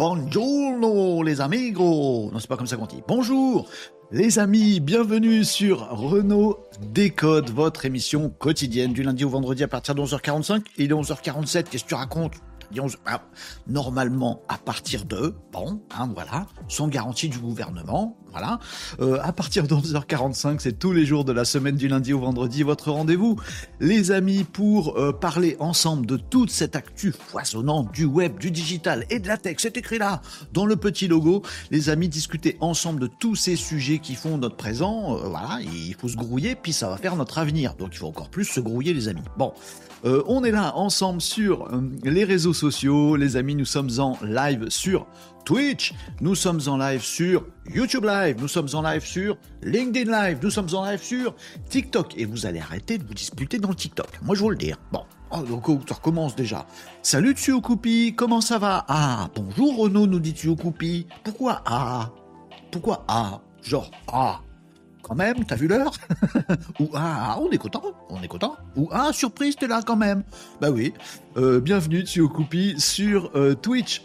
Bonjour les amigos. Non, c'est pas comme ça qu'on dit. Bonjour les amis, bienvenue sur Renault Décode, votre émission quotidienne du lundi au vendredi à partir de 11h45. Il est 11h47, qu'est-ce que tu racontes? Ah, normalement à partir de, bon, hein, voilà, sans garantie du gouvernement, voilà. Euh, à partir de 11h45, c'est tous les jours de la semaine du lundi au vendredi, votre rendez-vous, les amis, pour euh, parler ensemble de toute cette actu foisonnante du web, du digital et de la tech. C'est écrit là, dans le petit logo. Les amis, discuter ensemble de tous ces sujets qui font notre présent. Euh, voilà, il faut se grouiller, puis ça va faire notre avenir. Donc il faut encore plus se grouiller, les amis. Bon. Euh, on est là ensemble sur euh, les réseaux sociaux. Les amis, nous sommes en live sur Twitch, nous sommes en live sur YouTube Live, nous sommes en live sur LinkedIn Live, nous sommes en live sur TikTok. Et vous allez arrêter de vous disputer dans le TikTok. Moi, je vous le dire. Bon. Oh, oh, ça recommence déjà. Salut Koupi, comment ça va? Ah, bonjour Renaud, nous dit Koupi. Pourquoi Ah Pourquoi Ah Genre Ah quand même, t'as vu l'heure Ou ah, on est content, on est content. Ou ah, surprise, t'es là quand même. Bah oui. Euh, bienvenue, tu Koupi sur euh, Twitch.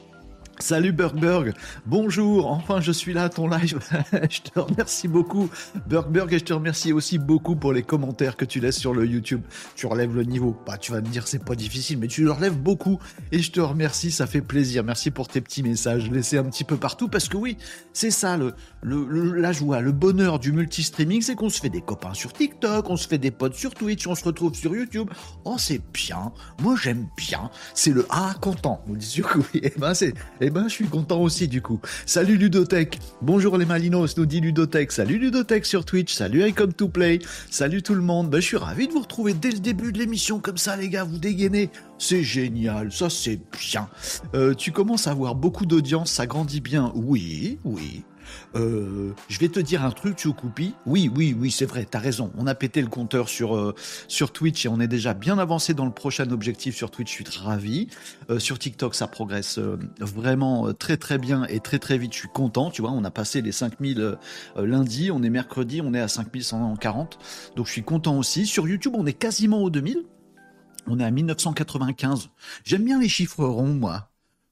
Salut Burgberg, bonjour, enfin je suis là ton live, je te remercie beaucoup. Burgberg et je te remercie aussi beaucoup pour les commentaires que tu laisses sur le YouTube, tu relèves le niveau, bah tu vas me dire c'est pas difficile mais tu le relèves beaucoup. Et je te remercie, ça fait plaisir, merci pour tes petits messages laissés un petit peu partout. Parce que oui, c'est ça le, le, la joie, le bonheur du multi-streaming, c'est qu'on se fait des copains sur TikTok, on se fait des potes sur Twitch, on se retrouve sur YouTube, oh c'est bien, moi j'aime bien, c'est le ah content, dites sûr que oui, et eh ben c'est eh ben, je suis content aussi du coup. Salut Ludotech. Bonjour les Malinos, nous dit Ludotech. Salut Ludotech sur Twitch. Salut I Come to Play. Salut tout le monde. Ben, je suis ravi de vous retrouver dès le début de l'émission comme ça, les gars. Vous dégainez. C'est génial. Ça, c'est bien. Euh, tu commences à avoir beaucoup d'audience. Ça grandit bien. Oui, oui. Euh, je vais te dire un truc, Choucoupi. Oui, oui, oui, c'est vrai, t'as raison. On a pété le compteur sur, euh, sur Twitch et on est déjà bien avancé dans le prochain objectif sur Twitch. Je suis ravi. Euh, sur TikTok, ça progresse vraiment très, très bien et très, très vite. Je suis content. Tu vois, on a passé les 5000 lundi. On est mercredi, on est à 5140. Donc, je suis content aussi. Sur YouTube, on est quasiment au 2000. On est à 1995. J'aime bien les chiffres ronds, moi.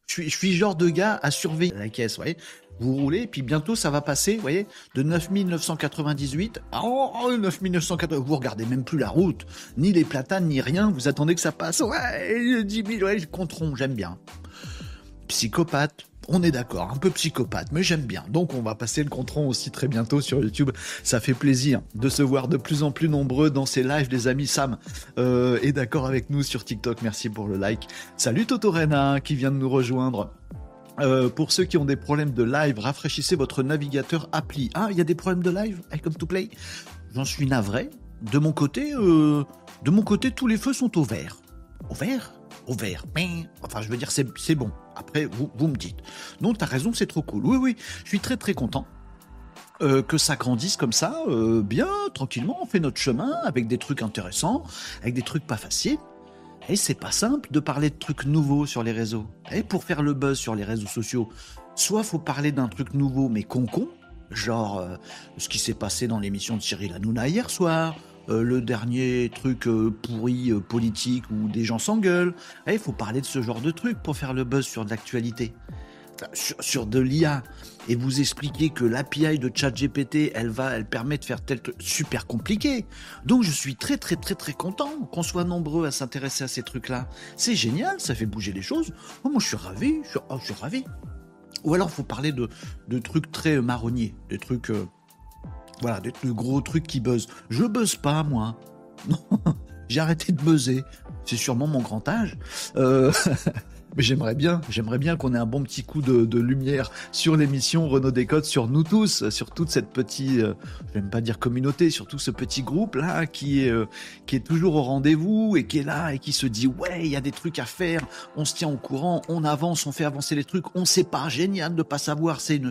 Je suis, je suis genre de gars à surveiller la caisse, vous voyez vous roulez, puis bientôt ça va passer, vous voyez, de 9998 à oh, 9980. Vous regardez même plus la route, ni les platanes, ni rien, vous attendez que ça passe. Ouais, 10 000, ouais, compteront, j'aime bien. Psychopathe, on est d'accord, un peu psychopathe, mais j'aime bien. Donc on va passer le contron aussi très bientôt sur YouTube. Ça fait plaisir de se voir de plus en plus nombreux dans ces lives, les amis. Sam euh, est d'accord avec nous sur TikTok. Merci pour le like. Salut Totorena qui vient de nous rejoindre. Euh, pour ceux qui ont des problèmes de live, rafraîchissez votre navigateur appli. Ah, il y a des problèmes de live Come to Play J'en suis navré. De mon côté, euh, de mon côté, tous les feux sont au vert. Au vert? Au vert. Enfin, je veux dire, c'est bon. Après, vous, vous me dites. Non, t'as raison, c'est trop cool. Oui, oui, je suis très très content. Euh, que ça grandisse comme ça, bien, tranquillement, on fait notre chemin avec des trucs intéressants, avec des trucs pas faciles. Et c'est pas simple de parler de trucs nouveaux sur les réseaux. Et pour faire le buzz sur les réseaux sociaux, soit faut parler d'un truc nouveau mais con-con, genre euh, ce qui s'est passé dans l'émission de Cyril Hanouna hier soir, euh, le dernier truc euh, pourri politique où des gens s'engueulent. Il faut parler de ce genre de trucs pour faire le buzz sur de l'actualité sur, de l'IA et vous expliquer que l'API de ChatGPT, elle va, elle permet de faire tel truc super compliqué. Donc je suis très très très très content qu'on soit nombreux à s'intéresser à ces trucs-là. C'est génial, ça fait bouger les choses. Oh, moi je suis ravi, je suis, oh, ravi. Ou alors faut parler de, de trucs très marronniers, des trucs, euh, voilà, des, de gros trucs qui buzzent. Je buzz pas moi. J'ai arrêté de buzzer. C'est sûrement mon grand âge. Euh, j'aimerais bien, j'aimerais bien qu'on ait un bon petit coup de, lumière sur l'émission Renault Décode, sur nous tous, sur toute cette petite, euh, je pas dire communauté, sur tout ce petit groupe là qui est euh, qui est toujours au rendez-vous et qui est là et qui se dit ouais il y a des trucs à faire, on se tient au courant, on avance, on fait avancer les trucs, on sait pas, génial de pas savoir, c'est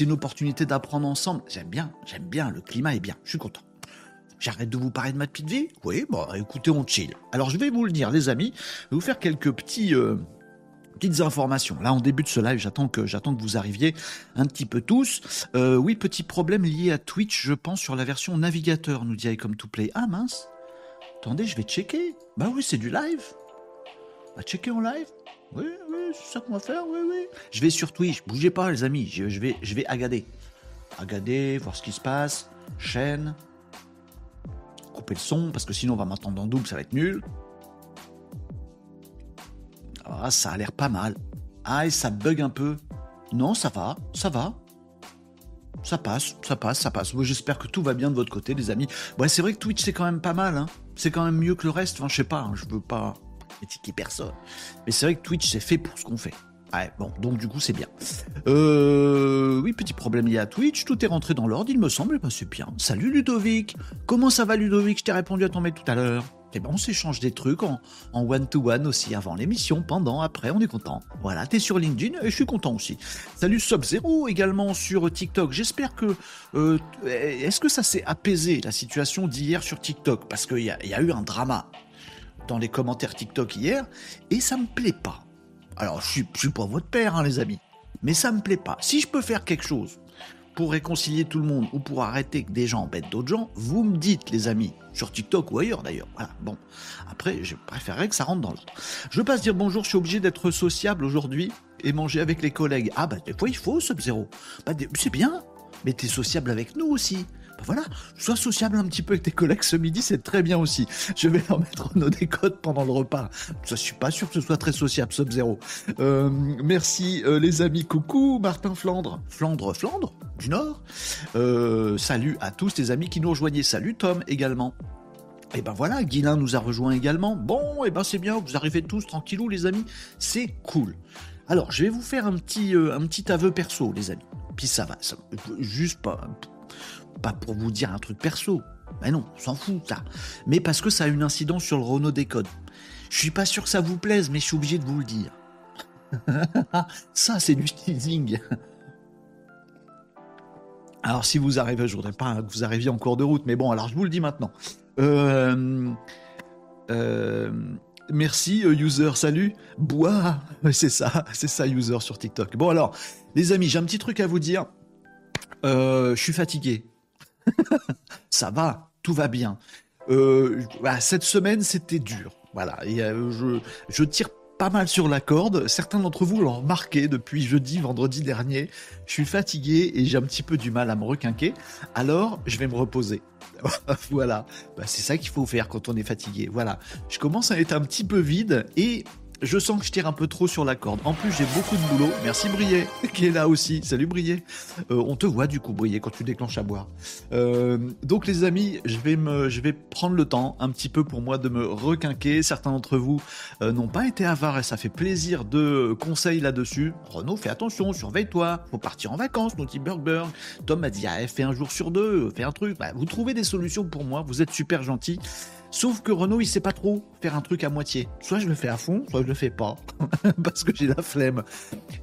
une opportunité d'apprendre ensemble. J'aime bien, j'aime bien, le climat est bien, je suis content. J'arrête de vous parler de ma petite vie? Oui, bon, écoutez, on chill. Alors je vais vous le dire, les amis, je vais vous faire quelques petits, euh, Petites informations. Là, en début de ce live, j'attends que j'attends que vous arriviez un petit peu tous. Euh, oui, petit problème lié à Twitch, je pense, sur la version navigateur, nous dit comme to play. Ah mince. Attendez, je vais checker. Bah oui, c'est du live. À checker en live Oui, oui, c'est ça qu'on va faire, oui, oui. Je vais sur Twitch, bougez pas les amis, je, je vais, je vais agader. Agader, voir ce qui se passe, chaîne, couper le son, parce que sinon on va m'entendre en double, ça va être nul. Ah, ça a l'air pas mal. Ah, et ça bug un peu. Non, ça va, ça va. Ça passe, ça passe, ça passe. Moi, j'espère que tout va bien de votre côté, les amis. Ouais, c'est vrai que Twitch, c'est quand même pas mal. Hein. C'est quand même mieux que le reste. Enfin, je sais pas, hein, je veux pas critiquer personne. Mais c'est vrai que Twitch, c'est fait pour ce qu'on fait. Ouais, bon, donc du coup, c'est bien. Euh, oui, petit problème lié à Twitch, tout est rentré dans l'ordre, il me semble, ben c'est bien. Salut Ludovic Comment ça va Ludovic? Je t'ai répondu à ton mail tout à l'heure. Et eh ben on s'échange des trucs en one-to-one aussi, avant l'émission, pendant, après, on est content. Voilà, t'es sur LinkedIn et je suis content aussi. Salut Sub-Zero également sur TikTok. J'espère que... Euh, Est-ce que ça s'est apaisé, la situation d'hier sur TikTok? Parce qu'il y, a eu un drama dans les commentaires TikTok hier, et ça me plaît pas. Alors, je suis, suis pas votre père, hein, les amis, mais ça me plaît pas. Si je peux faire quelque chose pour réconcilier tout le monde ou pour arrêter que des gens embêtent d'autres gens, vous me dites, les amis, sur TikTok ou ailleurs d'ailleurs. Voilà, bon. Après, je préférerais que ça rentre dans l'ordre. Je passe dire bonjour, je suis obligé d'être sociable aujourd'hui et manger avec les collègues. Ah bah des fois il faut Sub-Zero. Bah, c'est bien, mais t'es sociable avec nous aussi. Bah voilà, sois sociable un petit peu avec tes collègues ce midi, c'est très bien aussi. Je vais leur mettre nos décodes pendant le repas. Je suis pas sûr que ce soit très sociable, Sub-Zero. Euh, merci euh, les amis, coucou Martin Flandre. Flandre, Flandre du Nord. Euh, salut à tous les amis qui nous rejoignaient. Salut Tom également. Et ben voilà, Guilin nous a rejoint également. Bon, et ben c'est bien, vous arrivez tous tranquillou les amis, c'est cool. Alors, je vais vous faire un petit, un petit aveu perso les amis. Puis ça va, ça, juste pas, pas pour vous dire un truc perso. Ben non, on s'en fout ça. Mais parce que ça a une incidence sur le Renault Décode. Je suis pas sûr que ça vous plaise, mais je suis obligé de vous le dire. ça, c'est du teasing. Alors, si vous arrivez, je voudrais pas que vous arriviez en cours de route, mais bon, alors je vous le dis maintenant. Euh, euh, merci, euh, user, salut. Bois, c'est ça, c'est ça, user sur TikTok. Bon, alors, les amis, j'ai un petit truc à vous dire. je suis fatigué. ça va, tout va bien. Euh, bah, cette semaine, c'était dur. Voilà, euh, je, je, tire pas mal sur la corde. Certains d'entre vous l'ont remarqué depuis jeudi, vendredi dernier. Je suis fatigué et j'ai un petit peu du mal à me requinquer. Alors, je vais me reposer. voilà, bah, c'est ça qu'il faut faire quand on est fatigué. Voilà, je commence à être un petit peu vide et je sens que je tire un peu trop sur la corde. En plus, j'ai beaucoup de boulot. Merci Brier, qui est là aussi. Salut Brier. Euh, on te voit du coup, Brier, quand tu déclenches à boire. Euh, donc les amis, je vais, me, je vais prendre le temps un petit peu pour moi de me requinquer. Certains d'entre vous euh, n'ont pas été avares et ça fait plaisir de conseils là-dessus. Renaud, fais attention, surveille-toi. Faut partir en vacances, Naughty Burger. Tom m'a dit, ah, fais un jour sur deux, fais un truc. Bah, vous trouvez des solutions pour moi. Vous êtes super gentils. Sauf que Renault, il sait pas trop faire un truc à moitié. Soit je le fais à fond, soit je le fais pas. parce que j'ai la flemme.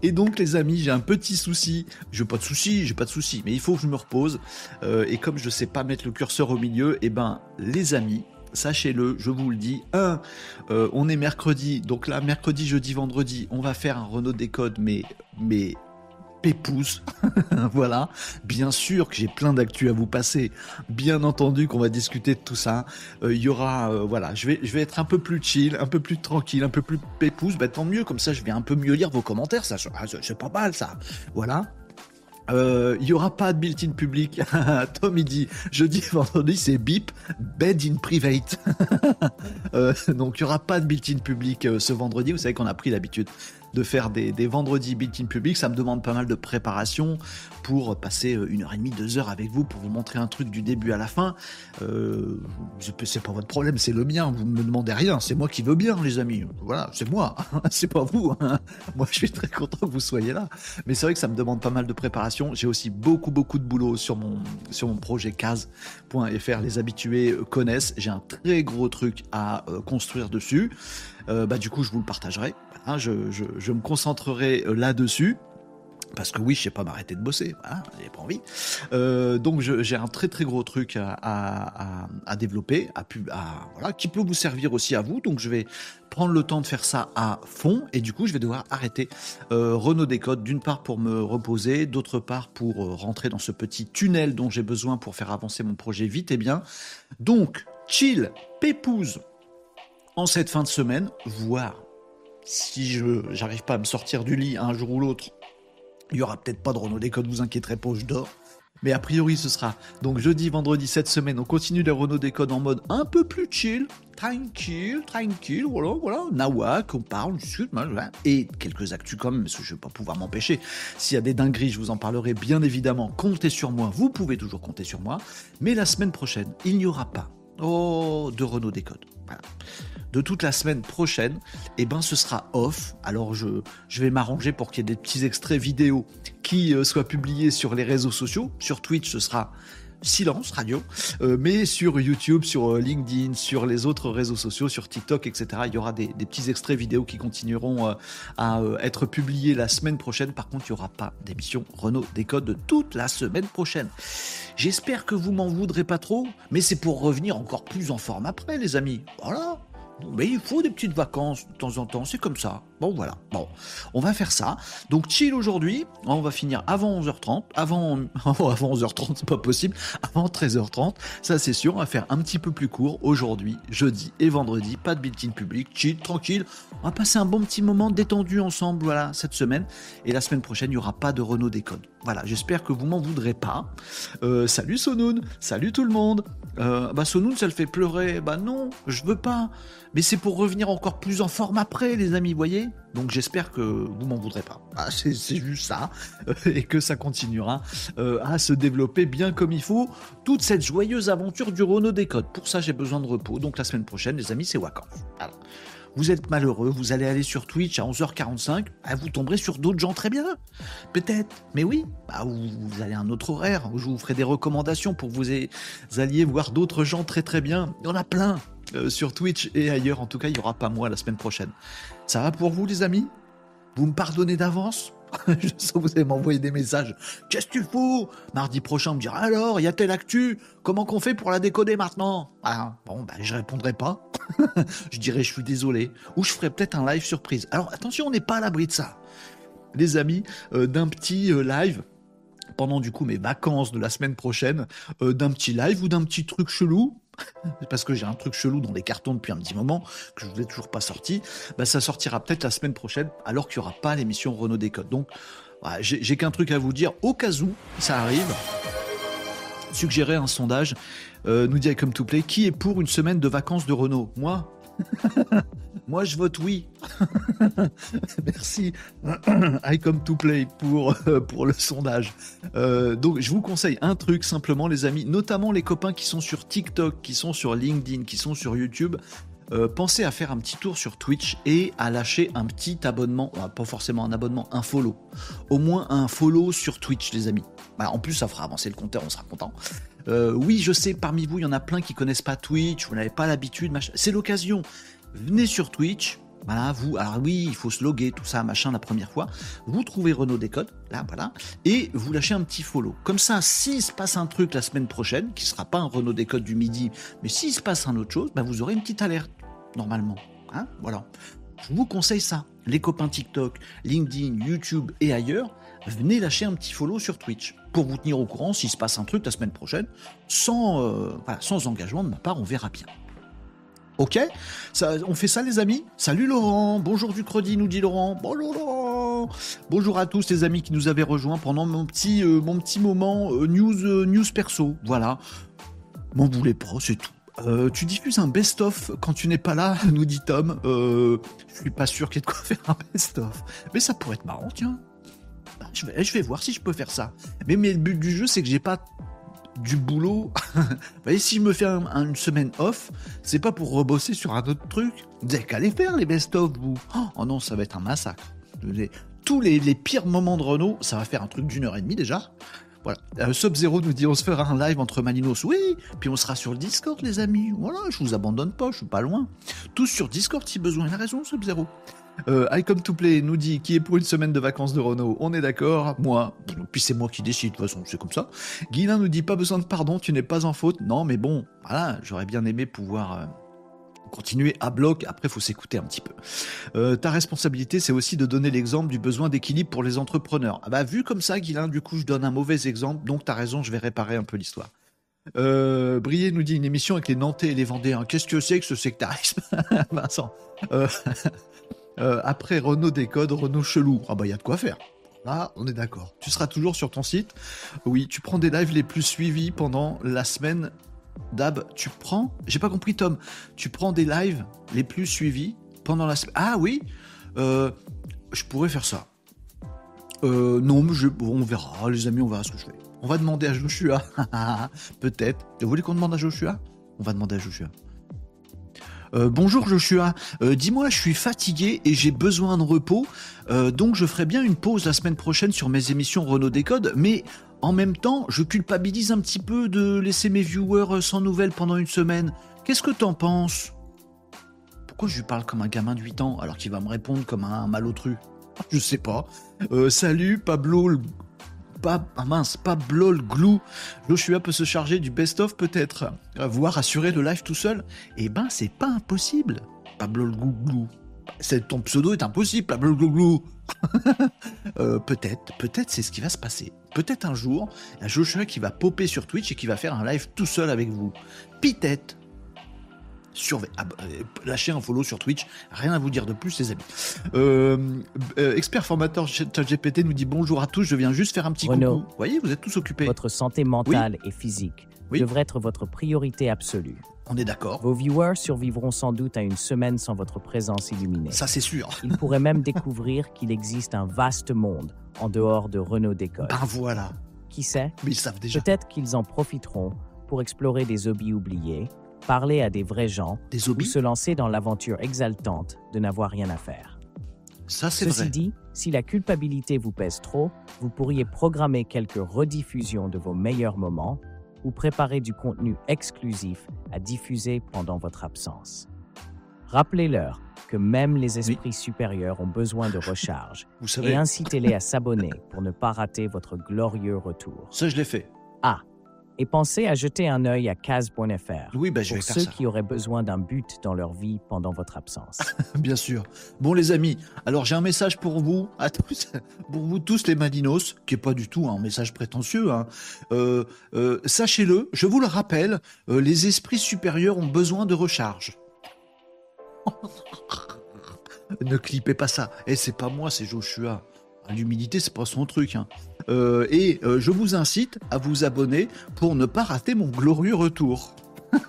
Et donc, les amis, j'ai un petit souci. Je pas de souci, j'ai pas de souci. Mais il faut que je me repose. Euh, et comme je sais pas mettre le curseur au milieu, eh ben, les amis, sachez-le, je vous le dis. Un, euh, on est mercredi, donc là, mercredi, jeudi, vendredi, on va faire un Renault Décode, mais, mais Pépouze. voilà. Bien sûr que j'ai plein d'actu à vous passer. Bien entendu qu'on va discuter de tout ça. Euh, il y aura, euh, voilà, je vais, je vais être un peu plus chill, un peu plus tranquille, un peu plus pépouze. Bah, tant mieux, comme ça je vais un peu mieux lire vos commentaires. Ça, c'est pas mal ça. Voilà. Euh, il y aura pas de built-in public. Tom il dit jeudi vendredi c'est bip bed in private. donc il y aura pas de built-in public ce vendredi. Vous savez qu'on a pris l'habitude de faire des, vendredis built-in public. Ça me demande pas mal de préparation pour passer euh, une heure et demie, deux heures avec vous pour vous montrer un truc du début à la fin. Euh, c'est pas votre problème, c'est le mien. Vous me demandez rien. C'est moi qui veux bien, les amis. Voilà, c'est moi. c'est pas vous. Moi, je suis très content que vous soyez là. Mais c'est vrai que ça me demande pas mal de préparation. J'ai aussi beaucoup, beaucoup de boulot sur mon, sur mon projet case.fr. Les habitués connaissent. J'ai un très gros truc à euh, construire dessus. bah, du coup, je vous le partagerai. Hein, je, me concentrerai euh, là-dessus. Parce que oui, je sais pas m'arrêter de bosser, voilà, j'ai pas envie. Euh, donc j'ai un très très gros truc à, développer, qui peut vous servir aussi à vous. Donc je vais prendre le temps de faire ça à fond et du coup je vais devoir arrêter euh, Renault Décode d'une part pour me reposer, d'autre part pour rentrer dans ce petit tunnel dont j'ai besoin pour faire avancer mon projet vite et bien. Donc chill, pépouze en cette fin de semaine, voire si je j'arrive pas à me sortir du lit un jour ou l'autre, il y aura peut-être pas de Renault Décode, vous inquiéterez pas, je dors. Mais a priori, ce sera donc jeudi, vendredi cette semaine. On continue les Renault Décode en mode un peu plus chill, tranquille, tranquille, voilà, voilà. Nawak, on parle, discute, et quelques actus quand même, parce que je vais pas pouvoir m'empêcher. S'il y a des dingueries, je vous en parlerai bien évidemment. Comptez sur moi, vous pouvez toujours compter sur moi. Mais la semaine prochaine, il n'y aura pas oh, de Renault Décode. Voilà de toute la semaine prochaine, eh ben ce sera off. Alors je, vais m'arranger pour qu'il y ait des petits extraits vidéo qui euh, soient publiés sur les réseaux sociaux. Sur Twitch, ce sera silence radio, euh, mais sur YouTube, sur euh, LinkedIn, sur les autres réseaux sociaux, sur TikTok, etc. Il y aura des, petits extraits vidéo qui continueront à être publiés la semaine prochaine. Par contre, il n'y aura pas d'émission Renault Décode toute la semaine prochaine. J'espère que vous m'en voudrez pas trop, mais c'est pour revenir encore plus en forme après, les amis. Voilà mais il faut des petites vacances de temps en temps, c'est comme ça. Bon, voilà. Bon, on va faire ça. Donc, chill aujourd'hui. On va finir avant 11h30. Avant, avant 11h30, c'est pas possible. Avant 13h30, ça c'est sûr. On va faire un petit peu plus court aujourd'hui, jeudi et vendredi. Pas de built-in public. Chill, tranquille. On va passer un bon petit moment détendu ensemble, voilà, cette semaine. Et la semaine prochaine, il n'y aura pas de Renault Décode. Voilà, j'espère que vous m'en voudrez pas. Euh, salut Sonoun, salut tout le monde. Euh, bah Sonoun, ça le fait pleurer. Bah non, je veux pas. Mais c'est pour revenir encore plus en forme après, les amis, voyez Donc j'espère que vous m'en voudrez pas. Ah, c'est juste ça. et que ça continuera euh, à se développer bien comme il faut. Toute cette joyeuse aventure du Renault Décode. Pour ça, j'ai besoin de repos. Donc la semaine prochaine, les amis, c'est. Voilà vous êtes malheureux, vous allez aller sur Twitch à 11h45, bah, vous tomberez sur d'autres gens très bien. Peut-être, mais oui, bah, vous, allez à un autre horaire, où je vous ferai des recommandations pour que vous alliez voir d'autres gens très très bien. Il y en a plein euh, sur Twitch et ailleurs, en tout cas, il n'y aura pas moi la semaine prochaine. Ça va pour vous les amis? Vous me pardonnez d'avance? je sens que vous allez m'envoyer des messages. Qu'est-ce que tu fous? Mardi prochain, on me dira alors, il y a telle actu? Comment qu'on fait pour la décoder maintenant? Ah, Bon, ben, je répondrai pas. je dirais je suis désolé. Ou je ferai peut-être un live surprise. Alors attention, on n'est pas à l'abri de ça. Les amis, euh, d'un petit euh, live pendant du coup mes vacances de la semaine prochaine, euh, d'un petit live ou d'un petit truc chelou, parce que j'ai un truc chelou dans les cartons depuis un petit moment que je vous ai toujours pas sorti, bah ça sortira peut-être la semaine prochaine alors qu'il n'y aura pas l'émission Renault Décode. Donc j'ai qu'un truc à vous dire au cas où ça arrive. Suggérer un sondage, euh, nous dit comme tout play, qui est pour une semaine de vacances de Renault? Moi Moi, je vote oui. Merci. I come to play pour, euh, pour le sondage. Euh, donc, je vous conseille un truc simplement, les amis, notamment les copains qui sont sur TikTok, qui sont sur LinkedIn, qui sont sur YouTube. Euh, pensez à faire un petit tour sur Twitch et à lâcher un petit abonnement, pas forcément un abonnement, un follow. Au moins un follow sur Twitch, les amis. Bah, en plus, ça fera avancer le compteur, on sera content. Oui, je sais, parmi vous, il y en a plein qui connaissent pas Twitch, vous n'avez pas l'habitude, c'est l'occasion venez sur Twitch. Voilà, vous, alors oui, il faut se loguer, tout ça, machin, la première fois. Vous trouvez Renault Décode, là, voilà, et vous lâchez un petit follow. Comme ça, s'il se passe un truc la semaine prochaine, qui sera pas un Renault Décode du midi, mais s'il se passe un autre chose, bah, vous aurez une petite alerte, normalement. Hein voilà. Je vous conseille ça. Les copains TikTok, LinkedIn, YouTube et ailleurs, venez lâcher un petit follow sur Twitch pour vous tenir au courant s'il se passe un truc la semaine prochaine, sans, euh, sans engagement de ma part, on verra bien. Ok? Ça, On fait ça les amis? Salut Laurent, bonjour du crédit nous dit Laurent. Bonjour Laurent Bonjour à tous les amis qui nous avaient rejoints pendant mon petit, euh, mon petit moment euh, news, euh, news perso. Voilà. M'en voulez pas, c'est tout. tu diffuses un best-of quand tu n'es pas là, nous dit Tom. je suis pas sûr qu'il y ait de quoi faire un best-of. Mais ça pourrait être marrant, tiens. Je, vais, voir si je peux faire ça. Mais, le but du jeu, c'est que j'ai pas du boulot. Vous si je me fais une semaine off, c'est pas pour rebosser sur un autre truc. Vous n'avez qu'à les faire, les best-of, vous. Oh non, ça va être un massacre. tous les, pires moments de Renault, ça va faire un truc d'une heure et demie déjà. Voilà. Euh, Sub-Zero nous dit on se fera un live entre Maninos. Oui, puis on sera sur le Discord, les amis. Voilà, je vous abandonne pas, je suis pas loin. Tous sur Discord si besoin. Il a raison, Sub-Zero. Euh, I Come to Play nous dit qui est pour une semaine de vacances de Renault. On est d'accord. Moi, puis c'est moi qui décide, de toute façon, c'est comme ça. Guilin nous dit pas besoin de pardon, tu n'es pas en faute. Non, mais bon, voilà, j'aurais bien aimé pouvoir. Euh, continuer à bloc, après faut s'écouter un petit peu. Euh, ta responsabilité, c'est aussi de donner l'exemple du besoin d'équilibre pour les entrepreneurs. Ah bah vu comme ça, Guilin, du coup je donne un mauvais exemple, donc t'as raison, je vais réparer un peu l'histoire. Euh, Brier nous dit une émission avec les Nantais et les Vendéens. Qu'est-ce que c'est que ce sectarisme? Vincent après Renault Décode, Renault Chelou. Ah bah il y a de quoi faire. Là, on est d'accord. Tu seras toujours sur ton site. Oui, tu prends des lives les plus suivis pendant la semaine. Dab, tu prends J'ai pas compris Tom. Tu prends des lives les plus suivis pendant la semaine. Ah oui euh, Je pourrais faire ça. Euh, non, mais je... on verra, les amis, on verra ce que je fais. On va demander à Joshua. Peut-être. Vous voulez qu'on demande à Joshua? On va demander à Joshua. Euh, bonjour Joshua, euh, dis-moi, je suis fatigué et j'ai besoin de repos, euh, donc je ferai bien une pause la semaine prochaine sur mes émissions Renault Décode, mais en même temps, je culpabilise un petit peu de laisser mes viewers sans nouvelles pendant une semaine. Qu'est-ce que t'en penses? Pourquoi je lui parle comme un gamin de 8 ans alors qu'il va me répondre comme un malotru? Je sais pas. salut Pablo pas, ah mince, pas blol glou. Joshua peut se charger du best-of peut-être, voire assurer le live tout seul. Eh ben, c'est pas impossible. Pablo glou C'est ton pseudo est impossible, Pablo glou euh, peut-être, peut-être c'est ce qui va se passer. Peut-être un jour, a Joshua qui va popper sur Twitch et qui va faire un live tout seul avec vous. Peut-être, ah bah, euh, lâchez un follow sur Twitch, rien à vous dire de plus, les amis. Euh, euh, expert formateur ChatGPT nous dit bonjour à tous, je viens juste faire un petit Renaud, coucou. Vous voyez, vous êtes tous occupés. Votre santé mentale et physique devrait être votre priorité absolue. On est d'accord. Vos viewers survivront sans doute à une semaine sans votre présence illuminée. Ça, c'est sûr. Ils pourraient même découvrir qu'il existe un vaste monde en dehors de Renault Décode. Ben voilà. Qui sait? Mais ils savent déjà. Peut-être qu'ils en profiteront pour explorer des hobbies oubliés parler à des vrais gens des ou se lancer dans l'aventure exaltante de n'avoir rien à faire. Ça, c'est Ceci dit, si la culpabilité vous pèse trop, vous pourriez programmer quelques rediffusions de vos meilleurs moments ou préparer du contenu exclusif à diffuser pendant votre absence. Rappelez-leur que même les esprits supérieurs ont besoin de recharge vous savez... et incitez-les à s'abonner pour ne pas rater votre glorieux retour. Ça, je l'ai fait. Ah, et pensez à jeter un œil à case.fr oui, je pour ceux qui auraient besoin d'un but dans leur vie pendant votre absence. Bien sûr. Bon les amis, alors j'ai un message pour vous, à tous, pour vous tous les Madinos, qui est pas du tout un message prétentieux. Hein. Euh, euh, sachez-le, je vous le rappelle, euh, les esprits supérieurs ont besoin de recharge. ne clippez pas ça. Et eh, c'est pas moi, c'est Joshua. L'humidité, c'est pas son truc. Hein. Euh, et euh, je vous incite à vous abonner pour ne pas rater mon glorieux retour.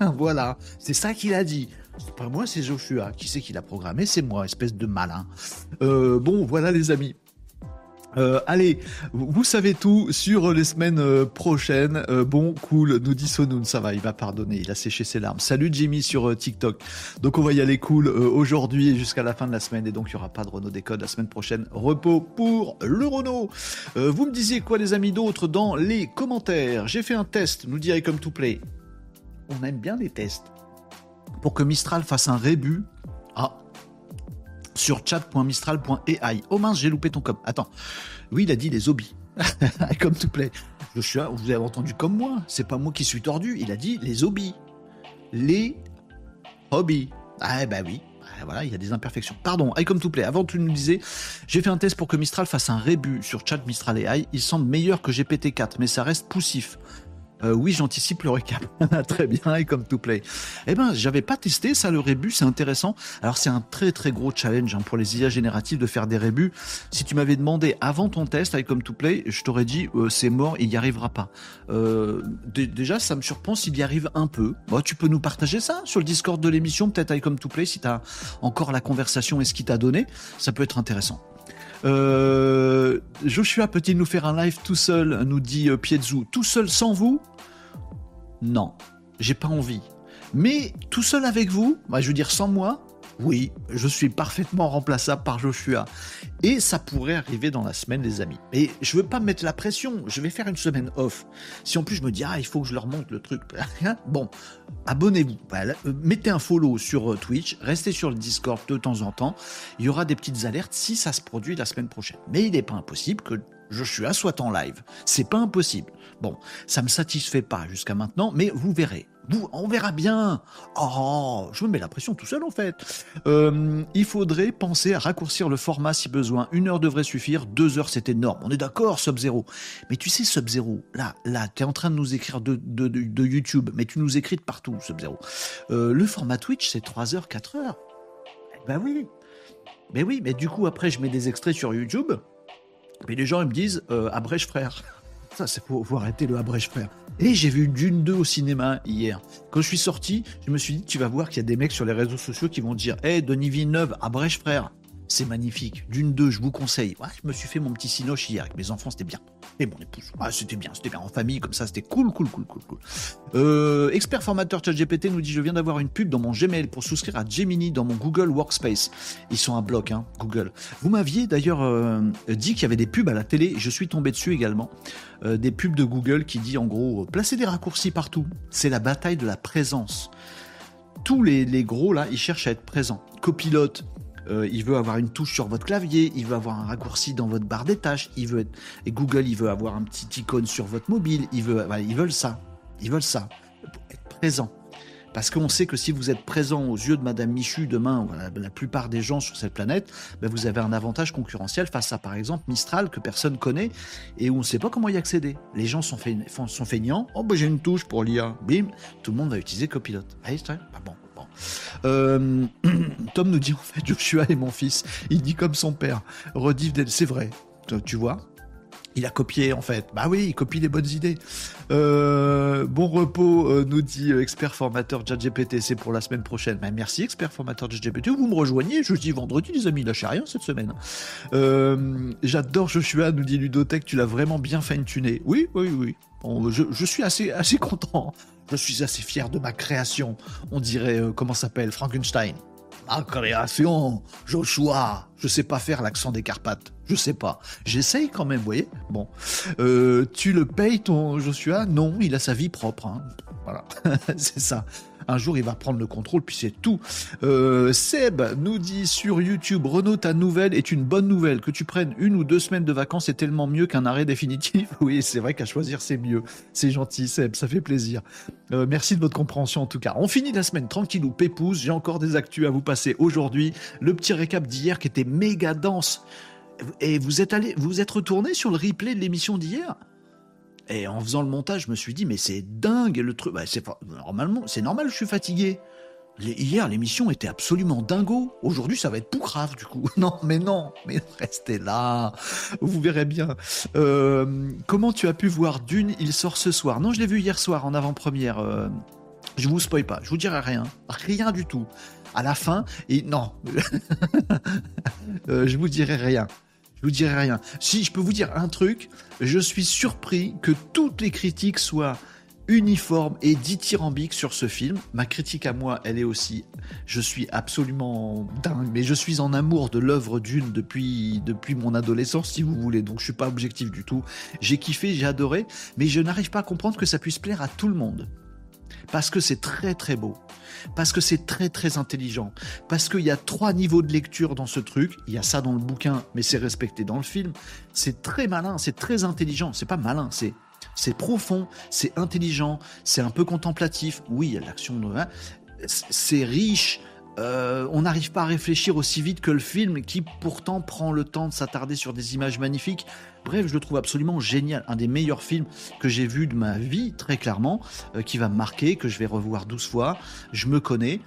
voilà, c'est ça qu'il a dit. C'est pas moi, c'est Joshua. Qui c'est qui l'a programmé? C'est moi, espèce de malin. Euh, bon, voilà les amis. Euh, allez, vous savez tout sur les semaines euh, prochaines. Euh, bon, cool, nous dit Sonoun, ça va, il va pardonner, il a séché ses larmes. Salut Jimmy sur TikTok. Donc on va y aller cool aujourd'hui et jusqu'à la fin de la semaine. Et donc il n'y aura pas de Renault Décode la semaine prochaine. Repos pour le Renault. vous me disiez quoi les amis d'autres dans les commentaires? J'ai fait un test, nous dirait comme to play. On aime bien les tests. Pour que Mistral fasse un rébut. Ah, sur chat.mistral.ai. Oh mince, j'ai loupé ton com. Attends. Oui, il a dit les hobbies. comme tout plaît. Je vous avez entendu comme moi. C'est pas moi qui suis tordu. Il a dit les hobbies. Les hobbies. Ah, bah oui. Ah, voilà, il y a des imperfections. Pardon, I comme tout plaît. Avant, tu nous disais, j'ai fait un test pour que Mistral fasse un rébut sur chat Mistral AI. Il semble meilleur que GPT-4, mais ça reste poussif. Euh, oui, j'anticipe le récap. très bien, et comme to play. Eh ben, j'avais pas testé ça, le rébut, c'est intéressant. Alors, c'est un très très gros challenge hein, pour les IA génératives de faire des rébus. Si tu m'avais demandé avant ton test avec comme to play, je t'aurais dit euh, c'est mort, il n'y arrivera pas. Euh, déjà, ça me surprend s'il y arrive un peu. Bon, tu peux nous partager ça sur le Discord de l'émission, peut-être avec comme to play, si tu as encore la conversation et ce qu'il t'a donné. Ça peut être intéressant. Euh, Joshua peut-il nous faire un live tout seul nous dit euh, Pietzu. Tout seul sans vous? Non, j'ai pas envie. Mais tout seul avec vous, bah, je veux dire sans moi, oui, je suis parfaitement remplaçable par Joshua. Et ça pourrait arriver dans la semaine, les amis. Et je veux pas mettre la pression, je vais faire une semaine off. Si en plus je me dis, ah, il faut que je leur montre le truc. bon, abonnez-vous. mettez un follow sur euh, Twitch, restez sur le Discord de temps en temps. Il y aura des petites alertes si ça se produit la semaine prochaine. Mais il n'est pas impossible que Joshua soit en live. C'est pas impossible. Bon, ça me satisfait pas jusqu'à maintenant, mais vous verrez on verra bien. Oh, je me mets la pression tout seul en fait. Euh, il faudrait penser à raccourcir le format si besoin. Une heure devrait suffire, deux heures c'est énorme. On est d'accord, Sub-Zero. Mais tu sais, Sub-Zero, là, là, tu es en train de nous écrire de, YouTube, mais tu nous écris de partout, Sub-Zero. Euh, le format Twitch, c'est 3 heures, 4 heures. Eh ben oui. Mais oui, mais du coup, après, je mets des extraits sur YouTube. Et les gens, ils me disent euh, Abrège frère. Ça, c'est pour, arrêter le Abrège frère. Et j'ai vu Dune 2 au cinéma hier. Quand je suis sorti, je me suis dit Tu vas voir qu'il y a des mecs sur les réseaux sociaux qui vont dire Hé, hey, Denis Villeneuve, Abrège frère. C'est magnifique. D'une deux, je vous conseille. Je me suis fait mon petit cinoche hier avec mes enfants, c'était bien. Et mon épouse. Ah, c'était bien, c'était bien en famille, comme ça, c'était cool, cool, cool, cool, cool. Euh, expert formateur ChatGPT nous dit Je viens d'avoir une pub dans mon Gmail pour souscrire à Gemini dans mon Google Workspace. Ils sont un bloc, hein, Google. Vous m'aviez d'ailleurs euh, dit qu'il y avait des pubs à la télé, je suis tombé dessus également. Euh, des pubs de Google qui dit en gros Placez des raccourcis partout. C'est la bataille de la présence. Tous les, les gros là, ils cherchent à être présents. Copilote, euh, il veut avoir une touche sur votre clavier, il veut avoir un raccourci dans votre barre des tâches, il veut et Google, il veut avoir un petit icône sur votre mobile, il veut, ils veulent ça, ils veulent ça, être présent. Parce qu'on sait que si vous êtes présent aux yeux de Madame Michu demain, la plupart des gens sur cette planète, ben vous avez un avantage concurrentiel face à, par exemple, Mistral que personne connaît et où on ne sait pas comment y accéder. Les gens sont, feignants. Oh, ben j'ai une touche pour l'IA. Bim, tout le monde va utiliser Copilot. Ah, bon. Euh, Tom nous dit en fait Joshua est mon fils. Il dit comme son père. Rediff, c'est vrai. Tu vois? Il a copié en fait. Bah oui, il copie les bonnes idées. Euh, bon repos, euh, nous dit expert formateur ChatGPT, c'est pour la semaine prochaine. Bah, merci expert formateur ChatGPT, vous me rejoignez jeudi, vendredi les amis, lâchez rien cette semaine. J'adore Joshua, nous dit Ludotech, tu l'as vraiment bien fine-tuné. Oui, oui, oui. je, je, suis assez, assez content. Je suis assez fier de ma création. On dirait, euh, comment s'appelle, Frankenstein. Ma création, Joshua. Je sais pas faire l'accent des Carpates. Je sais pas. J'essaye quand même, vous voyez. Bon. Euh, tu le payes, ton Joshua? Non, il a sa vie propre. Hein. Voilà. C'est ça. Un jour, il va prendre le contrôle, puis c'est tout. Euh, Seb nous dit sur YouTube, Renault, ta nouvelle est une bonne nouvelle. Que tu prennes une ou deux semaines de vacances est tellement mieux qu'un arrêt définitif. Oui, c'est vrai qu'à choisir, c'est mieux. C'est gentil, Seb, ça fait plaisir. Euh, merci de votre compréhension en tout cas. On finit la semaine tranquillou, pépouze. J'ai encore des actus à vous passer aujourd'hui. Le petit récap d'hier qui était méga dense. Et vous êtes allé, vous êtes retourné sur le replay de l'émission d'hier? Et en faisant le montage, je me suis dit, mais c'est dingue le truc. Bah, c'est normalement, c'est normal, je suis fatigué. hier, l'émission était absolument dingo. Aujourd'hui, ça va être grave, du coup. Non, mais non, mais restez là. Vous verrez bien. Euh, comment tu as pu voir Dune Il sort ce soir? Non, je l'ai vu hier soir en avant-première. Euh, je vous spoil pas. Je vous dirai rien. Rien du tout. À la fin, et non. euh, je vous dirai rien vous dirai rien. Si je peux vous dire un truc, je suis surpris que toutes les critiques soient uniformes et dithyrambiques sur ce film. Ma critique à moi, elle est aussi, je suis absolument dingue, mais je suis en amour de l'œuvre d'une depuis, depuis mon adolescence, si vous voulez, donc je suis pas objectif du tout. J'ai kiffé, j'ai adoré, mais je n'arrive pas à comprendre que ça puisse plaire à tout le monde. Parce que c'est très très beau. Parce que c'est très très intelligent, parce qu'il y a trois niveaux de lecture dans ce truc, il y a ça dans le bouquin, mais c'est respecté dans le film, c'est très malin, c'est très intelligent, c'est pas malin, c'est c'est profond, c'est intelligent, c'est un peu contemplatif, oui, il y a l'action, hein, c'est riche, euh, on n'arrive pas à réfléchir aussi vite que le film qui pourtant prend le temps de s'attarder sur des images magnifiques. Bref, je le trouve absolument génial. Un des meilleurs films que j'ai vu de ma vie, très clairement, euh, qui va me marquer, que je vais revoir 12 fois. Je me connais.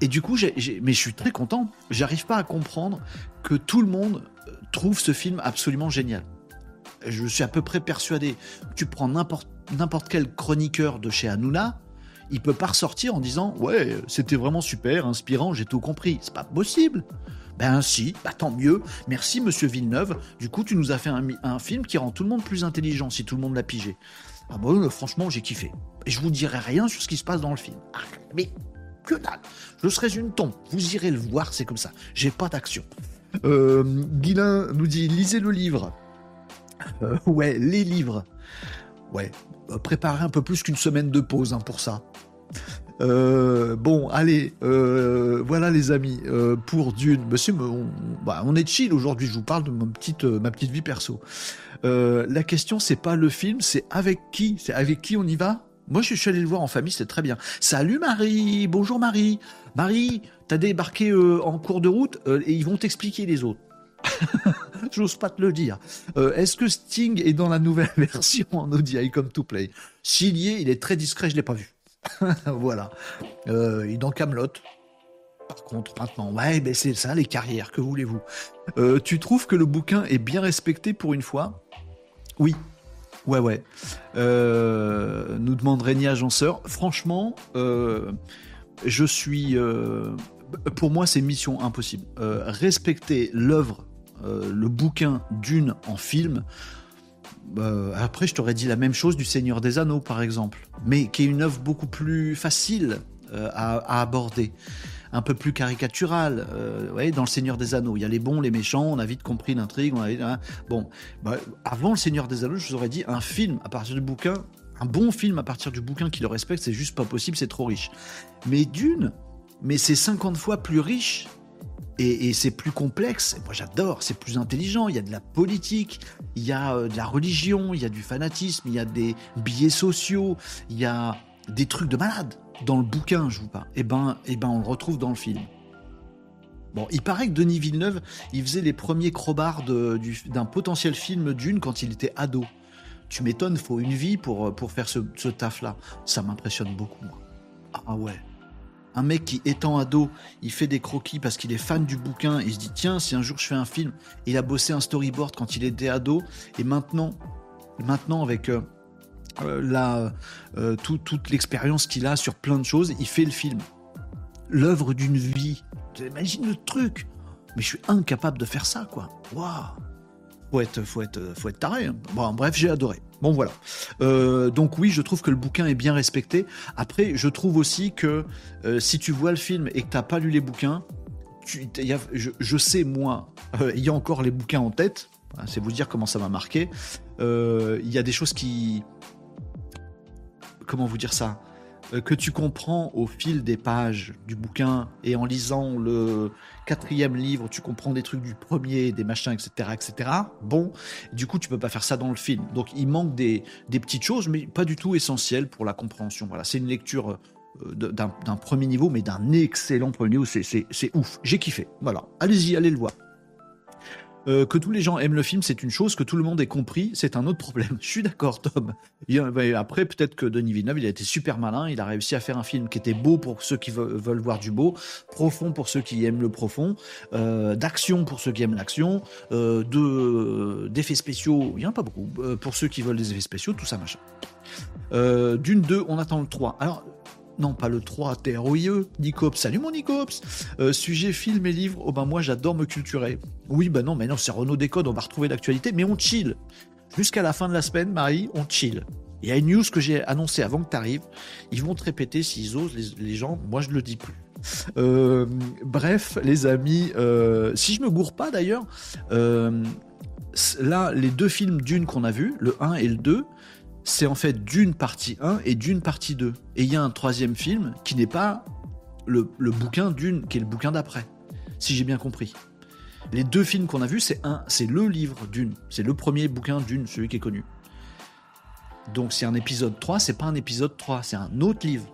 Et, du coup, mais je suis très content. J'arrive pas à comprendre que tout le monde euh, trouve ce film absolument génial. Je suis à peu près persuadé. Tu prends n'importe quel chroniqueur de chez Hanouna, il peut pas ressortir en disant ouais c'était vraiment super, inspirant, j'ai tout compris. C'est pas possible. Ben si, bah tant mieux. Merci Monsieur Villeneuve. Du coup tu nous as fait un, film qui rend tout le monde plus intelligent si tout le monde l'a pigé. Ah bon euh, franchement j'ai kiffé. Et je vous dirai rien sur ce qui se passe dans le film. Ah, mais que dalle. Je serais une tombe. Vous irez le voir, c'est comme ça. J'ai pas d'action. Euh, nous dit lisez le livre. Euh, ouais, les livres. Ouais, euh, préparer un peu plus qu'une semaine de pause hein, pour ça. Euh, bon, allez, euh, voilà les amis, pour Dune. On, bah, on est chill aujourd'hui. Je vous parle de ma petite, ma petite vie perso. la question, c'est pas le film, c'est avec qui? C'est avec qui on y va? Moi, je suis allé le voir en famille, c'est très bien. Salut Marie, bonjour Marie. Marie, t'as débarqué en cours de route et ils vont t'expliquer les autres. J'ose pas te le dire. Euh, est-ce que Sting est dans la nouvelle version en audio Come to Play? S'il y est, il est très discret, je l'ai pas vu. voilà. Euh, il est dans Camelot. par contre maintenant. Ouais, ben c'est ça les carrières, que voulez-vous? Euh, Tu trouves que le bouquin est bien respecté pour une fois? Oui. Ouais, ouais. Nous demande Régnier Agenceur. Franchement, je suis. pour moi, c'est mission impossible. respecter l'œuvre, le bouquin d'une en film. après, je t'aurais dit la même chose du Seigneur des Anneaux, par exemple, mais qui est une œuvre beaucoup plus facile euh, à, aborder un peu plus caricatural. Euh, dans Le Seigneur des Anneaux, il y a les bons, les méchants, on a vite compris l'intrigue. Hein. bon, bah, avant Le Seigneur des Anneaux, je vous aurais dit un film à partir du bouquin, un bon film à partir du bouquin qui le respecte, c'est juste pas possible, c'est trop riche. Mais d'une, mais c'est 50 fois plus riche et, c'est plus complexe. moi, j'adore. C'est plus intelligent. Il y a de la politique, il y a euh, de la religion, il y a du fanatisme, il y a des biais sociaux, il y a des trucs de malade dans le bouquin, je vous parle, et eh ben, et eh ben on le retrouve dans le film. Bon, il paraît que Denis Villeneuve, il faisait les premiers crobards d'un potentiel film d'une quand il était ado. Tu m'étonnes, faut une vie pour, pour faire ce, taf-là. Ça m'impressionne beaucoup, Ah ouais. Un mec qui, étant ado, il fait des croquis parce qu'il est fan du bouquin, il se dit, tiens, si un jour je fais un film, il a bossé un storyboard quand il était ado, et maintenant, maintenant avec... Euh, euh, la, euh, toute l'expérience qu'il a sur plein de choses, il fait le film. L'œuvre d'une vie. Imagine le truc. Mais je suis incapable de faire ça, quoi. Waouh faut être, faut être, faut être taré. Hein. Bon, bref, j'ai adoré. Bon, voilà. Euh, donc oui, je trouve que le bouquin est bien respecté. Après, je trouve aussi que si tu vois le film et que t'as pas lu les bouquins, je, sais moi, il y a encore les bouquins en tête. Hein, c'est vous dire comment ça m'a marqué. Il y a des choses qui comment vous dire ça? euh, que tu comprends au fil des pages du bouquin et en lisant le quatrième livre, tu comprends des trucs du premier, des machins, etc., etc. Bon, du coup, tu peux pas faire ça dans le film. Donc, il manque des, petites choses, mais pas du tout essentielles pour la compréhension. Voilà, c'est une lecture euh, d'un premier niveau, mais d'un excellent premier niveau. C'est ouf. J'ai kiffé. Voilà, allez-y, allez le voir. Euh, que tous les gens aiment le film, c'est une chose. Que tout le monde ait compris, c'est un autre problème. Je suis d'accord, Tom. après, peut-être que Denis Villeneuve, il a été super malin. Il a réussi à faire un film qui était beau pour ceux qui veulent voir du beau, profond pour ceux qui aiment le profond, euh, d'action pour ceux qui aiment l'action, euh, de d'effets spéciaux, il n'y en a pas beaucoup. pour ceux qui veulent des effets spéciaux, tout ça machin. D'une, deux, on attend le 3. Alors, non pas le 3, TROIE, Nicops, salut mon Nicops, euh, sujet film et livre, oh ben moi j'adore me culturer. Oui bah non, mais non, c'est Renault Décode, on va retrouver l'actualité, mais on chill. Jusqu'à la fin de la semaine, Marie, on chill. Il y a une news que j'ai annoncée avant que tu arrives, ils vont te répéter s'ils osent, les, gens, moi je le dis plus. Euh, bref, les amis, euh, si je me gourre pas d'ailleurs, là, les deux films d'une qu'on a vus, le 1 et le 2, c'est en fait d'une partie 1 et d'une partie 2. Et il y a un troisième film qui n'est pas le, bouquin d'une, qui est le bouquin d'après, si j'ai bien compris. Les deux films qu'on a vus, c'est un, c'est le livre d'une, c'est le premier bouquin d'une, celui qui est connu. Donc c'est un épisode 3, c'est pas un épisode 3, c'est un autre livre.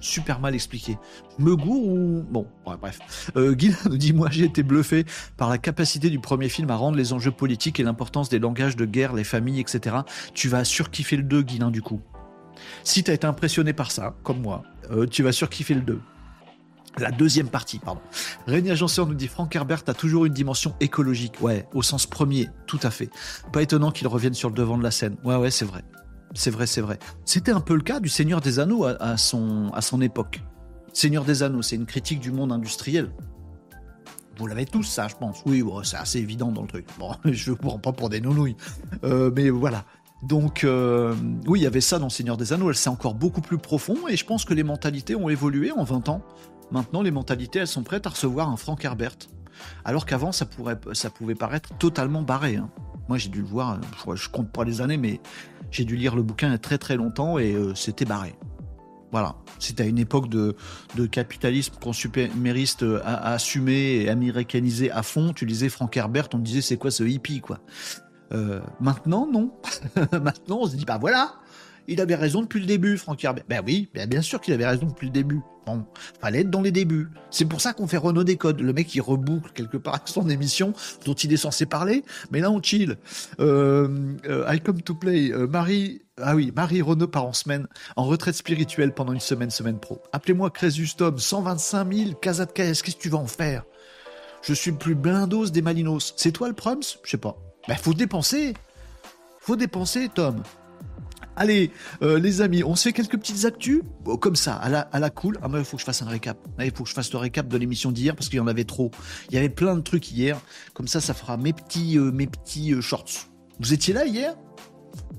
Super mal expliqué. Me goût ou... Bon, bref. Euh, nous dit, moi j'ai été bluffé par la capacité du premier film à rendre les enjeux politiques et l'importance des langages de guerre, les familles, etc. Tu vas surkiffer le 2, Guilin, du coup. Si t'as été impressionné par ça, comme moi, euh, tu vas surkiffer le 2. La deuxième partie, pardon. Rémi Agenceur nous dit Frank Herbert a toujours une dimension écologique. Ouais, au sens premier, tout à fait. Pas étonnant qu'il revienne sur le devant de la scène. Ouais, ouais, c'est vrai. C'est vrai, c'est vrai. C'était un peu le cas du Seigneur des Anneaux à, son, à son époque. Seigneur des Anneaux, c'est une critique du monde industriel. Vous l'avez tous, ça, je pense. Oui, c'est assez évident dans le truc. Bon, je ne vous prends pas pour des nounouilles. Euh, mais voilà. Donc, euh, oui, il y avait ça dans Seigneur des Anneaux. C'est encore beaucoup plus profond et je pense que les mentalités ont évolué en 20 ans. Maintenant, les mentalités, elles sont prêtes à recevoir un Frank Herbert. Alors qu'avant, ça, ça pouvait paraître totalement barré. Hein. Moi, j'ai dû le voir, je compte pas les années, mais j'ai dû lire le bouquin il y a très très longtemps et euh, c'était barré. Voilà, c'était à une époque de, capitalisme consumériste euh, assumé et américanisé à fond. Tu lisais Frank Herbert, on disait c'est quoi ce hippie quoi? Euh, maintenant non, maintenant on se dit bah voilà, il avait raison depuis le début Frank Herbert. Ben oui, bien sûr qu'il avait raison depuis le début. Bon, fallait être dans les débuts. C'est pour ça qu'on fait Renault Décode. Le mec, il reboucle quelque part son émission dont il est censé parler, mais là, on chill. Euh, euh, I come to play. Euh, Marie, ah oui, Marie Renault part en semaine, en retraite spirituelle pendant une semaine, semaine pro. Appelez-moi Crésus Tom, 125 000, Casa de qu'est-ce que tu vas en faire? Je suis le plus blindos des Malinos. C'est toi le Prums Je sais pas. Ben, faut dépenser. Faut dépenser, Tom. Allez, euh, les amis, on se fait quelques petites actus, comme ça, à la, à la cool. Ah, mais il faut que je fasse un récap. Il faut que je fasse le récap de l'émission d'hier parce qu'il y en avait trop. Il y avait plein de trucs hier. Comme ça, ça fera mes petits, euh, mes petits euh, shorts. Vous étiez là hier?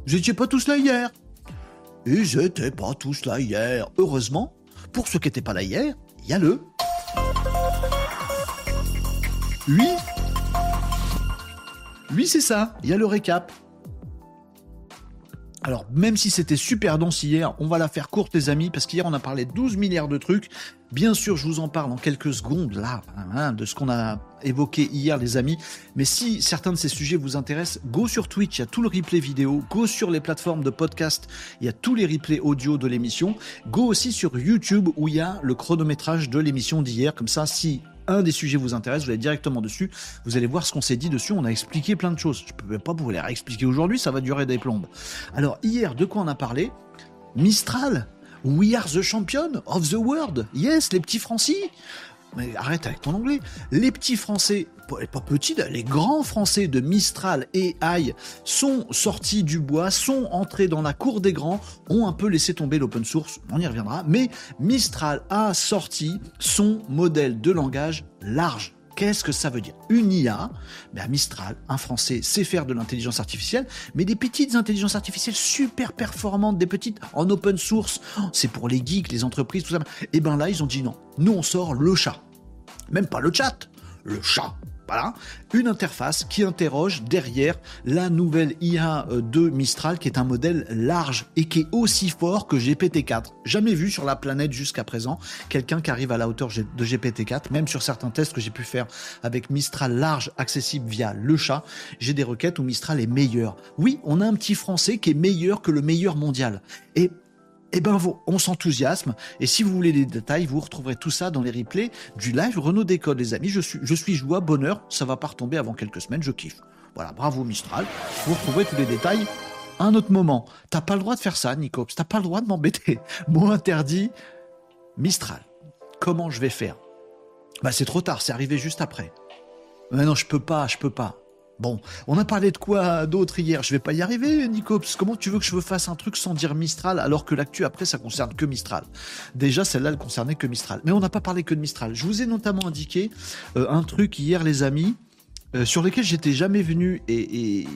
Vous étiez pas tous là hier? Ils étaient pas tous là hier. Heureusement, pour ceux qui n'étaient pas là hier, il y a le. Oui Oui, c'est ça. Il y a le récap. Alors, même si c'était super dense hier, on va la faire courte, les amis, parce qu'hier, on a parlé de 12 milliards de trucs. Bien sûr, je vous en parle en quelques secondes, là, hein, de ce qu'on a évoqué hier, les amis. Mais si certains de ces sujets vous intéressent, go sur Twitch, il y a tout le replay vidéo. Go sur les plateformes de podcast, il y a tous les replays audio de l'émission. Go aussi sur YouTube, où il y a le chronométrage de l'émission d'hier. Comme ça, si un des sujets vous intéresse, vous allez directement dessus, vous allez voir ce qu'on s'est dit dessus, on a expliqué plein de choses. Je ne peux pas vous les réexpliquer aujourd'hui, ça va durer des plombes. Alors hier, de quoi on a parlé? Mistral? We are the champion of the world. Yes, les petits Francis mais arrête avec ton anglais. Les petits Français, pas petits, les grands Français de Mistral et AI sont sortis du bois, sont entrés dans la cour des grands, ont un peu laissé tomber l'open source, on y reviendra, mais Mistral a sorti son modèle de langage large. Qu'est-ce que ça veut dire? Une IA, ben Mistral, un Français, sait faire de l'intelligence artificielle, mais des petites intelligences artificielles super performantes, des petites en open source. C'est pour les geeks, les entreprises, tout ça. Et ben là, ils ont dit non. Nous, on sort le chat. Même pas le chat, le chat. Voilà, une interface qui interroge derrière la nouvelle IA de Mistral, qui est un modèle large et qui est aussi fort que GPT-4. Jamais vu sur la planète jusqu'à présent quelqu'un qui arrive à la hauteur de GPT-4, même sur certains tests que j'ai pu faire avec Mistral large accessible via le chat, j'ai des requêtes où Mistral est meilleur. Oui, on a un petit français qui est meilleur que le meilleur mondial. Eh ben, on s'enthousiasme. Et si vous voulez les détails, vous retrouverez tout ça dans les replays du live Renault Décode, les amis. Je suis, je suis joie, bonheur. Ça va pas retomber avant quelques semaines. Je kiffe. Voilà, bravo Mistral. Vous retrouverez tous les détails à un autre moment. T'as pas le droit de faire ça, Nico. T'as pas le droit de m'embêter. Mot interdit. Mistral. Comment je vais faire? Bah, c'est trop tard. C'est arrivé juste après. Mais non, je peux pas, je peux pas. Bon, on a parlé de quoi d'autre hier? Je vais pas y arriver, Nico. Comment tu veux que je fasse un truc sans dire Mistral alors que l'actu après ça concerne que Mistral? Déjà, celle-là, elle concernait que Mistral. Mais on n'a pas parlé que de Mistral. Je vous ai notamment indiqué euh, un truc hier, les amis. Euh, sur lequel j'étais jamais venu et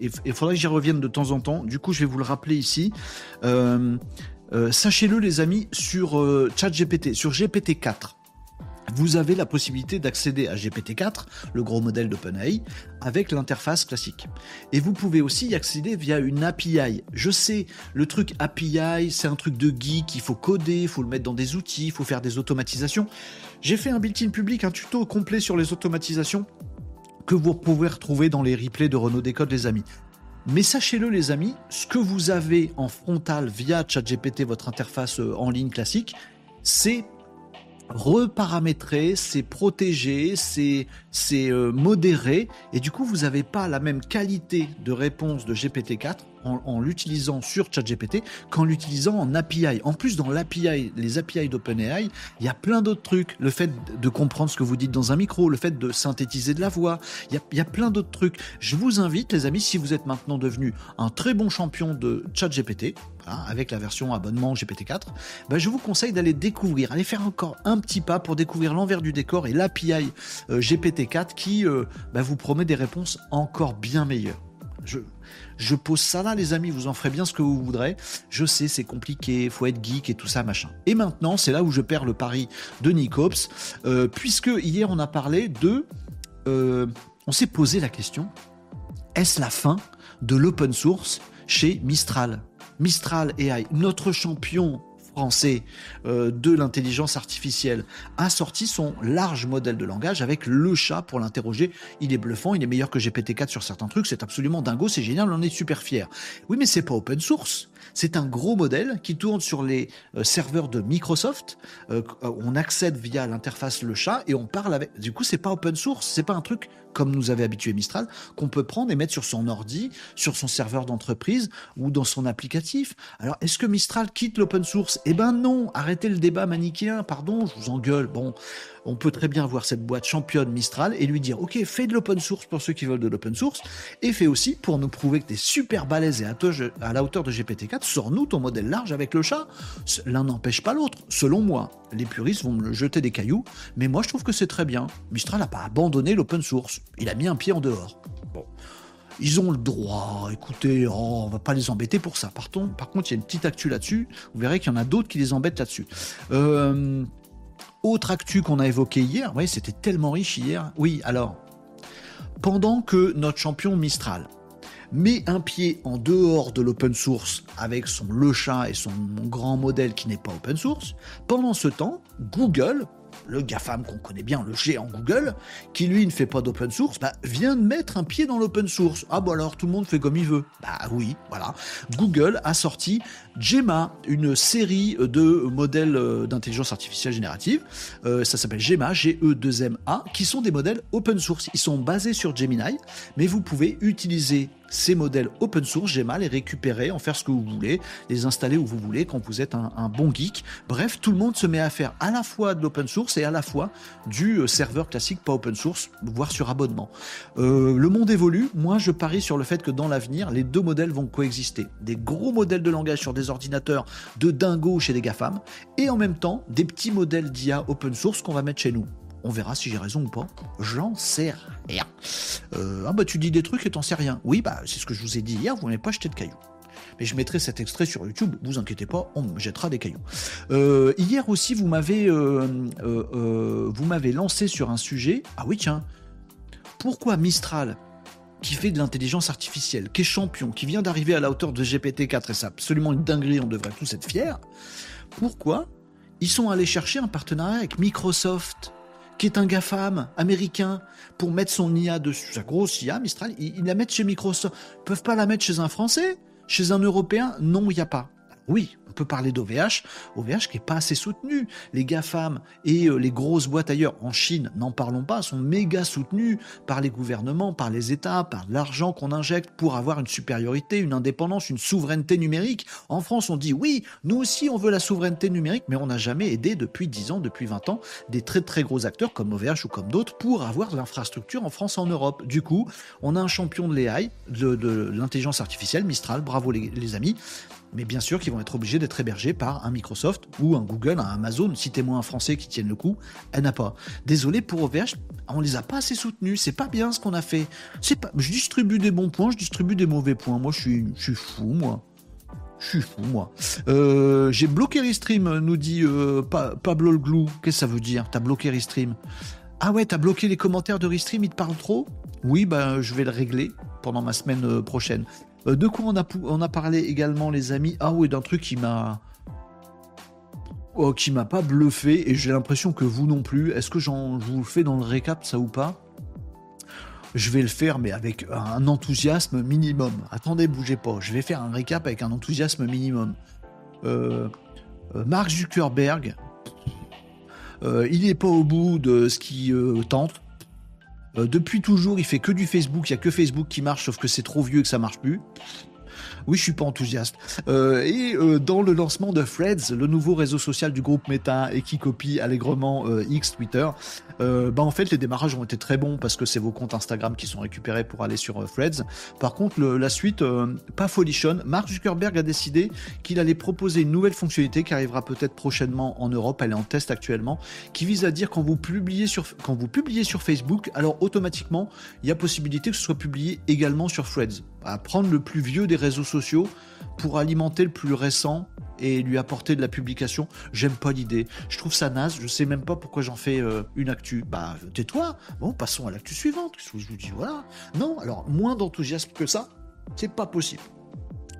il faudrait que j'y revienne de temps en temps. Du coup, je vais vous le rappeler ici. Euh, sachez-le, les amis, sur ChatGPT, sur GPT-4 vous avez la possibilité d'accéder à GPT-4, le gros modèle d'OpenAI, avec l'interface classique. Et vous pouvez aussi y accéder via une API. Je sais, le truc API, c'est un truc de geek, il faut coder, il faut le mettre dans des outils, il faut faire des automatisations. J'ai fait un built-in public, un tuto complet sur les automatisations que vous pouvez retrouver dans les replays de Renault Décode, les amis. Mais sachez-le, les amis, ce que vous avez en frontal via ChatGPT, votre interface euh, en ligne classique, c'est reparamétrer, c'est protéger, c'est euh, modéré, et du coup vous n'avez pas la même qualité de réponse de GPT-4 en, l'utilisant sur ChatGPT qu'en l'utilisant en API. En plus, dans l'API, les API d'OpenAI, il y a plein d'autres trucs. Le fait de comprendre ce que vous dites dans un micro, le fait de synthétiser de la voix, il y a, plein d'autres trucs. Je vous invite, les amis, si vous êtes maintenant devenu un très bon champion de ChatGPT, avec la version abonnement GPT-4, ben, je vous conseille d'aller découvrir, aller faire encore un petit pas pour découvrir l'envers du décor et l'API euh, GPT-4 qui euh, ben, vous promet des réponses encore bien meilleures. Je, pose ça là, les amis, vous en ferez bien ce que vous voudrez. Je sais, c'est compliqué, faut être geek et tout ça, machin. Et maintenant, c'est là où je perds le pari de Nicops, euh, puisque hier on a parlé de. Euh, on s'est posé la question est-ce la fin de l'open source chez Mistral? Mistral AI, notre champion français euh, de l'intelligence artificielle a sorti son large modèle de langage avec le chat pour l'interroger. Il est bluffant, il est meilleur que GPT-4 sur certains trucs, c'est absolument dingo, c'est génial, on est super fier. Oui, mais c'est pas open source. C'est un gros modèle qui tourne sur les euh, serveurs de Microsoft. Euh, on accède via l'interface le chat et on parle avec. Du coup, c'est pas open source, c'est pas un truc comme nous avait habitué Mistral, qu'on peut prendre et mettre sur son ordi, sur son serveur d'entreprise ou dans son applicatif. Alors, est-ce que Mistral quitte l'open source? Eh ben non, arrêtez le débat manichéen, pardon, je vous engueule. Bon, on peut très bien voir cette boîte championne Mistral et lui dire, ok, fais de l'open source pour ceux qui veulent de l'open source, et fais aussi pour nous prouver que tu es super balèze et à la hauteur de GPT-4, sors-nous ton modèle large avec le chat. L'un n'empêche pas l'autre, selon moi. Les puristes vont me jeter des cailloux, mais moi je trouve que c'est très bien. Mistral n'a pas abandonné l'open source, il a mis un pied en dehors. Bon. Ils ont le droit, écoutez, oh, on va pas les embêter pour ça. Par, par contre, il y a une petite actu là-dessus. Vous verrez qu'il y en a d'autres qui les embêtent là-dessus. Euh, autre actu qu'on a évoqué hier, oui, c'était tellement riche hier. Oui, alors, pendant que notre champion Mistral met un pied en dehors de l'open source avec son le chat et son grand modèle qui n'est pas open source, pendant ce temps, Google le GAFAM qu'on connaît bien, le géant Google, qui lui ne fait pas d'open source, bah, vient de mettre un pied dans l'open source. Ah bon alors tout le monde fait comme il veut. Bah oui, voilà. Google a sorti Gemma, une série de modèles euh, d'intelligence artificielle générative. Euh, ça s'appelle Gemma, G-E-2-M-A, qui sont des modèles open source. Ils sont basés sur Gemini, mais vous pouvez utiliser ces modèles open source, Gemma, les récupérer, en faire ce que vous voulez, les installer où vous voulez quand vous êtes un, bon geek. Bref, tout le monde se met à faire à la fois de l'open source et à la fois du euh, serveur classique pas open source, voire sur abonnement. Euh, le monde évolue. Moi, je parie sur le fait que dans l'avenir, les deux modèles vont coexister. Des gros modèles de langage sur des ordinateurs de dingo chez des GAFAM et en même temps des petits modèles d'IA open source qu'on va mettre chez nous. On verra si j'ai raison ou pas. J'en sais rien. Euh, ah bah tu dis des trucs et t'en sais rien. Oui, bah c'est ce que je vous ai dit hier, vous n'avez pas jeté de cailloux. Mais je mettrai cet extrait sur YouTube, vous inquiétez pas, on me jettera des cailloux. Euh, hier aussi, vous m'avez, euh, vous m'avez lancé sur un sujet. Ah oui, tiens. Pourquoi Mistral, qui fait de l'intelligence artificielle, qui est champion, qui vient d'arriver à la hauteur de GPT-4, et c'est absolument une dinguerie, on devrait tous être fiers, pourquoi ils sont allés chercher un partenariat avec Microsoft? Qui est un GAFAM américain, pour mettre son IA dessus, sa grosse IA, Mistral, ils, la mettent chez Microsoft. Ils peuvent pas la mettre chez un Français? Chez un Européen? Non, il n'y a pas. Oui, on peut parler d'OVH, OVH qui est pas assez soutenu. Les GAFAM et euh, les grosses boîtes ailleurs, en Chine, n'en parlons pas, sont méga soutenus par les gouvernements, par les États, par l'argent qu'on injecte pour avoir une supériorité, une indépendance, une souveraineté numérique. En France, on dit oui, nous aussi on veut la souveraineté numérique, mais on n'a jamais aidé depuis 10 ans, depuis 20 ans, des très très gros acteurs comme OVH ou comme d'autres pour avoir de l'infrastructure en France, en Europe. Du coup, on a un champion de l'AI, de, l'intelligence artificielle, Mistral, bravo les amis mais bien sûr qu'ils vont être obligés d'être hébergés par un Microsoft ou un Google, un Amazon. Citez-moi un Français qui tienne le coup. Elle n'a pas. Désolé pour OVH, on les a pas assez soutenus. C'est pas bien ce qu'on a fait. C'est pas. Je distribue des bons points, je distribue des mauvais points. Moi, je suis, je suis fou, moi. Je suis fou, moi. Euh, j'ai bloqué Restream, nous dit euh, Pablo le Glou. Qu'est-ce que ça veut dire T'as bloqué Restream? Ah ouais, t'as bloqué les commentaires de Restream, il te parle trop? Oui, ben je vais le régler pendant ma semaine euh, prochaine. Euh, de quoi on a, parlé également, les amis? Ah oui, d'un truc qui m'a. Oh, qui m'a pas bluffé et j'ai l'impression que vous non plus. Est-ce que je vous le fais dans le récap, ça ou pas? Je vais le faire, mais avec un enthousiasme minimum. Attendez, bougez pas. Je vais faire un récap avec un enthousiasme minimum. Euh, euh, Mark Zuckerberg, il n'est pas au bout de ce qu'il tente. Euh, depuis toujours, il fait que du Facebook. Il y a que Facebook qui marche, sauf que c'est trop vieux et que ça marche plus. Oui, je suis pas enthousiaste. Euh, et euh, dans le lancement de Threads, le nouveau réseau social du groupe Meta et qui copie allègrement X Twitter, bah en fait les démarrages ont été très bons parce que c'est vos comptes Instagram qui sont récupérés pour aller sur Threads. Par contre, la suite pas folichonne. Mark Zuckerberg a décidé qu'il allait proposer une nouvelle fonctionnalité qui arrivera peut-être prochainement en Europe. Elle est en test actuellement, qui vise à dire quand vous publiez sur vous publiez sur Facebook, alors automatiquement il y a possibilité que ce soit publié également sur Threads. À prendre le plus vieux des réseaux sociaux pour alimenter le plus récent et lui apporter de la publication. J'aime pas l'idée. Je trouve ça naze. Je sais même pas pourquoi j'en fais euh, une actu. Bah, tais-toi. Bon, passons à l'actu suivante. Je vous dis, voilà. Non, alors, moins d'enthousiasme que ça, c'est pas possible.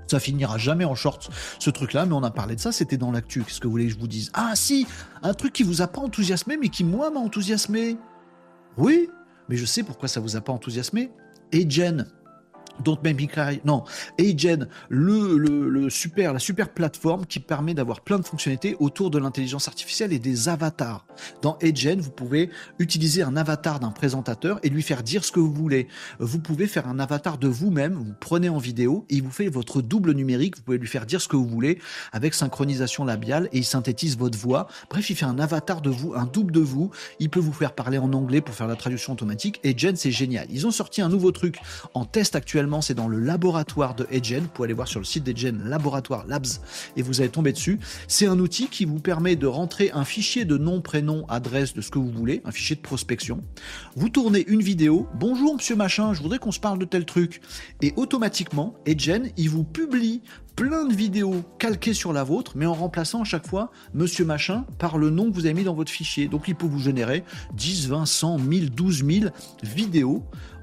Ça finira jamais en short, ce truc-là, mais on a parlé de ça, c'était dans l'actu. Qu'est-ce que vous voulez que je vous dise? Ah, si Un truc qui vous a pas enthousiasmé, mais qui, moi, m'a enthousiasmé. Oui, mais je sais pourquoi ça vous a pas enthousiasmé. Et Jen, Don't Make Me Cry, non, Agen, le, le, super, la super plateforme qui permet d'avoir plein de fonctionnalités autour de l'intelligence artificielle et des avatars. Dans Agen, vous pouvez utiliser un avatar d'un présentateur et lui faire dire ce que vous voulez. Vous pouvez faire un avatar de vous-même, vous prenez en vidéo et il vous fait votre double numérique, vous pouvez lui faire dire ce que vous voulez avec synchronisation labiale et il synthétise votre voix. Bref, il fait un avatar de vous, un double de vous. Il peut vous faire parler en anglais pour faire la traduction automatique. Agen, c'est génial. Ils ont sorti un nouveau truc en test actuellement c'est dans le laboratoire de Edgen. Vous pouvez aller voir sur le site d'Edgen, Laboratoire Labs, et vous allez tomber dessus. C'est un outil qui vous permet de rentrer un fichier de nom, prénom, adresse de ce que vous voulez, un fichier de prospection. Vous tournez une vidéo. Bonjour, monsieur machin, je voudrais qu'on se parle de tel truc. Et automatiquement, Edgen, il vous publie plein de vidéos calquées sur la vôtre, mais en remplaçant à chaque fois Monsieur Machin par le nom que vous avez mis dans votre fichier. Donc il peut vous générer 10, 20, 100, 1000, 12 000 vidéos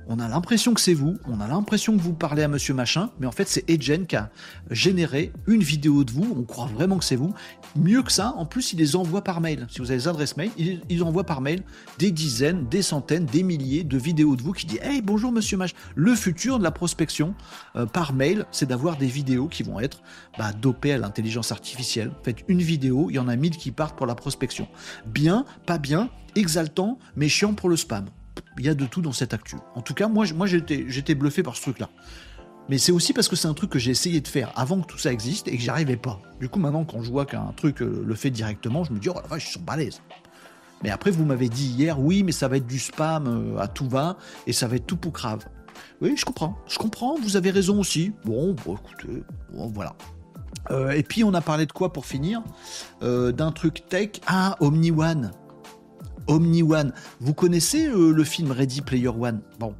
on a l'impression que c'est vous, on a l'impression que vous parlez à monsieur machin, mais en fait c'est Edgen qui a généré une vidéo de vous, on croit vraiment que c'est vous. Mieux que ça, en plus il les envoie par mail. Si vous avez des adresses mail, il, envoie par mail des dizaines, des centaines, des milliers de vidéos de vous qui dit Hey bonjour monsieur machin. Le futur de la prospection euh, par mail, c'est d'avoir des vidéos qui vont être bah, dopées à l'intelligence artificielle. Faites une vidéo, il y en a mille qui partent pour la prospection. Bien, pas bien, exaltant, mais chiant pour le spam il y a de tout dans cette actu. En tout cas, moi, j'étais bluffé par ce truc-là. Mais c'est aussi parce que c'est un truc que j'ai essayé de faire avant que tout ça existe et que j'y arrivais pas. Du coup, maintenant, quand je vois qu'un truc euh, le fait directement, je me dis, oh la vache, ils sont balèzes. Mais après, vous m'avez dit hier, oui, mais ça va être du spam euh, à tout va et ça va être tout pour grave. Oui, je comprends. Je comprends, vous avez raison aussi. Bon, écoutez, bon, voilà. Euh, et puis, on a parlé de quoi pour finir? D'un truc tech. Ah, Omni One. Omni One. Vous connaissez euh, le film Ready Player One? Bon,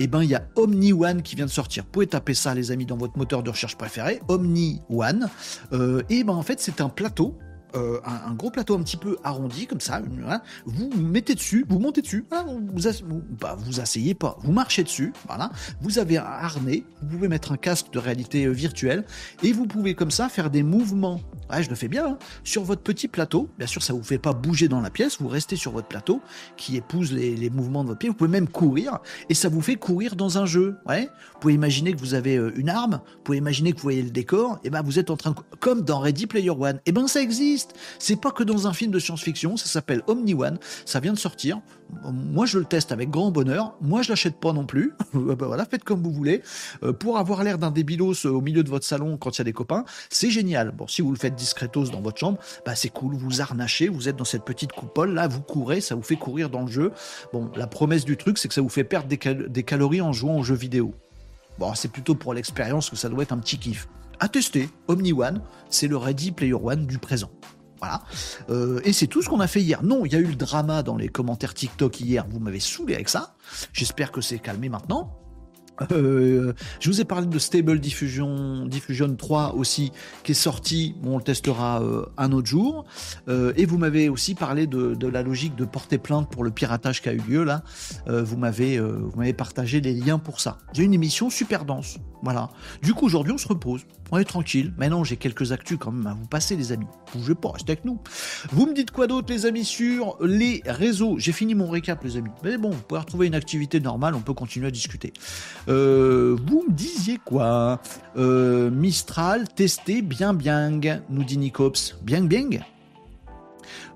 eh ben il y a Omni One qui vient de sortir. Vous pouvez taper ça, les amis, dans votre moteur de recherche préféré, Omni One. Euh, et ben en fait, c'est un plateau euh, un, gros plateau un petit peu arrondi comme ça. Hein. vous mettez dessus, vous montez dessus. Hein, vous, bah, vous asseyez pas, vous marchez dessus. Voilà. Vous avez un harnais. Vous pouvez mettre un casque de réalité euh, virtuelle et vous pouvez comme ça faire des mouvements. je le fais bien hein, sur votre petit plateau. Bien sûr, ça vous fait pas bouger dans la pièce. Vous restez sur votre plateau qui épouse les, mouvements de votre pied. Vous pouvez même courir et ça vous fait courir dans un jeu. Ouais. Vous pouvez imaginer que vous avez euh, une arme. Vous pouvez imaginer que vous voyez le décor. Et ben vous êtes en train de, comme dans Ready Player One. Et ben ça existe. C'est pas que dans un film de science-fiction, ça s'appelle Omni One, ça vient de sortir. Moi, je le teste avec grand bonheur. Moi, je l'achète pas non plus. Bah, voilà, faites comme vous voulez. Euh, pour avoir l'air d'un débilos au milieu de votre salon quand il y a des copains, c'est génial. Bon, si vous le faites discretos dans votre chambre, bah c'est cool. Vous arnachez, vous êtes dans cette petite coupole là, vous courez, ça vous fait courir dans le jeu. Bon, la promesse du truc, c'est que ça vous fait perdre des, des calories en jouant aux jeux vidéo. Bon, c'est plutôt pour l'expérience que ça doit être un petit kiff. À tester, Omni One, c'est le Ready Player One du présent. Voilà. Euh, et c'est tout ce qu'on a fait hier. Non, il y a eu le drama dans les commentaires TikTok hier. Vous m'avez saoulé avec ça. J'espère que c'est calmé maintenant. Euh, je vous ai parlé de Stable Diffusion, Diffusion 3 aussi, qui est sorti. on le testera euh, un autre jour. et vous m'avez aussi parlé de, la logique de porter plainte pour le piratage qui a eu lieu là. vous m'avez vous m'avez partagé les liens pour ça. J'ai une émission super dense. Voilà. Du coup, aujourd'hui, on se repose. On est tranquille. Maintenant, j'ai quelques actus quand même à vous passer, les amis. Bougez pas, restez avec nous. Vous me dites quoi d'autre, les amis, sur les réseaux? J'ai fini mon récap, les amis. Mais bon, vous pouvez retrouver une activité normale, on peut continuer à discuter. Euh, vous me disiez quoi? Euh, Mistral, testé, bien bien, nous dit Nicops. Bien bien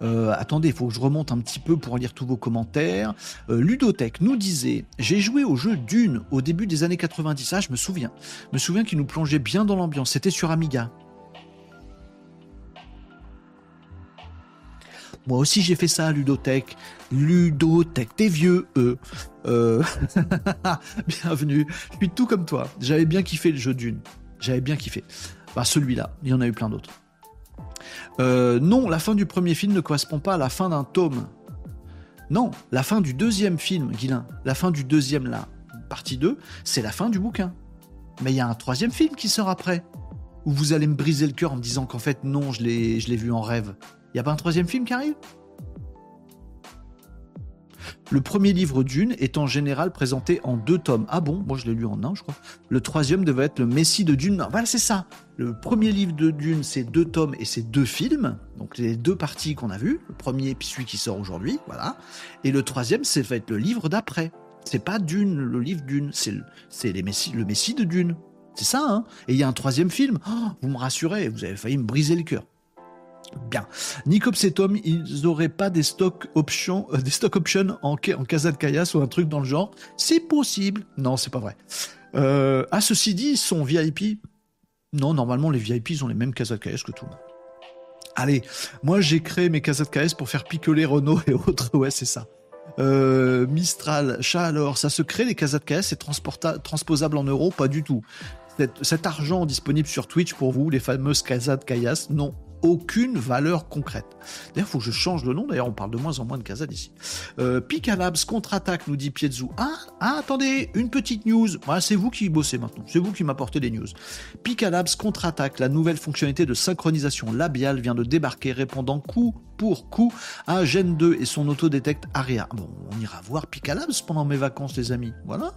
euh, attendez, il faut que je remonte un petit peu pour lire tous vos commentaires. Euh, Ludotech nous disait J'ai joué au jeu Dune au début des années 90. Ah, je me souviens. Je me souviens qu'il nous plongeait bien dans l'ambiance. C'était sur Amiga. Moi aussi j'ai fait ça, Ludotech. Ludotech, t'es vieux, eux. Euh... Bienvenue. Je suis tout comme toi. J'avais bien kiffé le jeu Dune. J'avais bien kiffé. Bah celui-là, il y en a eu plein d'autres. Euh, non, la fin du premier film ne correspond pas à la fin d'un tome. Non, la fin du deuxième film, Guilin, la fin du deuxième là, partie 2, c'est la fin du bouquin. Mais il y a un troisième film qui sort après. Où vous allez me briser le cœur en me disant qu'en fait, non, je l'ai, vu en rêve. Il y a pas un troisième film qui arrive? Le premier livre d'une est en général présenté en deux tomes. Ah bon? Moi je l'ai lu en un, je crois. Le troisième devait être le Messie de Dune. voilà, c'est ça. Le premier livre de Dune, c'est deux tomes et c'est deux films. Donc les deux parties qu'on a vues. Le premier puis celui qui sort aujourd'hui. Voilà. Et le troisième, c'est va être le livre d'après. C'est pas Dune, le livre Dune, c'est le, c'est les messi- le Messie de Dune. C'est ça, hein? Et il y a un troisième film. Oh, vous me rassurez, vous avez failli me briser le cœur. Bien. Nicops et Tom, ils auraient pas des stock options, euh, des stock options en, en Casa ou un truc dans le genre C'est possible. Non, c'est pas vrai. Euh, ah, ceci dit, ils sont VIP. Non, normalement, les VIP, ils ont les mêmes Casa de que tout le monde. Allez, moi, j'ai créé mes Casa de pour faire picoler Renault et autres. Ouais, c'est ça. Euh, Mistral, chat ça se crée les Casa de c'est transposable en euros? Pas du tout. Cet, argent disponible sur Twitch pour vous, les fameuses Casa de Caillasse, n'ont aucune valeur concrète. D'ailleurs, il faut que je change le nom. D'ailleurs, on parle de moins en moins de Casa d'ici. Euh, contre-attaque, nous dit Pietzu. Ah, ah, attendez, une petite news. C'est vous qui bossez maintenant. C'est vous qui m'apportez des news. Picalabs contre-attaque, la nouvelle fonctionnalité de synchronisation labiale vient de débarquer, répondant coup pour coup à Gen 2 et son autodétecte ARIA. Bon, on ira voir Picalabs pendant mes vacances, les amis. Voilà.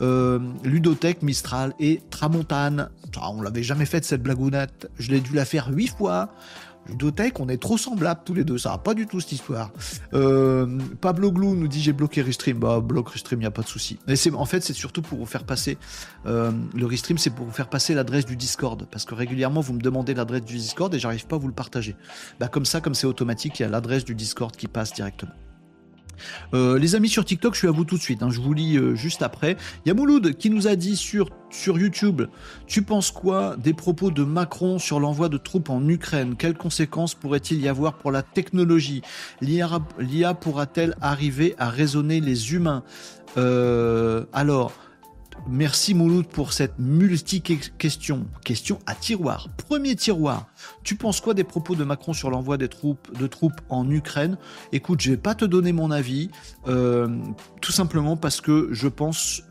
Euh, Ludotech, Mistral et Tramontane. Ah, on l'avait jamais fait cette blagounette. Je l'ai dû la faire huit fois. Ludotech, on est trop semblables tous les deux. Ça va pas du tout cette histoire. Euh, Pablo Glou nous dit j'ai bloqué Restream. Bah, bloque Restream, y a pas de souci. En fait, c'est surtout pour vous faire passer euh, le Restream, c'est pour vous faire passer l'adresse du Discord. Parce que régulièrement, vous me demandez l'adresse du Discord et j'arrive pas à vous le partager. Bah, comme ça, comme c'est automatique, il y a l'adresse du Discord qui passe directement. Euh, les amis sur TikTok, je suis à vous tout de suite. hein, je vous lis euh, juste après. Il qui nous a dit sur, YouTube Tu penses quoi des propos de Macron sur l'envoi de troupes en Ukraine? Quelles conséquences pourrait-il y avoir pour la technologie? L'IA l'IA pourra-t-elle arriver à raisonner les humains Euh, Alors. Merci Mouloud pour cette multi-question. Question à tiroir. Premier tiroir. Tu penses quoi des propos de Macron sur l'envoi de troupes en Ukraine? Écoute, je vais pas te donner mon avis, euh, tout simplement parce que je pense.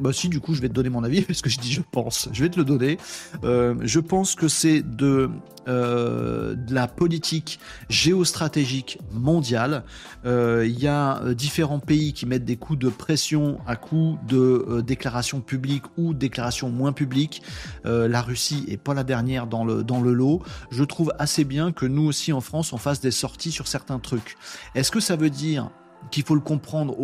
Bah si, du coup, je vais te donner mon avis parce que je dis je pense. Je vais te le donner. Euh, je pense que c'est de euh, la politique géostratégique mondiale. Euh, Il y a différents pays qui mettent des coups de pression à coups de déclarations publiques ou déclarations moins publiques. La Russie est pas la dernière dans le dans le lot. Je trouve assez bien que nous aussi en France on fasse des sorties sur certains trucs. Est-ce que ça veut dire qu'il faut le comprendre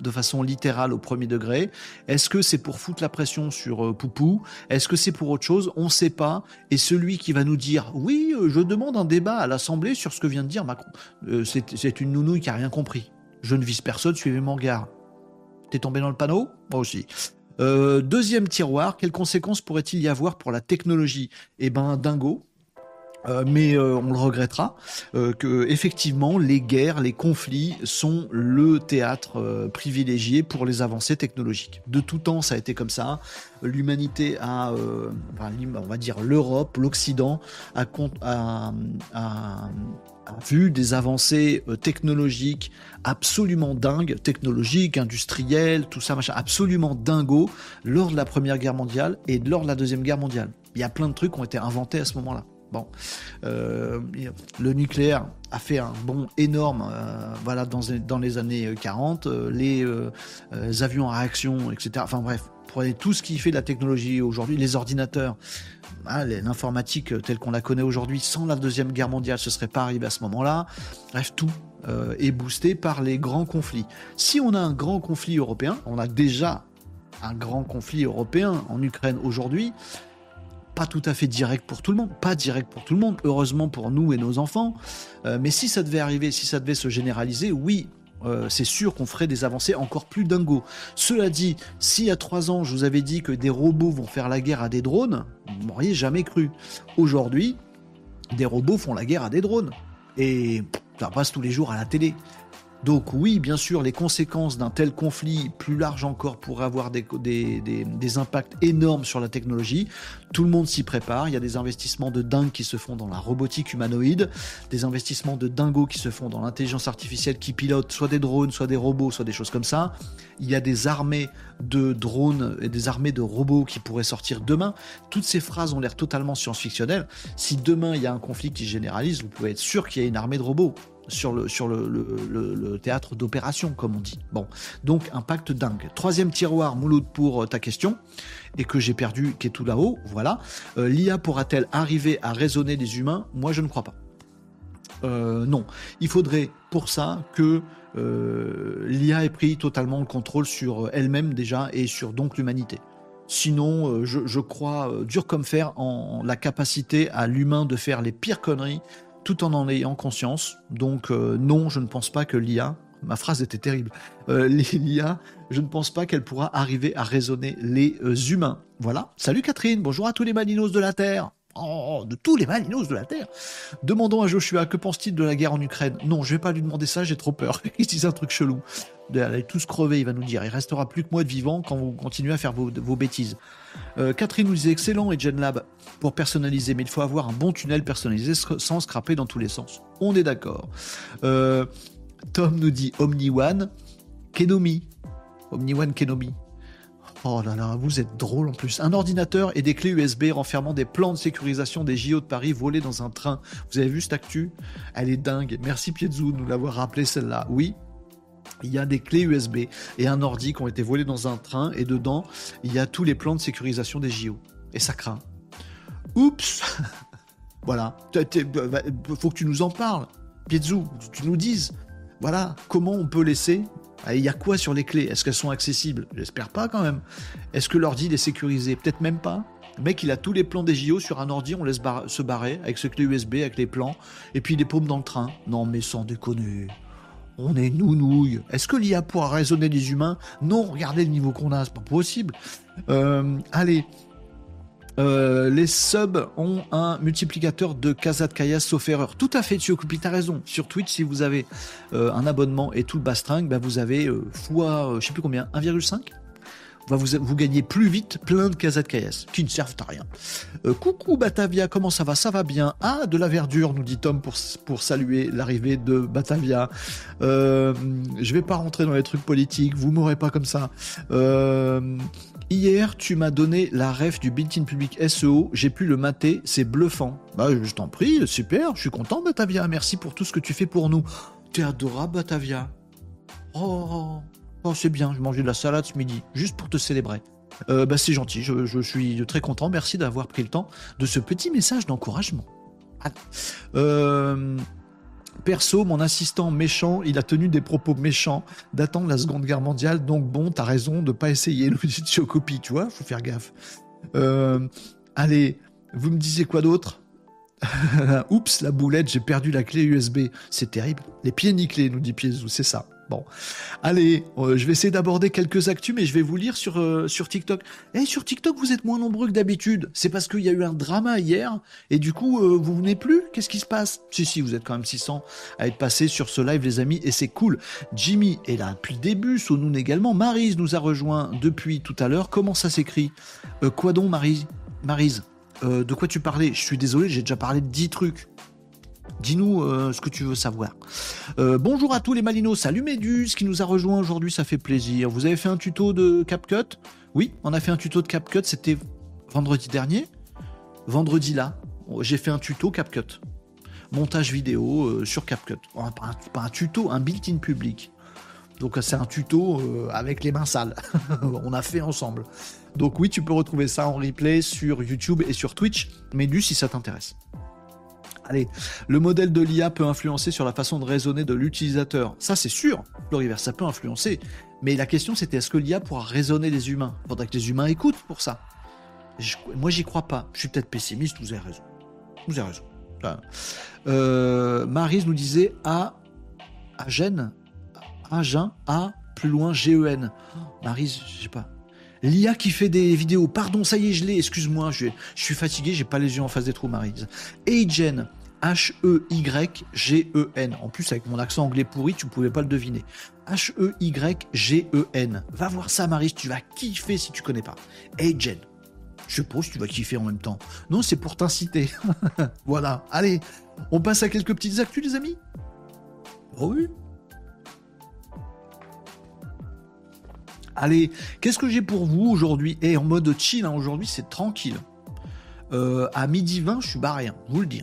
de façon littérale au premier degré. Est-ce que c'est pour foutre la pression sur euh, Poupou? Est-ce que c'est pour autre chose? On ne sait pas. Et celui qui va nous dire oui, euh, je demande un débat à l'Assemblée sur ce que vient de dire Macron, euh, c'est une nounouille qui a rien compris. Je ne vise personne, suivez mon regard. T'es tombé dans le panneau? Moi aussi. Deuxième tiroir, quelles conséquences pourrait-il y avoir pour la technologie? Eh ben, dingo. Euh, mais euh, on le regrettera euh, que effectivement les guerres, les conflits sont le théâtre euh, privilégié pour les avancées technologiques. De tout temps, ça a été comme ça. L'humanité a, euh, enfin, on va dire l'Europe, l'Occident a, a- a- a vu des avancées technologiques absolument dingues, technologiques, industrielles, tout ça, machin, absolument dingo lors de la Première Guerre mondiale et lors de la Deuxième Guerre mondiale. Il y a plein de trucs qui ont été inventés à ce moment-là. Bon, euh, le nucléaire a fait un bond énorme, euh, voilà, dans, dans les années 40, euh, les avions à réaction, etc. Enfin bref, prenez tout ce qui fait de la technologie aujourd'hui, les ordinateurs, hein, l'informatique telle qu'on la connaît aujourd'hui, sans la deuxième guerre mondiale, ce serait pas arrivé à ce moment-là. Bref, tout est boosté par les grands conflits. Si on a un grand conflit européen, on a déjà un grand conflit européen en Ukraine aujourd'hui tout à fait direct pour tout le monde, pas direct pour tout le monde, heureusement pour nous et nos enfants. Euh, mais si ça devait arriver, si ça devait se généraliser, oui, euh, c'est sûr qu'on ferait des avancées encore plus dingos. Cela dit, si a trois ans, je vous avais dit que des robots vont faire la guerre à des drones, vous m'auriez jamais cru. Aujourd'hui, des robots font la guerre à des drones. Et ça passe tous les jours à la télé. Donc oui, bien sûr, les conséquences d'un tel conflit plus large encore pourraient avoir des, impacts énormes sur la technologie. Tout le monde s'y prépare. Il y a des investissements de dingue qui se font dans la robotique humanoïde, des investissements de dingo qui se font dans l'intelligence artificielle qui pilote soit des drones, soit des robots, soit des choses comme ça. Il y a des armées de drones et des armées de robots qui pourraient sortir demain. Toutes ces phrases ont l'air totalement science-fictionnelles. Si demain il y a un conflit qui se généralise, vous pouvez être sûr qu'il y a une armée de robots sur le, théâtre d'opération, comme on dit. Bon, donc impact dingue. Troisième tiroir, Mouloud, pour euh, ta question, et que j'ai perdu, qui est tout là-haut, voilà. Euh, L'IA pourra-t-elle arriver à raisonner les humains? Moi, je ne crois pas. Euh, non, il faudrait pour ça que l'IA ait pris totalement le contrôle sur elle-même déjà et sur donc l'humanité. Sinon, je, crois dur comme fer en la capacité à l'humain de faire les pires conneries tout en en ayant conscience. Donc non, je ne pense pas que l'IA, ma phrase était terrible, l'IA, je ne pense pas qu'elle pourra arriver à raisonner les humains. Voilà. Salut Catherine, bonjour à tous les malinos de la Terre. Oh, de tous les malinos de la Terre. Demandons à Joshua que pense-t-il de la guerre en Ukraine? Non, je vais pas lui demander ça, j'ai trop peur. il dit un truc chelou. Allez tous crever, il va nous dire. Il restera plus que moi de vivant quand vous continuez à faire vos, bêtises. Euh, Catherine nous disait excellent et GenLab pour personnaliser, mais il faut avoir un bon tunnel personnalisé sans scraper dans tous les sens. On est d'accord. Euh, Tom nous dit Omni One, Kenomi. Omni One Kenomi. Oh là là, vous êtes drôle en plus. Un ordinateur et des clés USB renfermant des plans de sécurisation des JO de Paris volés dans un train. Vous avez vu cette actu? Elle est dingue. Merci Piezou de nous l'avoir rappelé celle-là. Oui, il y a des clés USB et un ordi qui ont été volés dans un train et dedans, il y a tous les plans de sécurisation des JO. Et ça craint. Oups Voilà. Bah, faut que tu nous en parles. Piezou, tu nous dises. Voilà, comment on peut laisser il y a quoi sur les clés? Est-ce qu'elles sont accessibles? J'espère pas quand même. Est-ce que l'ordi est sécurisé? Peut-être même pas. Le mec, il a tous les plans des JO sur un ordi, on laisse se barrer avec ce clé USB, avec les plans, et puis les paumes dans le train. Non, mais sans déconner. On est nounouille. Est-ce que l'IA pourra raisonner les humains? Non, regardez le niveau qu'on a, c'est pas possible. Euh, allez, euh, les subs ont un multiplicateur de Casa Kaya sauf erreur. Tout à fait, tu t'as raison. Sur Twitch, si vous avez euh, un abonnement et tout le bastring, bah vous avez fois, je sais plus combien, 1,5 vous, vous gagnez plus vite plein de de Kayas qui ne servent à rien. coucou Batavia, comment ça va? Ça va bien? Ah, de la verdure, nous dit Tom pour, pour saluer l'arrivée de Batavia. je vais pas rentrer dans les trucs politiques, vous m'aurez pas comme ça. Hier, tu m'as donné la ref du built-in public SEO, j'ai pu le mater, c'est bluffant. Bah, je t'en prie, super, je suis content, Batavia, merci pour tout ce que tu fais pour nous. T'es adorable, Batavia. Oh, oh c'est bien, je mangeais de la salade ce midi, juste pour te célébrer. Euh, bah, c'est gentil, je, suis très content, merci d'avoir pris le temps de ce petit message d'encouragement. Ah. Euh, Perso, mon assistant méchant, il a tenu des propos méchants d'attendre la Seconde Guerre mondiale, donc bon, t'as raison de pas essayer le de Chocopie, tu vois, faut faire gaffe. Euh, allez, vous me disiez quoi d'autre? Oups, la boulette, j'ai perdu la clé USB. C'est terrible. Les pieds nickelés, nous dit Piezou, c'est ça. Bon, allez, euh, je vais essayer d'aborder quelques actus, mais je vais vous lire sur, euh, sur TikTok. Eh, sur TikTok, vous êtes moins nombreux que d'habitude. C'est parce qu'il y a eu un drama hier, et du coup, euh, vous venez plus? Qu'est-ce qui se passe? Si, si, vous êtes quand même 600 à être passés sur ce live, les amis, et c'est cool. Jimmy est là depuis le début, Sonoun également. Marise nous a rejoint depuis tout à l'heure. Comment ça s'écrit? Quoi donc, Marise? Marise de quoi tu parlais? Je suis désolé, j'ai déjà parlé de 10 trucs. Dis-nous euh, ce que tu veux savoir. Euh, bonjour à tous les Malinos, salut Méduse qui nous a rejoint aujourd'hui, ça fait plaisir. Vous avez fait un tuto de CapCut? Oui, on a fait un tuto de CapCut, c'était vendredi dernier. Vendredi là, j'ai fait un tuto CapCut. Montage vidéo euh, sur CapCut. Pas un, tuto, un built-in public. Donc c'est un tuto avec les mains sales. on a fait ensemble. Donc oui, tu peux retrouver ça en replay sur YouTube et sur Twitch. Méduse si ça t'intéresse. Allez, le modèle de l'IA peut influencer sur la façon de raisonner de l'utilisateur. Ça, c'est sûr, Floriver, ça peut influencer. Mais la question, c'était est-ce que l'IA pourra raisonner les humains? Il faudrait que les humains écoutent pour ça. moi, j'y crois pas. Je suis peut-être pessimiste, vous avez raison. Vous avez raison. Euh, Marise nous disait à Gênes, à Jean, A, plus loin, G-E-N. Marise, je sais pas. L'IA qui fait des vidéos. Pardon, ça y est, je l'ai. Excuse-moi, je, suis fatigué, j'ai pas les yeux en face des trous, Marise. Agen, H-E-Y-G-E-N. En plus, avec mon accent anglais pourri, tu pouvais pas le deviner. H-E-Y-G-E-N. Va voir ça, Marise, tu vas kiffer si tu connais pas. Agen. Je suppose que tu vas kiffer en même temps. Non, c'est pour t'inciter. voilà. Allez, on passe à quelques petites actus, les amis. Oh oui. Allez, qu'est-ce que j'ai pour vous aujourd'hui? Et en mode chill, hein, aujourd'hui c'est tranquille. Euh, à midi 20, je suis barré, hein, vous le dis.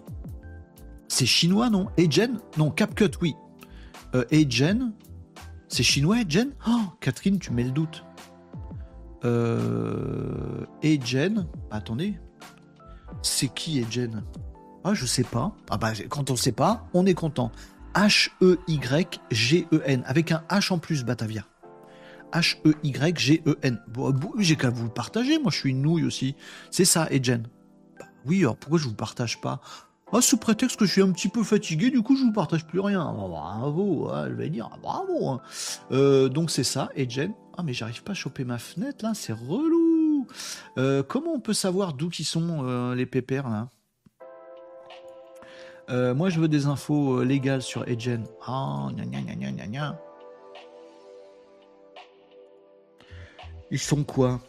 C'est chinois, non? Agen Non, CapCut, oui. Euh, Agen C'est chinois, Agen Oh, Catherine, tu mets le doute. Euh, Agen Attendez. C'est qui Agen Ah, je sais pas. Ah bah, quand on sait pas, on est content. H-E-Y-G-E-N, avec un H en plus, Batavia. H-E-Y-G-E-N. Bon, j'ai qu'à vous le partager, moi je suis une nouille aussi. C'est ça, Edgen. Bah, oui, alors pourquoi je vous partage pas? Ah, sous prétexte que je suis un petit peu fatigué, du coup je vous partage plus rien. Ah, bravo, hein, je vais dire bravo. Hein. Euh, donc c'est ça, Edgen. Ah mais j'arrive pas à choper ma fenêtre là, c'est relou. Euh, comment on peut savoir d'où qui sont euh, les pépères là? Moi je veux des infos légales sur Edgen. Ah, gna gna gna gna gna Ils sont quoi?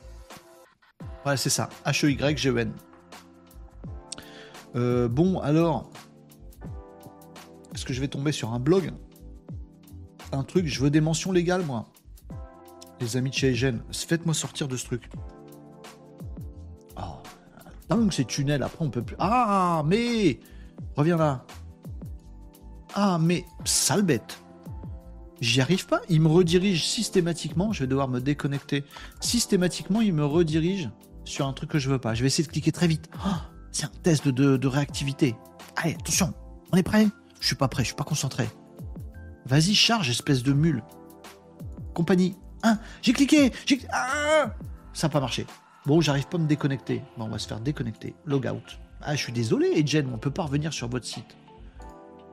Ouais, c'est ça. H-E-Y-G-E-N. Euh, bon, alors. Est-ce que je vais tomber sur un blog? Un truc, je veux des mentions légales, moi. Les amis de chez Egen, faites-moi sortir de ce truc. Oh, dingue ces tunnels, après on peut plus. Ah, mais Reviens là. Ah, mais sale bête. J'y arrive pas. Il me redirige systématiquement. Je vais devoir me déconnecter. Systématiquement, il me redirige sur un truc que je veux pas. Je vais essayer de cliquer très vite. Oh, c'est un test de, réactivité. Allez, attention. On est prêt? Je suis pas prêt. Je suis pas concentré. Vas-y, charge, espèce de mule. Compagnie. Hein J'ai cliqué. J'ai. Ah Ça n'a pas marché. Bon, j'arrive pas à me déconnecter. Bon, on va se faire déconnecter. Logout. Ah, je suis désolé, Edgen, on peut pas revenir sur votre site.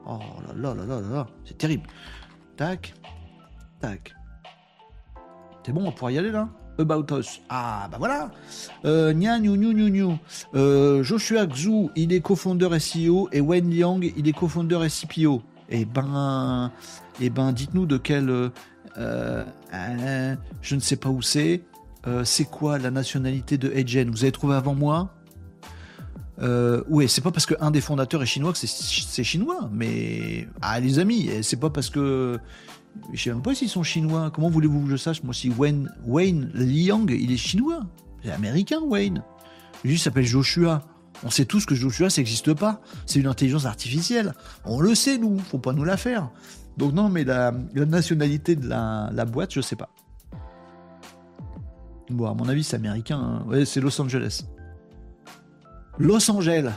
Oh là là là là là, c'est terrible. Tac. Tac. C'est bon, on pourra y aller là? About Us. Ah, bah voilà. Euh, nya, new, new, new, new. Euh, Joshua Xu, il est cofondeur SEO et Wen Liang, il est cofondeur SCPO. Eh ben, eh ben, dites-nous de quel. Euh, je ne sais pas où c'est. c'est quoi la nationalité de Edgen Vous avez trouvé avant moi? Euh, oui, c'est pas parce qu'un des fondateurs est chinois que c'est chinois, mais ah les amis, c'est pas parce que je sais même pas s'ils sont chinois. Comment voulez-vous que je sache? Moi, si Wayne, Wayne Liang, il est chinois, c'est américain Wayne. Il s'appelle Joshua. On sait tous que Joshua, ça n'existe pas. C'est une intelligence artificielle. On le sait, nous. Faut pas nous la faire. Donc non, mais la, nationalité de la, la, boîte, je sais pas. Bon, à mon avis, c'est américain. Hein. Ouais, c'est Los Angeles. Los Angeles,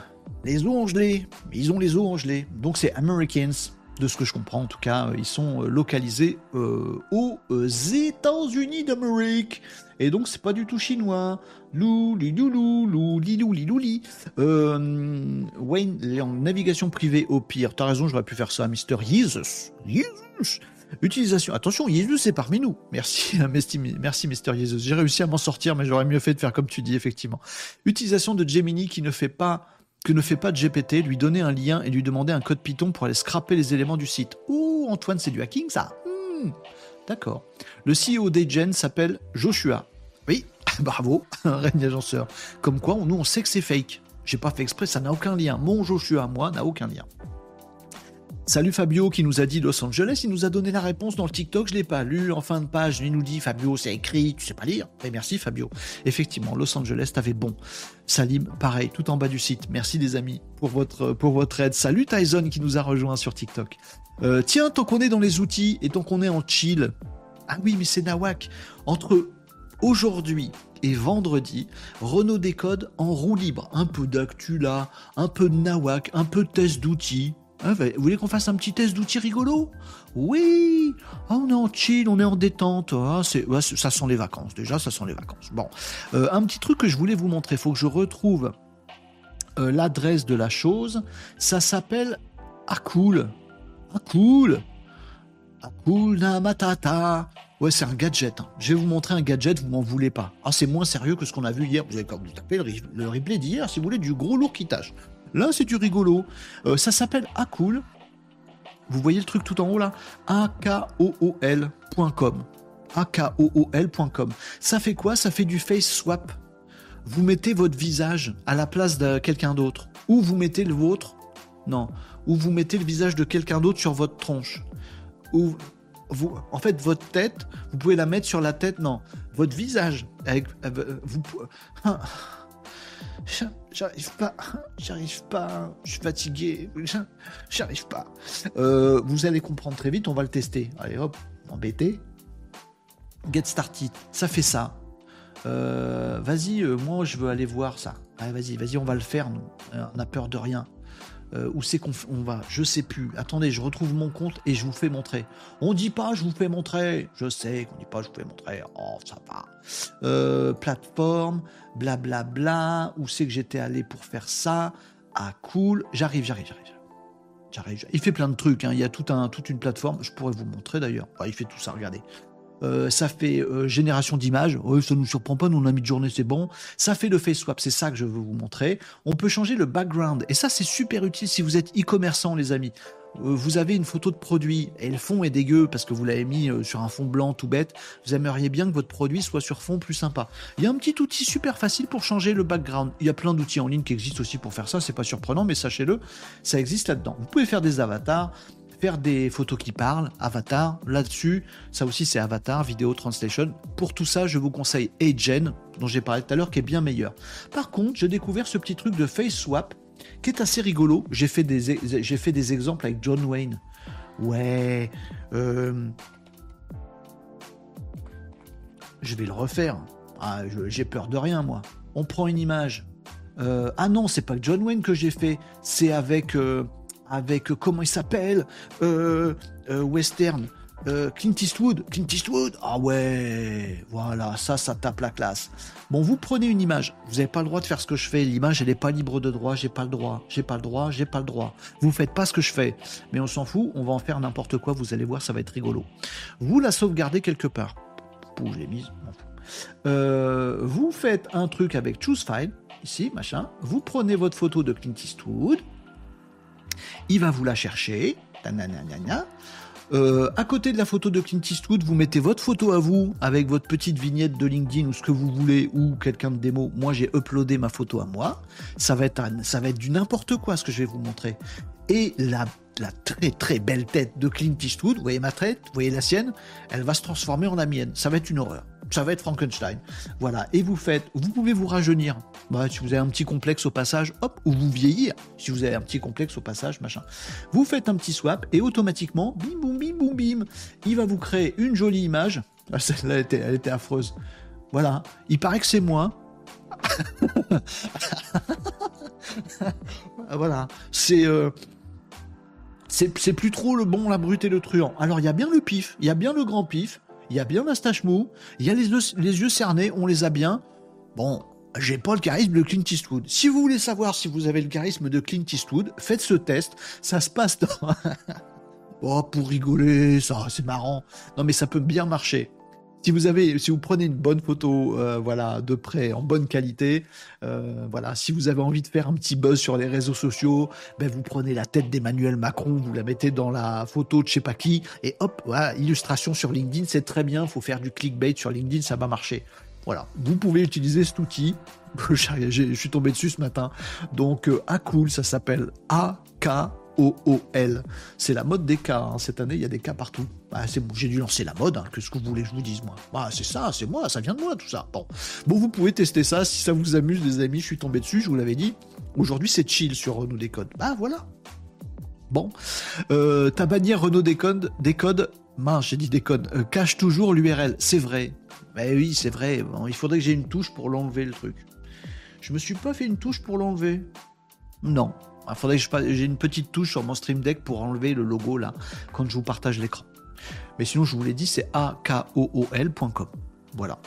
les eaux gelées, ils ont les eaux gelées, donc c'est Americans, de ce que je comprends en tout cas, euh, ils sont euh, localisés euh, aux États-Unis d'Amérique. Et donc c'est pas du tout chinois. Lou, li, lou, lou, li, lou, li, lou, li. Wayne, en navigation privée au pire. T'as raison, j'aurais pu faire ça, Mister Jesus. Jesus. Utilisation. Attention, Jesus est parmi nous. Merci, merci Mister Jesus. J'ai réussi à m'en sortir, mais j'aurais mieux fait de faire comme tu dis, effectivement. Utilisation de Gemini qui ne fait pas que ne fait pas GPT, lui donner un lien et lui demander un code Python pour aller scraper les éléments du site. Ouh, Antoine, c'est du hacking ça hmm, D'accord. Le CEO d'Agen s'appelle Joshua. Oui, bravo, un règne agenceur. Comme quoi, nous on sait que c'est fake. J'ai pas fait exprès, ça n'a aucun lien. Mon Joshua, moi, n'a aucun lien. Salut Fabio qui nous a dit Los Angeles, il nous a donné la réponse dans le TikTok, je l'ai pas lu en fin de page, il nous dit Fabio c'est écrit, tu sais pas lire. Merci Fabio. Effectivement, Los Angeles t'avais bon. Salim, pareil, tout en bas du site. Merci des amis pour votre, pour aide. Salut Tyson qui nous a rejoint sur TikTok. Euh, tiens, tant qu'on est dans les outils et tant qu'on est en chill. Ah oui, mais c'est Nawak. Entre aujourd'hui et vendredi, Renault Décode en roue libre. Un peu d'actu là, un peu de Nawak, un peu de test d'outils. Hein, vous voulez qu'on fasse un petit test d'outils rigolo Oui oh, On est en chill, on est en détente. Ah, ça sent les vacances, déjà, ça sent les vacances. Bon, euh, un petit truc que je voulais vous montrer, il faut que je retrouve euh, l'adresse de la chose. Ça s'appelle Akul. Akul Akuna Matata. Ouais, c'est un gadget. Hein. Je vais vous montrer un gadget, vous m'en voulez pas. Ah, c'est moins sérieux que ce qu'on a vu hier. Vous avez quand même tapé le, le replay d'hier, si vous voulez, du gros lourd qui tâche. Là, c'est du rigolo. Euh, ça s'appelle Acool. Vous voyez le truc tout en haut là? A-K-O-O-L.com. A-K-O-O-L.com. Ça fait quoi? Ça fait du face swap. Vous mettez votre visage à la place de quelqu'un d'autre. Ou vous mettez le vôtre. Non. Ou vous mettez le visage de quelqu'un d'autre sur votre tronche. Ou vous, en fait, votre tête, vous pouvez la mettre sur la tête. Non. Votre visage. Avec, euh, vous, J'arrive pas, j'arrive pas, je suis fatigué, j'arrive pas. Euh, vous allez comprendre très vite, on va le tester. Allez hop, embêté. Get started, ça fait ça. Euh, vas-y, euh, moi je veux aller voir ça. Allez, vas-y, vas-y, on va le faire, nous. on a peur de rien. Où c'est qu'on on va Je sais plus. Attendez, je retrouve mon compte et je vous fais montrer. On dit pas je vous fais montrer. Je sais qu'on dit pas je vous fais montrer. Oh, ça va. Euh, plateforme, blablabla. Bla, bla. Où c'est que j'étais allé pour faire ça Ah, cool. J'arrive, j'arrive, j'arrive. J'arrive. Il fait plein de trucs. Hein. Il y a toute une plateforme. Je pourrais vous montrer d'ailleurs. il fait tout ça. Regardez. Euh, ça fait euh, génération d'images. Ça ça nous surprend pas, nous on a mis de journée, c'est bon. Ça fait le face swap, c'est ça que je veux vous montrer. On peut changer le background et ça c'est super utile si vous êtes e-commerçant les amis. Euh, vous avez une photo de produit et le fond est dégueu parce que vous l'avez mis sur un fond blanc tout bête. Vous aimeriez bien que votre produit soit sur fond plus sympa. Il y a un petit outil super facile pour changer le background. Il y a plein d'outils en ligne qui existent aussi pour faire ça. C'est pas surprenant, mais sachez-le, ça existe là-dedans. Vous pouvez faire des avatars faire des photos qui parlent, Avatar, là-dessus, ça aussi c'est Avatar, Video Translation. Pour tout ça, je vous conseille Agen, dont j'ai parlé tout à l'heure, qui est bien meilleur. Par contre, j'ai découvert ce petit truc de Face Swap, qui est assez rigolo. J'ai fait des, j'ai fait des exemples avec John Wayne. Ouais, euh, je vais le refaire. Ah, j'ai peur de rien, moi. On prend une image. Euh, ah non, c'est pas John Wayne que j'ai fait, c'est avec euh, avec comment il s'appelle Western. Clint Eastwood, Clint Eastwood, ah ouais, voilà, ça, ça tape la classe. Bon, vous prenez une image, vous n'avez pas le droit de faire ce que je fais, l'image, elle n'est pas libre de droit, j'ai pas le droit, j'ai pas le droit, j'ai pas le droit. Vous faites pas ce que je fais, mais on s'en fout, on va en faire n'importe quoi, vous allez voir, ça va être rigolo. Vous la sauvegardez quelque part. Je mise, vous faites un truc avec Choose File, ici, machin, vous prenez votre photo de Clint Eastwood, il va vous la chercher. Euh, à côté de la photo de Clint Eastwood, vous mettez votre photo à vous avec votre petite vignette de LinkedIn ou ce que vous voulez ou quelqu'un de démo. Moi, j'ai uploadé ma photo à moi. Ça va être, ça va être du n'importe quoi ce que je vais vous montrer. Et la, la très très belle tête de Clint Eastwood, vous voyez ma tête, vous voyez la sienne, elle va se transformer en la mienne. Ça va être une horreur ça va être Frankenstein. Voilà. Et vous faites, vous pouvez vous rajeunir. Bah, si vous avez un petit complexe au passage, hop, ou vous vieillir. Si vous avez un petit complexe au passage, machin. Vous faites un petit swap et automatiquement, bim, boum, bim, boum, bim, il va vous créer une jolie image. Ah, celle-là, elle était, elle était affreuse. Voilà. Il paraît que c'est moi. voilà. C'est. Euh, c'est plus trop le bon, la brute et le truand. Alors il y a bien le pif, il y a bien le grand pif, il y a bien la stache mou, il y a les, yeux cernés, on les a bien. Bon, j'ai pas le charisme de Clint Eastwood. Si vous voulez savoir si vous avez le charisme de Clint Eastwood, faites ce test. Ça se passe dans... oh, pour rigoler, ça, c'est marrant. Non, mais ça peut bien marcher si vous prenez une bonne photo, euh, voilà, de près, en bonne qualité, euh, voilà, si vous avez envie de faire un petit buzz sur les réseaux sociaux, ben vous prenez la tête d'Emmanuel Macron, vous la mettez dans la photo de je sais pas qui, et hop, voilà, illustration sur LinkedIn, c'est très bien. Faut faire du clickbait sur LinkedIn, ça va marcher. Voilà, vous pouvez utiliser cet outil. Je suis tombé dessus ce matin. Donc, euh, cool, ça s'appelle AK O-O-L. C'est la mode des cas. Hein. Cette année, il y a des cas partout. Bah, c'est j'ai dû lancer la mode. Hein. Qu'est-ce que vous voulez que je vous dise, moi bah, C'est ça, c'est moi, ça vient de moi, tout ça. Bon. bon, vous pouvez tester ça. Si ça vous amuse, les amis, je suis tombé dessus, je vous l'avais dit. Aujourd'hui, c'est chill sur Renault Décode. Bah, voilà. Bon. Euh, ta bannière Renault Décode, décode mince, j'ai dit décode, euh, cache toujours l'URL. C'est vrai. Bah oui, c'est vrai. il faudrait que j'ai une touche pour l'enlever, le truc. Je me suis pas fait une touche pour l'enlever. Non, il faudrait que j'ai une petite touche sur mon Stream Deck pour enlever le logo là quand je vous partage l'écran. Mais sinon, je vous l'ai dit, c'est akool.com. Voilà.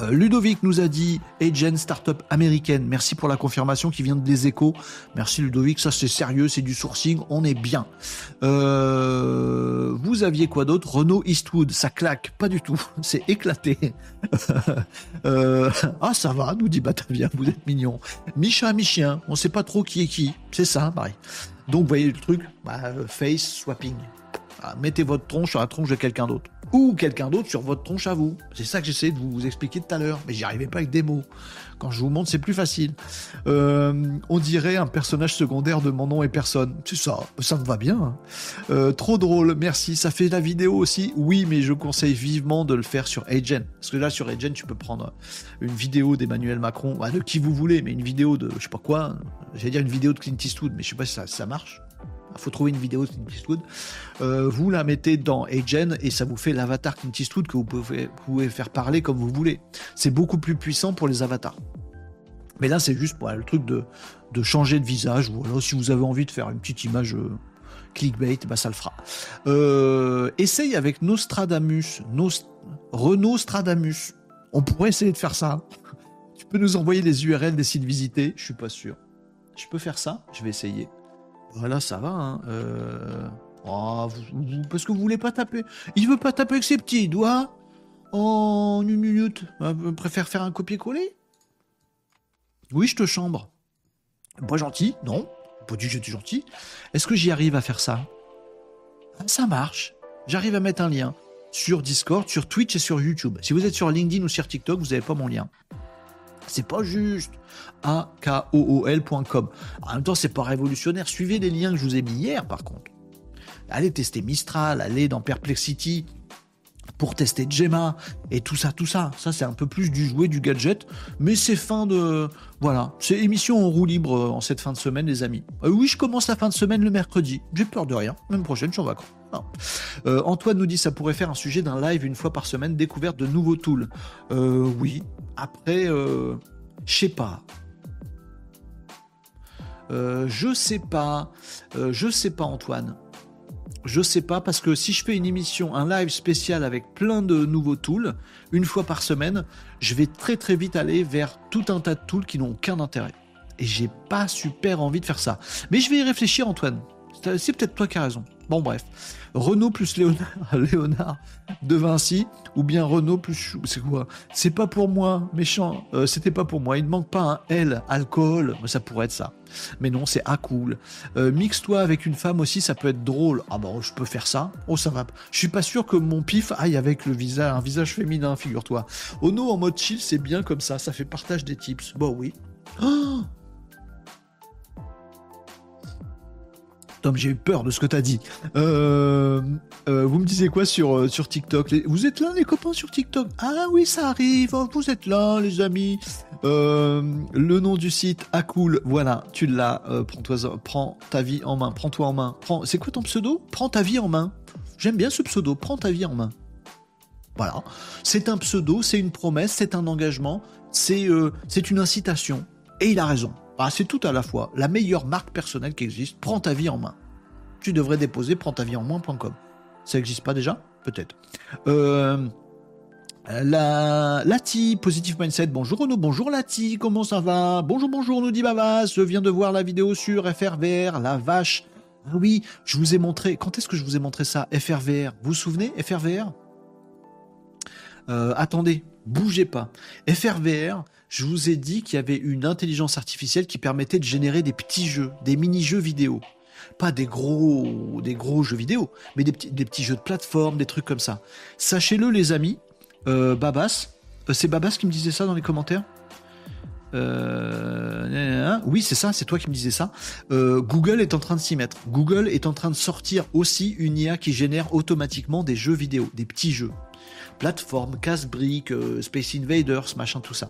Euh, Ludovic nous a dit Agent Startup américaine. Merci pour la confirmation qui vient de des échos. Merci Ludovic, ça c'est sérieux, c'est du sourcing, on est bien. Euh, vous aviez quoi d'autre? Renault Eastwood, ça claque, pas du tout, c'est éclaté. Euh, ah ça va, nous dit Batavia, vous êtes mignon. Micha, mi-chien, on sait pas trop qui est qui, c'est ça, pareil. Donc vous voyez le truc, bah, face swapping. Ah, mettez votre tronche sur la tronche de quelqu'un d'autre. Ou quelqu'un d'autre sur votre tronche à vous. C'est ça que j'essaie de vous expliquer tout à l'heure. Mais j'y arrivais pas avec des mots. Quand je vous montre, c'est plus facile. Euh, on dirait un personnage secondaire de mon nom et personne. C'est ça. Ça me va bien. Hein. Euh, trop drôle. Merci. Ça fait la vidéo aussi. Oui, mais je conseille vivement de le faire sur Agen. Parce que là, sur Agen, tu peux prendre une vidéo d'Emmanuel Macron, bah, de qui vous voulez, mais une vidéo de, je sais pas quoi. J'allais dire une vidéo de Clint Eastwood, mais je sais pas si ça marche faut trouver une vidéo de Clint Eastwood. Euh, vous la mettez dans Agen et ça vous fait l'avatar Clint Eastwood que vous pouvez, faire parler comme vous voulez. C'est beaucoup plus puissant pour les avatars. Mais là, c'est juste pour le truc de, de changer de visage. Voilà, si vous avez envie de faire une petite image euh, clickbait, bah ça le fera. Euh, essaye avec Nostradamus, Renault Stradamus. On pourrait essayer de faire ça. Tu peux nous envoyer les URL des sites visités? Je suis pas sûr. Je peux faire ça? Je vais essayer. Voilà, ça va. Hein. Euh, oh, parce que vous voulez pas taper. Il veut pas taper avec ses petits doigts en une minute. Il préfère faire un copier-coller? Oui, je te chambre. Pas gentil Non. Pas du tout gentil. Est-ce que j'y arrive à faire ça? Ça marche. J'arrive à mettre un lien sur Discord, sur Twitch et sur YouTube. Si vous êtes sur LinkedIn ou sur TikTok, vous n'avez pas mon lien. C'est pas juste. A-K-O-O-L.com. En même temps, c'est pas révolutionnaire. Suivez les liens que je vous ai mis hier, par contre. Allez tester Mistral, allez dans Perplexity, pour tester Gemma et tout ça, tout ça. Ça, c'est un peu plus du jouet, du gadget, mais c'est fin de. Voilà, c'est émission en roue libre euh, en cette fin de semaine, les amis. Euh, oui, je commence la fin de semaine le mercredi. J'ai peur de rien. Même prochaine, je suis en vacances. Euh, Antoine nous dit ça pourrait faire un sujet d'un live une fois par semaine, découverte de nouveaux tools. oui. Après, je sais pas. je sais pas. je sais pas, Antoine. Je sais pas parce que si je fais une émission, un live spécial avec plein de nouveaux tools, une fois par semaine, je vais très très vite aller vers tout un tas de tools qui n'ont aucun intérêt. Et j'ai pas super envie de faire ça. Mais je vais y réfléchir, Antoine. C'est peut-être toi qui as raison. Bon, bref. Renault plus Léonard, Léonard de Vinci, ou bien Renault plus. C'est quoi? C'est pas pour moi, méchant. Euh, c'était pas pour moi. Il ne manque pas un L, alcool. Ça pourrait être ça. Mais non, c'est A cool. Euh, mixe-toi avec une femme aussi, ça peut être drôle. Ah bon, je peux faire ça? Oh, ça va. Je suis pas sûr que mon pif aille avec le visage, un visage féminin, figure-toi. Ono en mode chill, c'est bien comme ça. Ça fait partage des tips. Bon, oui. Oh j'ai eu peur de ce que t'as dit. Euh, euh, vous me disiez quoi sur, euh, sur TikTok? Vous êtes là, les copains, sur TikTok? Ah oui, ça arrive. Oh, vous êtes là, les amis. le nom du site, ah. Voilà, tu l'as. prends, prends ta vie en main. Prends-toi en main. Prends... C'est quoi ton pseudo? Prends ta vie en main. J'aime bien ce pseudo. Prends ta vie en main. Voilà. C'est un pseudo, c'est une promesse, c'est un engagement, c'est une incitation. Et il a raison. Ah, c'est tout à la fois. La meilleure marque personnelle qui existe, prends ta vie en main. Tu devrais déposer prends ta en main.com. Ça n'existe pas déjà? Peut-être. Euh, la Lati, Positive Mindset, bonjour Renaud, bonjour Lati, comment ça va? Bonjour, bonjour, nous dit Babas, je viens de voir la vidéo sur FRVR, la vache. Ah oui, je vous ai montré, quand est-ce que je vous ai montré ça? FRVR, vous vous souvenez FRVR euh, Attendez, bougez pas. FRVR, je vous ai dit qu'il y avait une intelligence artificielle qui permettait de générer des petits jeux, des mini-jeux vidéo. Pas des gros, des gros jeux vidéo, mais des petits, jeux de plateforme, des trucs comme ça. Sachez-le, les amis, euh, Babas, euh, c'est Babas qui me disait ça dans les commentaires euh, oui, c'est ça, c'est toi qui me disais ça. Google est en train de s'y mettre. Google est en train de sortir aussi une IA qui génère automatiquement des jeux vidéo, des petits jeux. Plateforme, casse-briques, Space Invaders, machin, tout ça.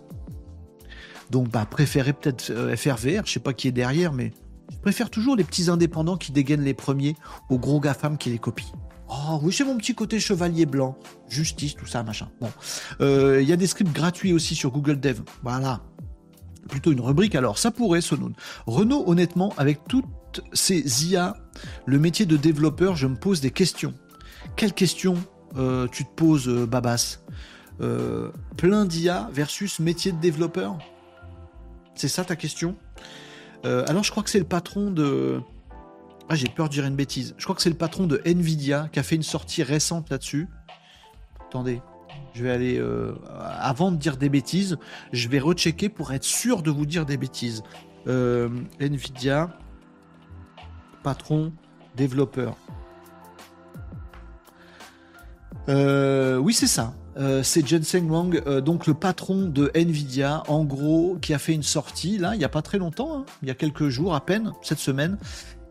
Donc, bah, préférez peut-être euh, FRVR, je sais pas qui est derrière, mais je préfère toujours les petits indépendants qui dégainent les premiers aux gros GAFAM qui les copient. Oh oui, c'est mon petit côté chevalier blanc, justice, tout ça, machin. Bon, euh, il y a des scripts gratuits aussi sur Google Dev. Voilà, plutôt une rubrique. Alors, ça pourrait, Sonon. Renault, honnêtement, avec toutes ces IA, le métier de développeur, je me pose des questions. Quelles questions euh, tu te poses, Babas? Plein d'IA versus métier de développeur? C'est ça ta question euh, Alors je crois que c'est le patron de... Ah j'ai peur de dire une bêtise. Je crois que c'est le patron de Nvidia qui a fait une sortie récente là-dessus. Attendez, je vais aller... Euh, avant de dire des bêtises, je vais rechecker pour être sûr de vous dire des bêtises. Euh, Nvidia, patron, développeur. oui c'est ça. Euh, c'est Jensen Wang, euh, donc le patron de Nvidia, en gros, qui a fait une sortie, là, il n'y a pas très longtemps, hein, il y a quelques jours à peine, cette semaine,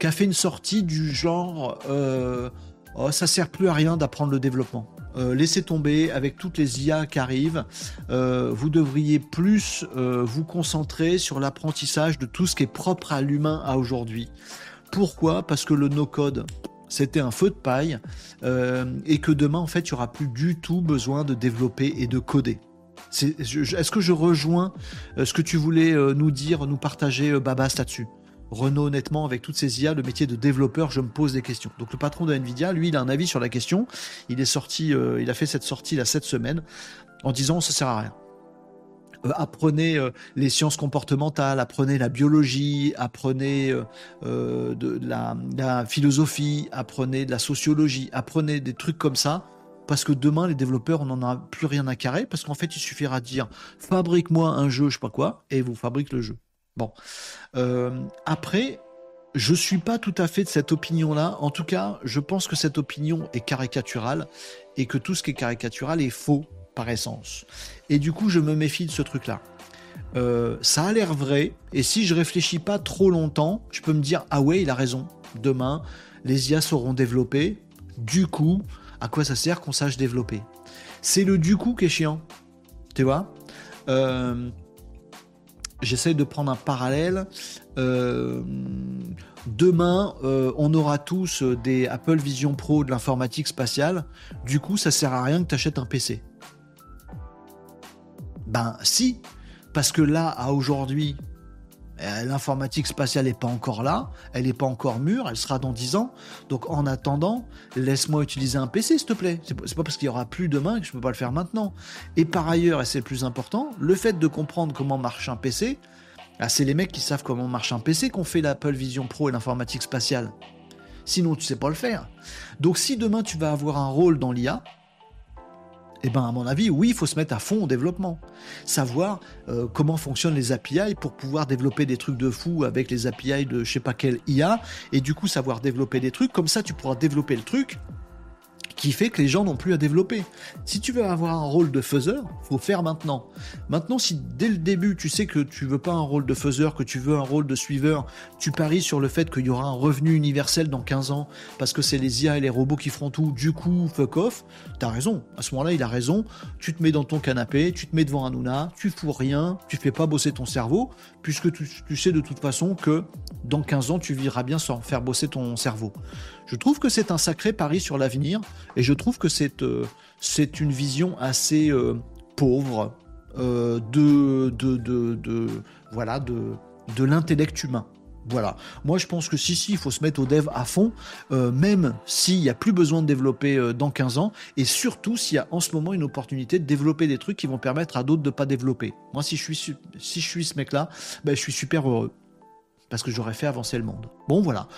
qui a fait une sortie du genre euh, oh, ça sert plus à rien d'apprendre le développement. laissez tomber avec toutes les IA qui arrivent. vous devriez plus vous concentrer sur l'apprentissage de tout ce qui est propre à l'humain à aujourd'hui. Pourquoi? Parce que le no-code, c'était un feu de paille euh, et que demain en fait il n'y aura plus du tout besoin de développer et de coder. Est-ce que je rejoins ce que tu voulais nous dire, nous partager, Babas, là-dessus? Renault, honnêtement, avec toutes ces IA, le métier de développeur, je me pose des questions. Donc le patron de Nvidia, lui, il a un avis sur la question. Il est sorti, il a fait cette sortie là cette semaine en disant ça sert à rien. Euh, apprenez euh, les sciences comportementales, apprenez la biologie, apprenez euh, de la, philosophie, apprenez de la sociologie, apprenez des trucs comme ça. Parce que demain, les développeurs, on n'en a plus rien à carrer. Parce qu'en fait, il suffira de dire fabrique-moi un jeu, je sais pas quoi, et vous fabrique le jeu. Bon. après, je suis pas tout à fait de cette opinion-là. En tout cas, je pense que cette opinion est caricaturale et que tout ce qui est caricatural est faux par essence. Et du coup, je me méfie de ce truc-là. Euh, ça a l'air vrai, et si je réfléchis pas trop longtemps, je peux me dire ah ouais, il a raison. Demain, les IA seront développées. Du coup, à quoi ça sert qu'on sache développer? C'est le du coup qui est chiant. Tu vois? Euh, J'essaie de prendre un parallèle. Euh, demain, on aura tous des Apple Vision Pro de l'informatique spatiale. Du coup, ça sert à rien que tu achètes un PC. Ben si, parce que là, à aujourd'hui, euh, l'informatique spatiale n'est pas encore là, elle n'est pas encore mûre, elle sera dans 10 ans. Donc en attendant, laisse-moi utiliser un PC, s'il te plaît. C'est pas parce qu'il y aura plus demain que je peux pas le faire maintenant. Et par ailleurs, et c'est le plus important, le fait de comprendre comment marche un PC, ah, c'est les mecs qui savent comment marche un PC qu'on fait l'Apple Vision Pro et l'informatique spatiale. Sinon, tu sais pas le faire. Donc si demain tu vas avoir un rôle dans l'IA, eh ben, à mon avis, oui, il faut se mettre à fond au développement. Savoir euh, comment fonctionnent les API pour pouvoir développer des trucs de fou avec les API de je sais pas quel IA, et du coup savoir développer des trucs. Comme ça, tu pourras développer le truc qui fait que les gens n'ont plus à développer. Si tu veux avoir un rôle de faiseur, faut faire maintenant. Maintenant, si dès le début tu sais que tu veux pas un rôle de faiseur, que tu veux un rôle de suiveur, tu paries sur le fait qu'il y aura un revenu universel dans 15 ans parce que c'est les IA et les robots qui feront tout, du coup, fuck off, t'as raison. À ce moment-là, il a raison. Tu te mets dans ton canapé, tu te mets devant un Nuna, tu fous rien, tu fais pas bosser ton cerveau, puisque tu sais de toute façon que dans 15 ans, tu vivras bien sans faire bosser ton cerveau. Je trouve que c'est un sacré pari sur l'avenir et je trouve que c'est euh, une vision assez euh, pauvre euh, de, de, de, voilà de, de l'intellect humain. Voilà. Moi, je pense que si, si, il faut se mettre au dev à fond, même s'il n'y a plus besoin de développer dans 15 ans, et surtout s'il y a en ce moment une opportunité de développer des trucs qui vont permettre à d'autres de ne pas développer. Moi, si je suis, si je suis ce mec-là, ben, je suis super heureux. Parce que j'aurais fait avancer le monde. Bon, voilà.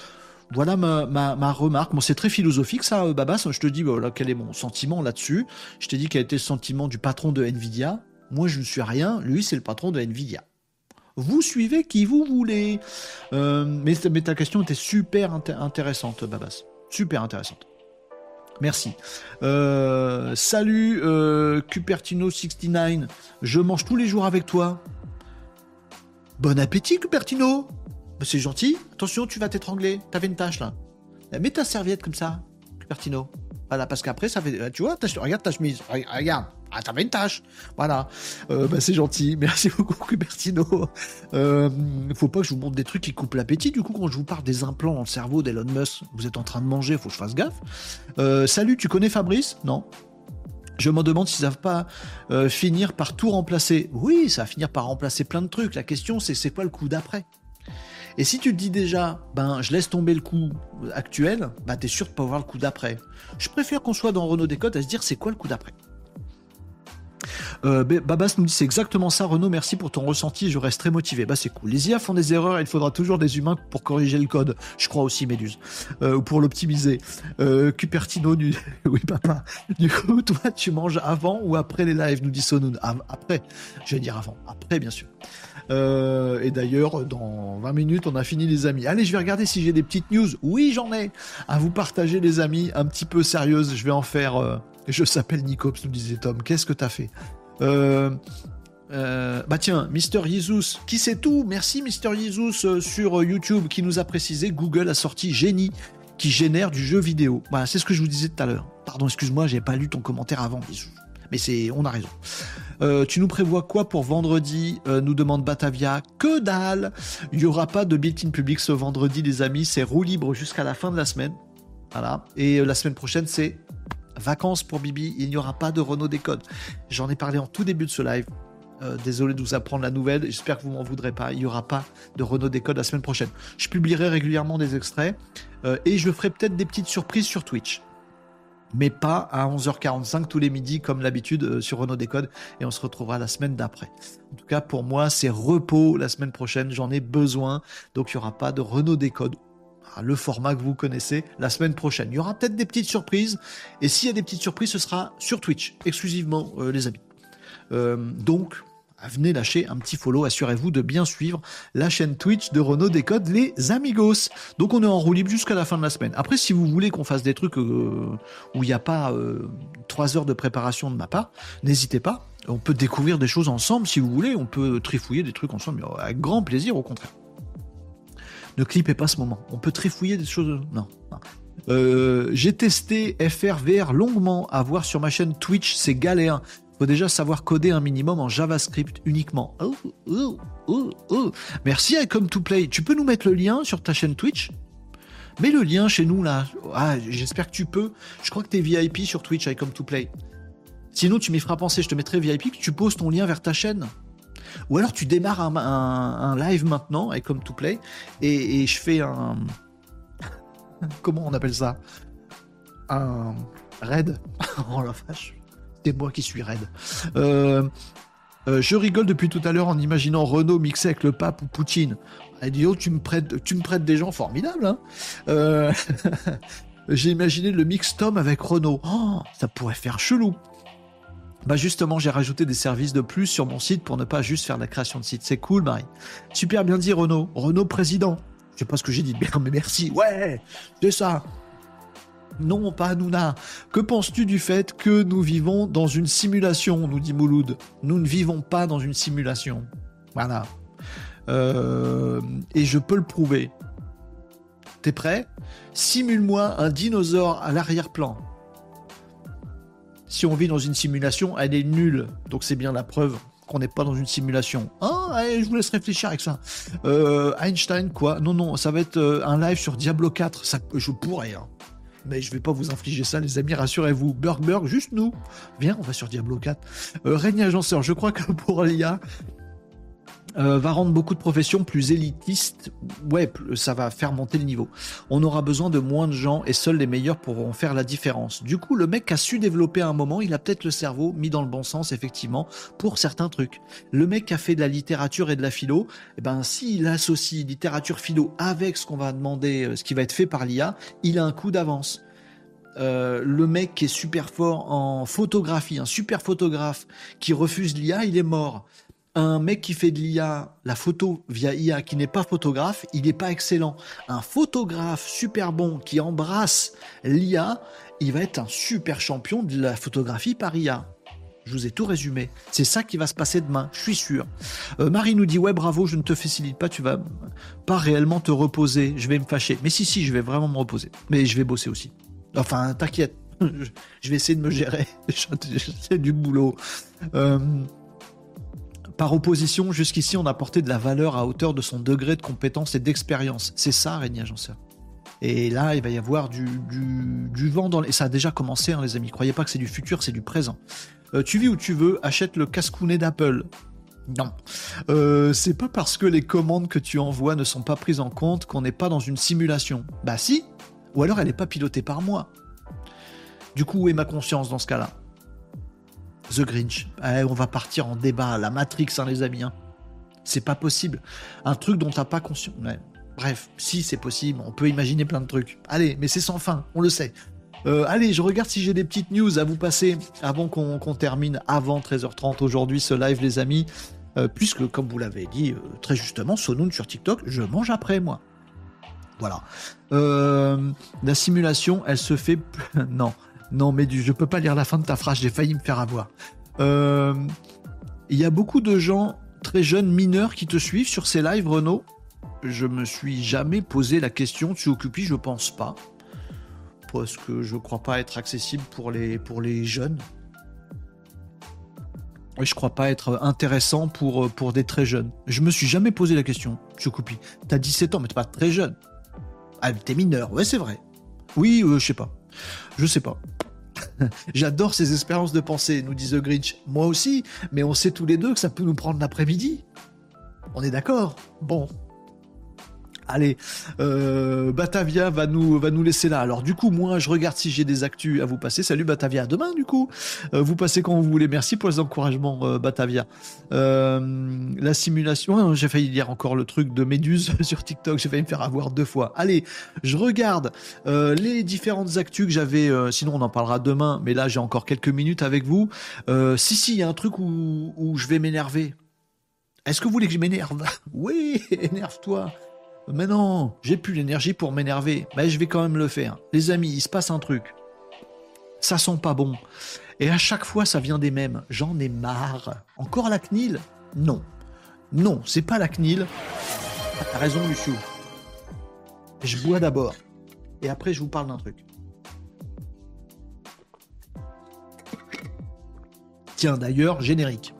Voilà ma, remarque. C'est très philosophique ça, euh, Babas. Je te dis voilà, quel est mon sentiment là-dessus. Je t'ai dit quel était le sentiment du patron de Nvidia. Moi, je ne suis rien. Lui, c'est le patron de Nvidia. Vous suivez qui vous voulez. Euh, mais, ta question était super intéressante, Babas. Super intéressante. Merci. Euh, salut Cupertino69. Je mange tous les jours avec toi. Bon appétit, Cupertino bah, c'est gentil. Attention, tu vas t'étrangler. T'avais une tâche là. Eh, mets ta serviette comme ça, Cupertino. Voilà, parce qu'après, ça fait. Tu vois, regarde ta chemise. Regarde. Ah, t'avais une tâche. Voilà. Euh, bah, c'est gentil. Merci beaucoup, Cupertino. Euh, faut pas que je vous montre des trucs qui coupent l'appétit. Du coup, quand je vous parle des implants dans le cerveau d'Elon Musk, vous êtes en train de manger, faut que je fasse gaffe. Euh, salut, tu connais Fabrice? Non je me demande s'ils ne savent pas euh, finir par tout remplacer. Oui, ça va finir par remplacer plein de trucs. La question, c'est c'est quoi le coup d'après? Et si tu te dis déjà, ben, je laisse tomber le coup actuel, ben, t'es sûr de pas voir le coup d'après. Je préfère qu'on soit dans Renault Décote à se dire c'est quoi le coup d'après? Euh, Babas nous dit c'est exactement ça Renault, merci pour ton ressenti, je reste très motivé. Bah c'est cool. Les IA font des erreurs, il faudra toujours des humains pour corriger le code. Je crois aussi Méduse. Euh, ou pour l'optimiser. Euh, Cupertino du oui papa. Du coup, toi tu manges avant ou après les lives, nous dit Sonoun. après, je vais dire avant. Après bien sûr. Euh, et d'ailleurs, dans 20 minutes, on a fini les amis. Allez, je vais regarder si j'ai des petites news. Oui, j'en ai à vous partager les amis, un petit peu sérieuses. Je vais en faire. Euh, je s'appelle Nicops, nous disait Tom. Qu'est-ce que t'as fait? Euh, bah tiens, Mister Jesus, qui sait tout? Merci Mister Jesus sur YouTube qui nous a précisé Google a sorti Genie qui génère du jeu vidéo. Voilà, c'est ce que je vous disais tout à l'heure. Pardon, excuse-moi, j'ai pas lu ton commentaire avant, Jesus. Mais c'est, on a raison. Euh, tu nous prévois quoi pour vendredi? Euh, Nous demande Batavia. Que dalle Il n'y aura pas de built-in public ce vendredi, les amis. C'est roue libre jusqu'à la fin de la semaine. Voilà. Et euh, la semaine prochaine, c'est vacances pour Bibi, il n'y aura pas de Renault Décode. J'en ai parlé en tout début de ce live. Désolé de vous apprendre la nouvelle, j'espère que vous m'en voudrez pas. Il n'y aura pas de Renault Décode la semaine prochaine. Je publierai régulièrement des extraits et je ferai peut-être des petites surprises sur Twitch. Mais pas à 11h45 tous les midis comme l'habitude euh, sur Renault Décode et on se retrouvera la semaine d'après. En tout cas pour moi c'est repos la semaine prochaine, j'en ai besoin donc il n'y aura pas de Renault Décode ah, le format que vous connaissez la semaine prochaine. Il y aura peut-être des petites surprises et s'il y a des petites surprises ce sera sur Twitch exclusivement les amis. donc venez lâcher un petit follow. Assurez-vous de bien suivre la chaîne Twitch de Renault Décode, les amigos. Donc on est en roue libre jusqu'à la fin de la semaine. Après, si vous voulez qu'on fasse des trucs euh, où il n'y a pas euh, trois heures de préparation de ma part, n'hésitez pas. On peut découvrir des choses ensemble si vous voulez. On peut trifouiller des trucs ensemble avec grand plaisir, au contraire. Ne clipez pas ce moment. On peut trifouiller des choses. Non. Euh, j'ai testé FRVR longuement à voir sur ma chaîne Twitch, c'est galère faut déjà savoir coder un minimum en JavaScript uniquement. Oh, oh, oh. Merci Icom to Play. Tu peux nous mettre le lien sur ta chaîne Twitch? Mets le lien chez nous là. Ah, j'espère que tu peux. Je crois que tu es VIP sur Twitch Icom to Play. Sinon, tu m'y feras penser. Je te mettrai VIP que tu poses ton lien vers ta chaîne. Ou alors tu démarres un, live maintenant, Icom to Play, et, et je fais un. Comment on appelle ça? Un raid. oh la vache c'est moi qui suis raide. Euh, euh, je rigole depuis tout à l'heure en imaginant Renault mixé avec le pape ou Poutine. Ah, tu me prêtes, tu me prêtes des gens formidables. Hein. Euh, j'ai imaginé le mix Tom avec Renault. Oh, ça pourrait faire chelou. Bah justement, j'ai rajouté des services de plus sur mon site pour ne pas juste faire la création de site. C'est cool, Marie. Super bien dit, Renault. Renault président. Je sais pas ce que j'ai dit, mais merci. Ouais, c'est ça. Non, pas Nouna. Que penses-tu du fait que nous vivons dans une simulation nous dit Mouloud? Nous ne vivons pas dans une simulation. Voilà. Euh, et je peux le prouver. T'es prêt? Simule-moi un dinosaure à l'arrière-plan. Si on vit dans une simulation, elle est nulle. Donc c'est bien la preuve qu'on n'est pas dans une simulation. Ah, allez, je vous laisse réfléchir avec ça. Euh, Einstein, quoi? Non, non, ça va être euh, un live sur Diablo 4. Ça, je pourrais. Hein. Mais je vais pas vous infliger ça, les amis, rassurez-vous. Burg Burg, juste nous. Viens, on va sur Diablo 4. Euh, Régnier Agenceur, je crois que pour l'IA, euh, va rendre beaucoup de professions plus élitistes. Ouais, ça va faire monter le niveau. On aura besoin de moins de gens et seuls les meilleurs pourront faire la différence. Du coup, le mec a su développer à un moment, il a peut-être le cerveau mis dans le bon sens, effectivement, pour certains trucs. Le mec a fait de la littérature et de la philo, eh ben, s'il associe littérature philo avec ce qu'on va demander, euh, ce qui va être fait par l'IA, il a un coup d'avance. Euh, le mec qui est super fort en photographie, un super photographe qui refuse l'IA, il est mort un mec qui fait de l'IA, la photo via IA, qui n'est pas photographe, il n'est pas excellent. Un photographe super bon qui embrasse l'IA, il va être un super champion de la photographie par IA. Je vous ai tout résumé. C'est ça qui va se passer demain, je suis sûr. Euh, Marie nous dit ouais bravo, je ne te facilite pas, tu vas pas réellement te reposer. Je vais me fâcher. Mais si si, je vais vraiment me reposer. Mais je vais bosser aussi. Enfin, t'inquiète, je vais essayer de me gérer. C'est du boulot. Euh, par opposition, jusqu'ici, on a apporté de la valeur à hauteur de son degré de compétence et d'expérience. C'est ça, Régnier Agenceur. Et là, il va y avoir du, vent dans les... Et ça a déjà commencé, hein, les amis. Croyez pas que c'est du futur, c'est du présent. Euh, tu vis où tu veux, achète le casse-counet d'Apple. Non. Euh, c'est pas parce que les commandes que tu envoies ne sont pas prises en compte qu'on n'est pas dans une simulation. Bah si. Ou alors elle n'est pas pilotée par moi. Du coup, où est ma conscience dans ce cas-là? The Grinch. Eh, on va partir en débat. La Matrix, hein, les amis. Hein. C'est pas possible. Un truc dont t'as pas conscience. Bref, si c'est possible, on peut imaginer plein de trucs. Allez, mais c'est sans fin, on le sait. Euh, allez, je regarde si j'ai des petites news à vous passer avant qu'on termine avant 13h30 aujourd'hui ce live, les amis. Euh, puisque, comme vous l'avez dit euh, très justement, Sonoun sur TikTok, je mange après moi. Voilà. la simulation, elle se fait. non, non, mais je peux pas lire la fin de ta phrase, j'ai failli me faire avoir. Euh, il y a beaucoup de gens très jeunes, mineurs, qui te suivent sur ces lives, Renault. Je me suis jamais posé la question, tu occupes, je pense pas. Parce que je crois pas être accessible pour les, pour les jeunes. Et je crois pas être intéressant pour, pour des très jeunes. Je me suis jamais posé la question, tu Tu as 17 ans, mais t'es pas très jeune. Ah, t'es mineur, ouais, c'est vrai. Oui, euh, je sais pas. Je sais pas. J'adore ces expériences de pensée, nous dit The Grinch. Moi aussi, mais on sait tous les deux que ça peut nous prendre l'après-midi. On est d'accord? Bon, Allez, euh, Batavia va nous va nous laisser là. Alors du coup, moi, je regarde si j'ai des actus à vous passer. Salut Batavia, demain du coup. Euh, vous passez quand vous voulez. Merci pour les encouragements, euh, Batavia. la simulation, hein, j'ai failli lire encore le truc de Méduse sur TikTok. J'ai failli me faire avoir deux fois. Allez, je regarde les différentes actus que j'avais. sinon, on en parlera demain. Mais là, j'ai encore quelques minutes avec vous. si si, il y a un truc où, où je vais m'énerver. Est-ce que vous voulez que je m'énerve? Oui, énerve-toi. Mais non, j'ai plus l'énergie pour m'énerver. Mais je vais quand même le faire. Les amis, il se passe un truc. Ça sent pas bon. Et à chaque fois, ça vient des mêmes. J'en ai marre. Encore la CNIL? Non. Non, c'est pas la CNIL. T'as raison, Luciou. Je bois d'abord. Et après, je vous parle d'un truc. Tiens, d'ailleurs, générique.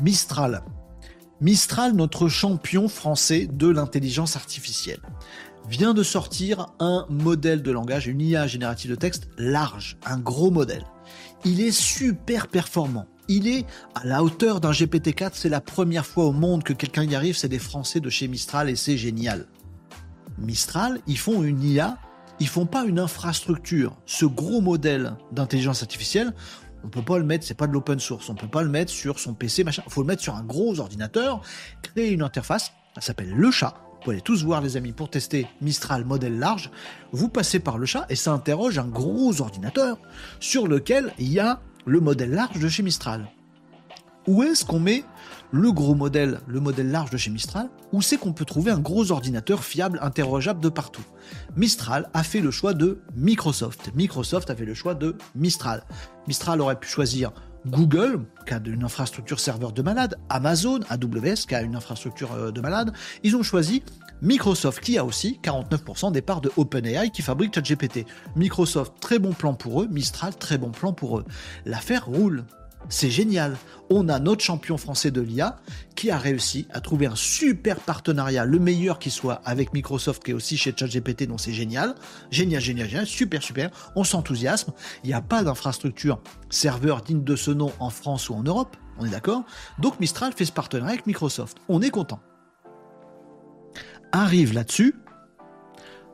Mistral. Mistral, notre champion français de l'intelligence artificielle, vient de sortir un modèle de langage, une IA générative de texte large, un gros modèle. Il est super performant. Il est à la hauteur d'un GPT-4. C'est la première fois au monde que quelqu'un y arrive. C'est des Français de chez Mistral et c'est génial. Mistral, ils font une IA ils font pas une infrastructure. Ce gros modèle d'intelligence artificielle, on peut pas le mettre, c'est pas de l'open source. On peut pas le mettre sur son PC, machin. Faut le mettre sur un gros ordinateur, créer une interface. Ça s'appelle le chat. Vous pouvez tous voir, les amis, pour tester Mistral modèle large. Vous passez par le chat et ça interroge un gros ordinateur sur lequel il y a le modèle large de chez Mistral. Où est-ce qu'on met le gros modèle, le modèle large de chez Mistral, où c'est qu'on peut trouver un gros ordinateur fiable, interrogeable de partout. Mistral a fait le choix de Microsoft. Microsoft a fait le choix de Mistral. Mistral aurait pu choisir Google, qui a une infrastructure serveur de malade, Amazon, AWS, qui a une infrastructure euh, de malade. Ils ont choisi Microsoft, qui a aussi 49% des parts de OpenAI qui fabrique ChatGPT. Microsoft, très bon plan pour eux, Mistral, très bon plan pour eux. L'affaire roule. C'est génial. On a notre champion français de l'IA qui a réussi à trouver un super partenariat, le meilleur qui soit avec Microsoft qui est aussi chez ChatGPT, donc c'est génial. Génial, génial, génial, super, super. On s'enthousiasme. Il n'y a pas d'infrastructure serveur digne de ce nom en France ou en Europe. On est d'accord? Donc Mistral fait ce partenariat avec Microsoft. On est content. Arrive là-dessus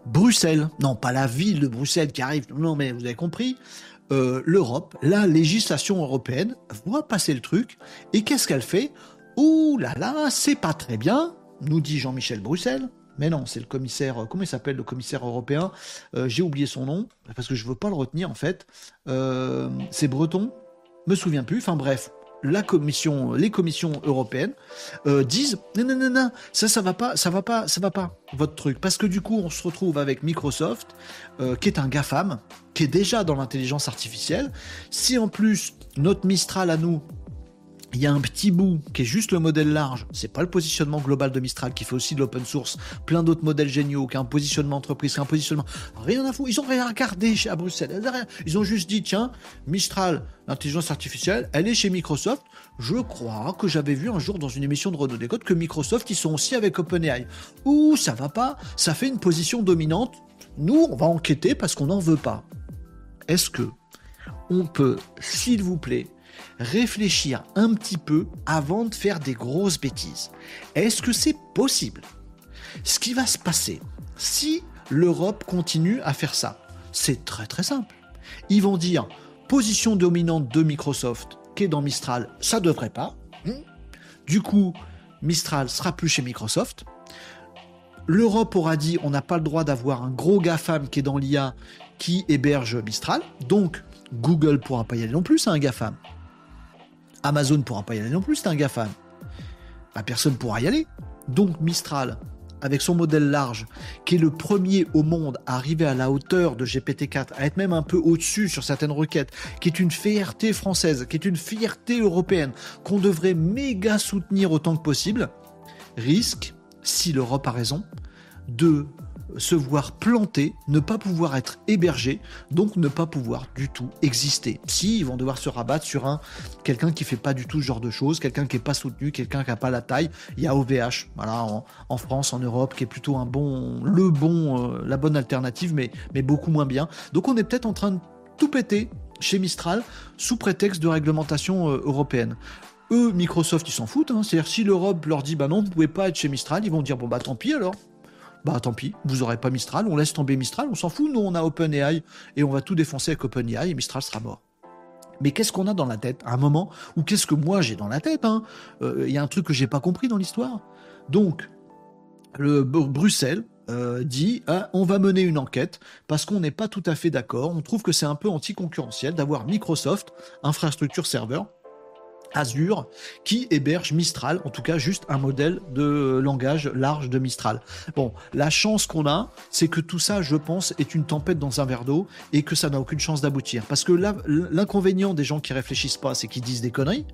Bruxelles. Non, pas la ville de Bruxelles qui arrive. Non, mais vous avez compris. Euh, l'Europe, la législation européenne voit passer le truc et qu'est-ce qu'elle fait? Ouh là là, c'est pas très bien, nous dit Jean-Michel Bruxelles. Mais non, c'est le commissaire, euh, comment il s'appelle le commissaire européen euh, J'ai oublié son nom, parce que je veux pas le retenir en fait. c'est Breton, me souviens plus, enfin bref, la commission, les commissions européennes euh, disent non non non ça ça va pas ça va pas ça va pas votre truc. Parce que du coup on se retrouve avec Microsoft euh, qui est un gafam qui est déjà dans l'intelligence artificielle. Si en plus notre Mistral à nous il y a un petit bout qui est juste le modèle large, c'est pas le positionnement global de Mistral qui fait aussi de l'open source, plein d'autres modèles géniaux, qui a un positionnement entreprise, qui a un positionnement. Rien à foutre, ils ont rien regardé à Bruxelles, ils ont juste dit tiens, Mistral, l'intelligence artificielle, elle est chez Microsoft. Je crois que j'avais vu un jour dans une émission de Renault Décode que Microsoft, ils sont aussi avec OpenAI. Ouh, ça va pas, ça fait une position dominante. Nous, on va enquêter parce qu'on n'en veut pas. Est-ce que on peut, s'il vous plaît, réfléchir un petit peu avant de faire des grosses bêtises. Est-ce que c'est possible? Ce qui va se passer si l'Europe continue à faire ça, c'est très très simple. Ils vont dire position dominante de Microsoft qui est dans Mistral, ça devrait pas. Du coup, Mistral sera plus chez Microsoft. L'Europe aura dit on n'a pas le droit d'avoir un gros GAFAM qui est dans l'IA qui héberge Mistral. Donc Google pourra pas y aller non plus, un GAFAM. Amazon ne pourra pas y aller non plus, c'est un GAFAM. Bah, personne ne pourra y aller. Donc Mistral, avec son modèle large, qui est le premier au monde à arriver à la hauteur de GPT-4, à être même un peu au-dessus sur certaines requêtes, qui est une fierté française, qui est une fierté européenne, qu'on devrait méga soutenir autant que possible, risque, si l'Europe a raison, de se voir planter, ne pas pouvoir être hébergé, donc ne pas pouvoir du tout exister. Si, ils vont devoir se rabattre sur un quelqu'un qui fait pas du tout ce genre de choses, quelqu'un qui est pas soutenu, quelqu'un qui a pas la taille. Il y a OVH, voilà, en, France, en Europe, qui est plutôt un bon, le bon, euh, la bonne alternative, mais, mais beaucoup moins bien. Donc on est peut-être en train de tout péter chez Mistral sous prétexte de réglementation euh, européenne. Eux, Microsoft, ils s'en foutent. Hein. C'est-à-dire, si l'Europe leur dit, bah non, vous pouvez pas être chez Mistral, ils vont dire, bon, bah tant pis alors bah tant pis, vous aurez pas Mistral, on laisse tomber Mistral, on s'en fout, nous on a OpenAI et on va tout défoncer avec OpenAI et Mistral sera mort. Mais qu'est-ce qu'on a dans la tête? À un moment Ou qu'est-ce que moi j'ai dans la tête hein? Euh, Il y a un truc que j'ai pas compris dans l'histoire. Donc, le Bruxelles euh, dit ah, on va mener une enquête parce qu'on n'est pas tout à fait d'accord. On trouve que c'est un peu anticoncurrentiel d'avoir Microsoft, infrastructure serveur, Azure qui héberge Mistral, en tout cas juste un modèle de langage large de Mistral. Bon, la chance qu'on a, c'est que tout ça, je pense, est une tempête dans un verre d'eau et que ça n'a aucune chance d'aboutir. Parce que l'inconvénient des gens qui réfléchissent pas, c'est qu'ils disent des conneries.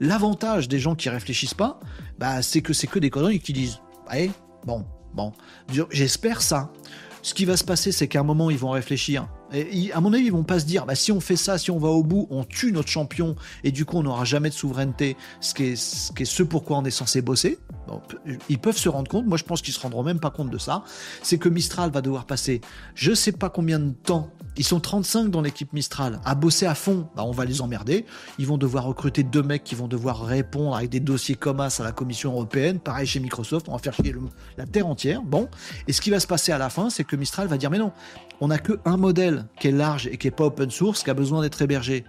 L'avantage des gens qui réfléchissent pas, bah, c'est que c'est que des conneries qui disent. Ouais, bon, bon. J'espère ça. Ce qui va se passer, c'est qu'à un moment, ils vont réfléchir à mon avis, ils vont pas se dire, bah, si on fait ça, si on va au bout, on tue notre champion et du coup on n'aura jamais de souveraineté, ce qui est ce, qui est ce pourquoi on est censé bosser. Ils peuvent se rendre compte, moi je pense qu'ils se rendront même pas compte de ça, c'est que Mistral va devoir passer je sais pas combien de temps, ils sont 35 dans l'équipe Mistral, à bosser à fond, bah, on va les emmerder, ils vont devoir recruter deux mecs qui vont devoir répondre avec des dossiers comme à la Commission Européenne, pareil chez Microsoft, on va faire chier la terre entière, bon, et ce qui va se passer à la fin, c'est que Mistral va dire mais non, on n'a que un modèle qui est large et qui n'est pas open source, qui a besoin d'être hébergé.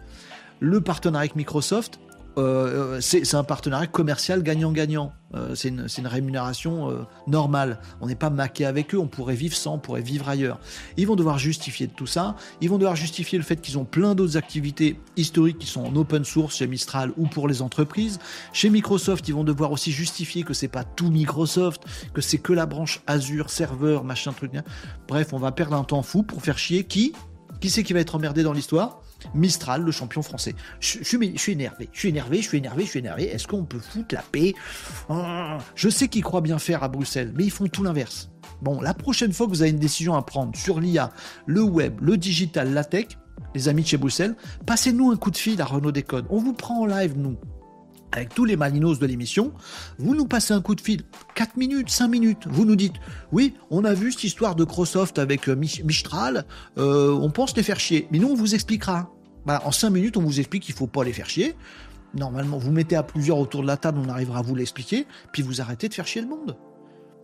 Le partenariat avec Microsoft, euh, c'est un partenariat commercial gagnant-gagnant. Euh, c'est une, rémunération euh, normale. On n'est pas maqué avec eux, on pourrait vivre sans, on pourrait vivre ailleurs. Ils vont devoir justifier de tout ça. Ils vont devoir justifier le fait qu'ils ont plein d'autres activités historiques qui sont en open source chez Mistral ou pour les entreprises. Chez Microsoft, ils vont devoir aussi justifier que c'est pas tout Microsoft, que c'est que la branche Azure, serveur, machin, truc. Bref, on va perdre un temps fou pour faire chier qui? Qui c'est qui va être emmerdé dans l'histoire? Mistral, le champion français. Je, suis énervé, je suis énervé, je suis énervé, je suis énervé. Est-ce qu'on peut foutre la paix? Ah, Je sais qu'ils croient bien faire à Bruxelles, mais ils font tout l'inverse. Bon, la prochaine fois que vous avez une décision à prendre sur l'IA, le web, le digital, la tech, les amis de chez Bruxelles, passez-nous un coup de fil à Renault Décode. On vous prend en live, nous avec tous les malinos de l'émission, vous nous passez un coup de fil, 4 minutes, 5 minutes, vous nous dites, oui, on a vu cette histoire de Microsoft avec euh, Mistral, euh, on pense les faire chier, mais nous on vous expliquera. Bah, en 5 minutes, on vous explique qu'il ne faut pas les faire chier. Normalement, vous mettez à plusieurs autour de la table, on arrivera à vous l'expliquer, puis vous arrêtez de faire chier le monde.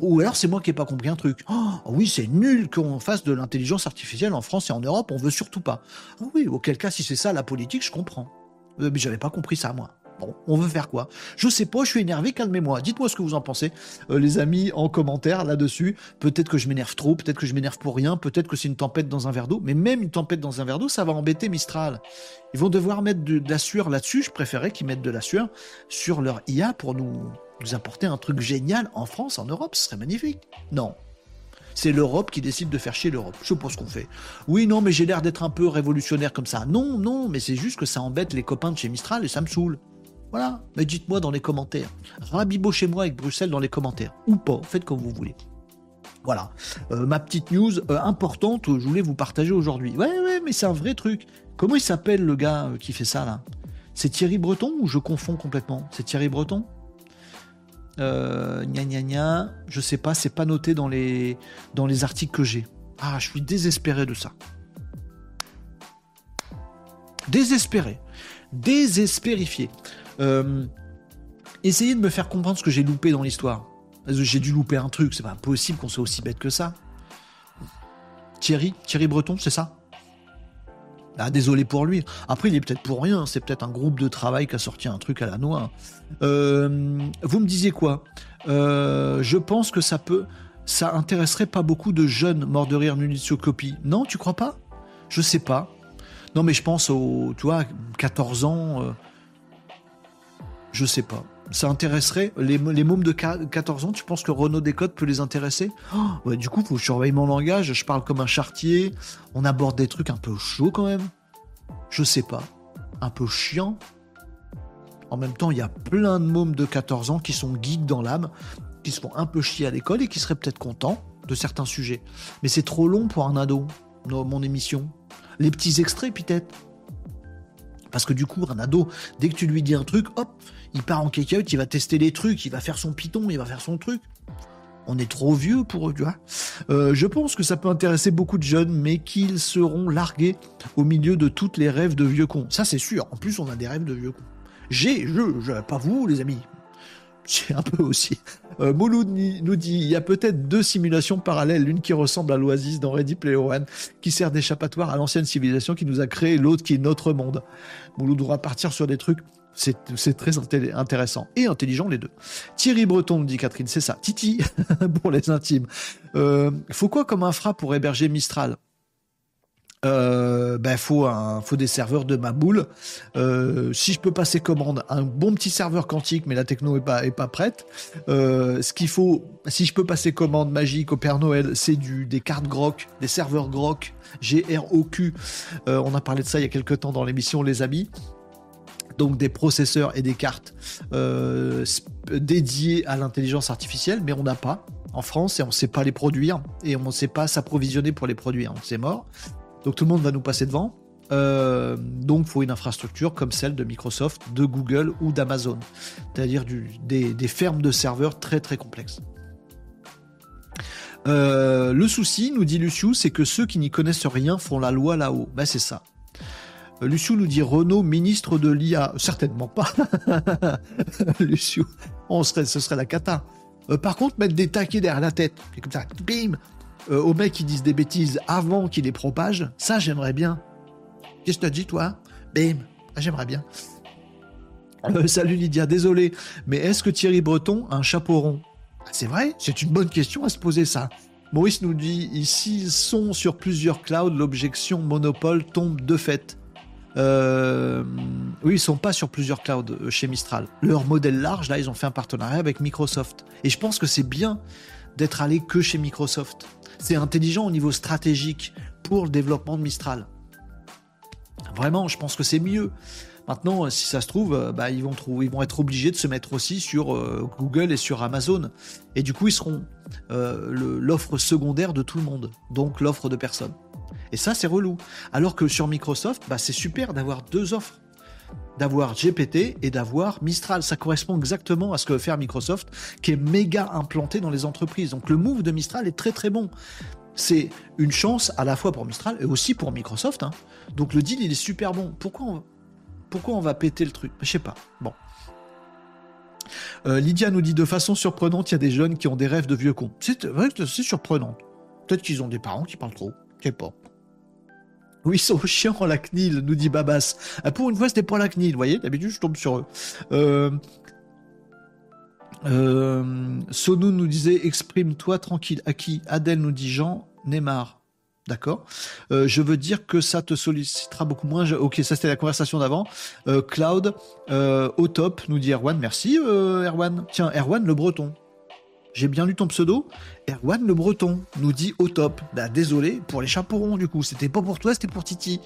Ou alors c'est moi qui n'ai pas compris un truc. Oh, oui, c'est nul qu'on fasse de l'intelligence artificielle en France et en Europe, on veut surtout pas. Ah oui, auquel cas, si c'est ça la politique, je comprends. Euh, mais j'avais pas compris ça, moi. Bon, on veut faire quoi? Je sais pas, je suis énervé, calmez-moi. Dites-moi ce que vous en pensez, euh, les amis, en commentaire là-dessus. Peut-être que je m'énerve trop, peut-être que je m'énerve pour rien, peut-être que c'est une tempête dans un verre d'eau, mais même une tempête dans un verre d'eau, ça va embêter Mistral. Ils vont devoir mettre de, la sueur là-dessus. Je préférais qu'ils mettent de la sueur sur leur IA pour nous, nous apporter un truc génial en France, en Europe. Ce serait magnifique. Non, c'est l'Europe qui décide de faire chier l'Europe. Je sais pas ce qu'on fait. Oui, non, mais j'ai l'air d'être un peu révolutionnaire comme ça. Non, non, mais c'est juste que ça embête les copains de chez Mistral et ça me saoule. Voilà, mais dites-moi dans les commentaires. chez moi avec Bruxelles dans les commentaires. Ou pas, faites comme vous voulez. Voilà, euh, ma petite news euh, importante, je voulais vous partager aujourd'hui. Ouais, ouais, mais c'est un vrai truc. Comment il s'appelle le gars euh, qui fait ça là? C'est Thierry Breton ou je confonds complètement? C'est Thierry Breton? Euh, gna gna gna, je sais pas, c'est pas noté dans les, dans les articles que j'ai. Ah, je suis désespéré de ça. Désespéré. Désespérifié. Euh, essayez de me faire comprendre ce que j'ai loupé dans l'histoire. J'ai dû louper un truc, c'est pas possible qu'on soit aussi bête que ça. Thierry, Thierry Breton, c'est ça? Ah, désolé pour lui. Après, il est peut-être pour rien. C'est peut-être un groupe de travail qui a sorti un truc à la noix. Euh, vous me disiez quoi? Euh, Je pense que ça peut, ça intéresserait pas beaucoup de jeunes morts de rire copie. Non, tu crois pas? Je sais pas. Non, mais je pense aux, tu vois, 14 ans. Je sais pas. Ça intéresserait les, mômes de 14 ans, tu penses que Renault Décode peut les intéresser? Oh, Du coup, faut que je surveille mon langage, je parle comme un chartier, on aborde des trucs un peu chauds quand même. Je sais pas. Un peu chiant. En même temps, il y a plein de mômes de 14 ans qui sont geeks dans l'âme, qui se font un peu chier à l'école et qui seraient peut-être contents de certains sujets. Mais c'est trop long pour un ado, mon émission. Les petits extraits, peut-être. Parce que du coup, un ado, dès que tu lui dis un truc, hop, il part en kick il va tester les trucs, il va faire son Python, il va faire son truc. On est trop vieux pour eux, tu vois. Euh, je pense que ça peut intéresser beaucoup de jeunes, mais qu'ils seront largués au milieu de toutes les rêves de vieux cons. Ça, c'est sûr. En plus, on a des rêves de vieux cons. J'ai, je, je, pas vous, les amis. J'ai un peu aussi. Euh, Mouloud nous dit il y a peut-être deux simulations parallèles, l'une qui ressemble à l'Oasis dans Ready Player One, qui sert d'échappatoire à l'ancienne civilisation qui nous a créé, l'autre qui est notre monde. Mouloud doit partir sur des trucs c'est très intéressant et intelligent les deux. Thierry Breton, dit Catherine, c'est ça. Titi, pour les intimes. Euh, faut quoi comme infra pour héberger Mistral? Euh, ben faut un, faut des serveurs de ma boule. Euh, si je peux passer commande, un bon petit serveur quantique, mais la techno est pas prête. Euh, ce qu'il faut, si je peux passer commande magique au Père Noël, c'est des cartes Grok, des serveurs Grok, G R O Q. On a parlé de ça il y a quelques temps dans l'émission Les Amis donc des processeurs et des cartes euh, dédiés à l'intelligence artificielle, mais on n'a pas en France et on ne sait pas les produire et on ne sait pas s'approvisionner pour les produire. C'est mort. Donc tout le monde va nous passer devant. Euh, donc il faut une infrastructure comme celle de Microsoft, de Google ou d'Amazon, c'est-à-dire des, des, fermes de serveurs très très complexes. Euh, le souci, nous dit Lucius, c'est que ceux qui n'y connaissent rien font la loi là-haut. Ben c'est ça. Luciou nous dit Renault, ministre de l'IA. Certainement pas. Luciou, on serait, ce serait la cata. Euh, par contre, mettre des taquets derrière la tête, comme ça, bim, euh, aux mecs qui disent des bêtises avant qu'ils les propagent, ça j'aimerais bien. Qu'est-ce que tu as dit toi? Bim, j'aimerais bien. Euh, salut Lydia, désolé, mais est-ce que Thierry Breton a un chapeau rond? Ah, C'est vrai, c'est une bonne question à se poser ça. Maurice nous dit ici, sont sur plusieurs clouds, l'objection monopole tombe de fait. Euh, oui, ils sont pas sur plusieurs clouds euh, chez Mistral. Leur modèle large, là, ils ont fait un partenariat avec Microsoft. Et je pense que c'est bien d'être allé que chez Microsoft. C'est intelligent au niveau stratégique pour le développement de Mistral. Vraiment, je pense que c'est mieux. Maintenant, euh, si ça se trouve, bah, ils, vont trouver, ils vont être obligés de se mettre aussi sur Google et sur Amazon. Et du coup, ils seront l'offre secondaire de tout le monde, donc l'offre de personne. Et ça, c'est relou. Alors que sur Microsoft, bah, c'est super d'avoir deux offres. D'avoir GPT et d'avoir Mistral. Ça correspond exactement à ce que veut faire Microsoft, qui est méga implanté dans les entreprises. Donc le move de Mistral est très très bon. C'est une chance à la fois pour Mistral et aussi pour Microsoft. Hein. Donc le deal, il est super bon. Pourquoi on, pourquoi on va péter le truc? Je sais pas. Bon. Euh, Lydia nous dit de façon surprenante, il y a des jeunes qui ont des rêves de vieux cons. C'est vrai que c'est surprenant. Peut-être qu'ils ont des parents qui parlent trop. Je sais pas. Oui, ils sont chiants la CNIL, nous dit Babas. Ah, pour une fois, c'était pas la CNIL, vous voyez D'habitude, je tombe sur eux. Euh... Euh... Sonou nous disait exprime-toi tranquille. À qui? Adèle nous dit Jean Neymar. D'accord. Euh, je veux dire que ça te sollicitera beaucoup moins. Ok, ça c'était la conversation d'avant. Euh, Cloud, euh, au top, nous dit Erwan. Merci Erwan. Tiens, Erwan le Breton. J'ai bien lu ton pseudo. Erwan le Breton nous dit au top. Bah désolé pour les chapeaux ronds du coup. C'était pas pour toi, c'était pour Titi.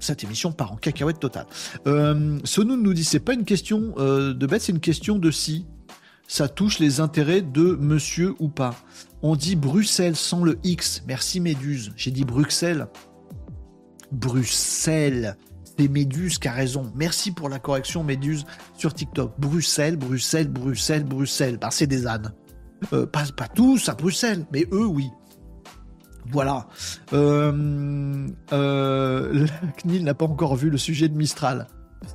Cette, émission part en cacahuète totale. Euh, Sonoun nous dit c'est pas une question euh, de bête, c'est une question de si ça touche les intérêts de monsieur ou pas. On dit Bruxelles sans le X. Merci Méduse. J'ai dit Bruxelles. Bruxelles. C'est Méduse qui a raison. Merci pour la correction, Méduse, sur TikTok. Bruxelles, Bruxelles, Bruxelles, Bruxelles. Ben, c'est des ânes. Euh, pas, tous à Bruxelles, mais eux, oui. Voilà. Euh, euh, la CNIL n'a pas encore vu le sujet de Mistral.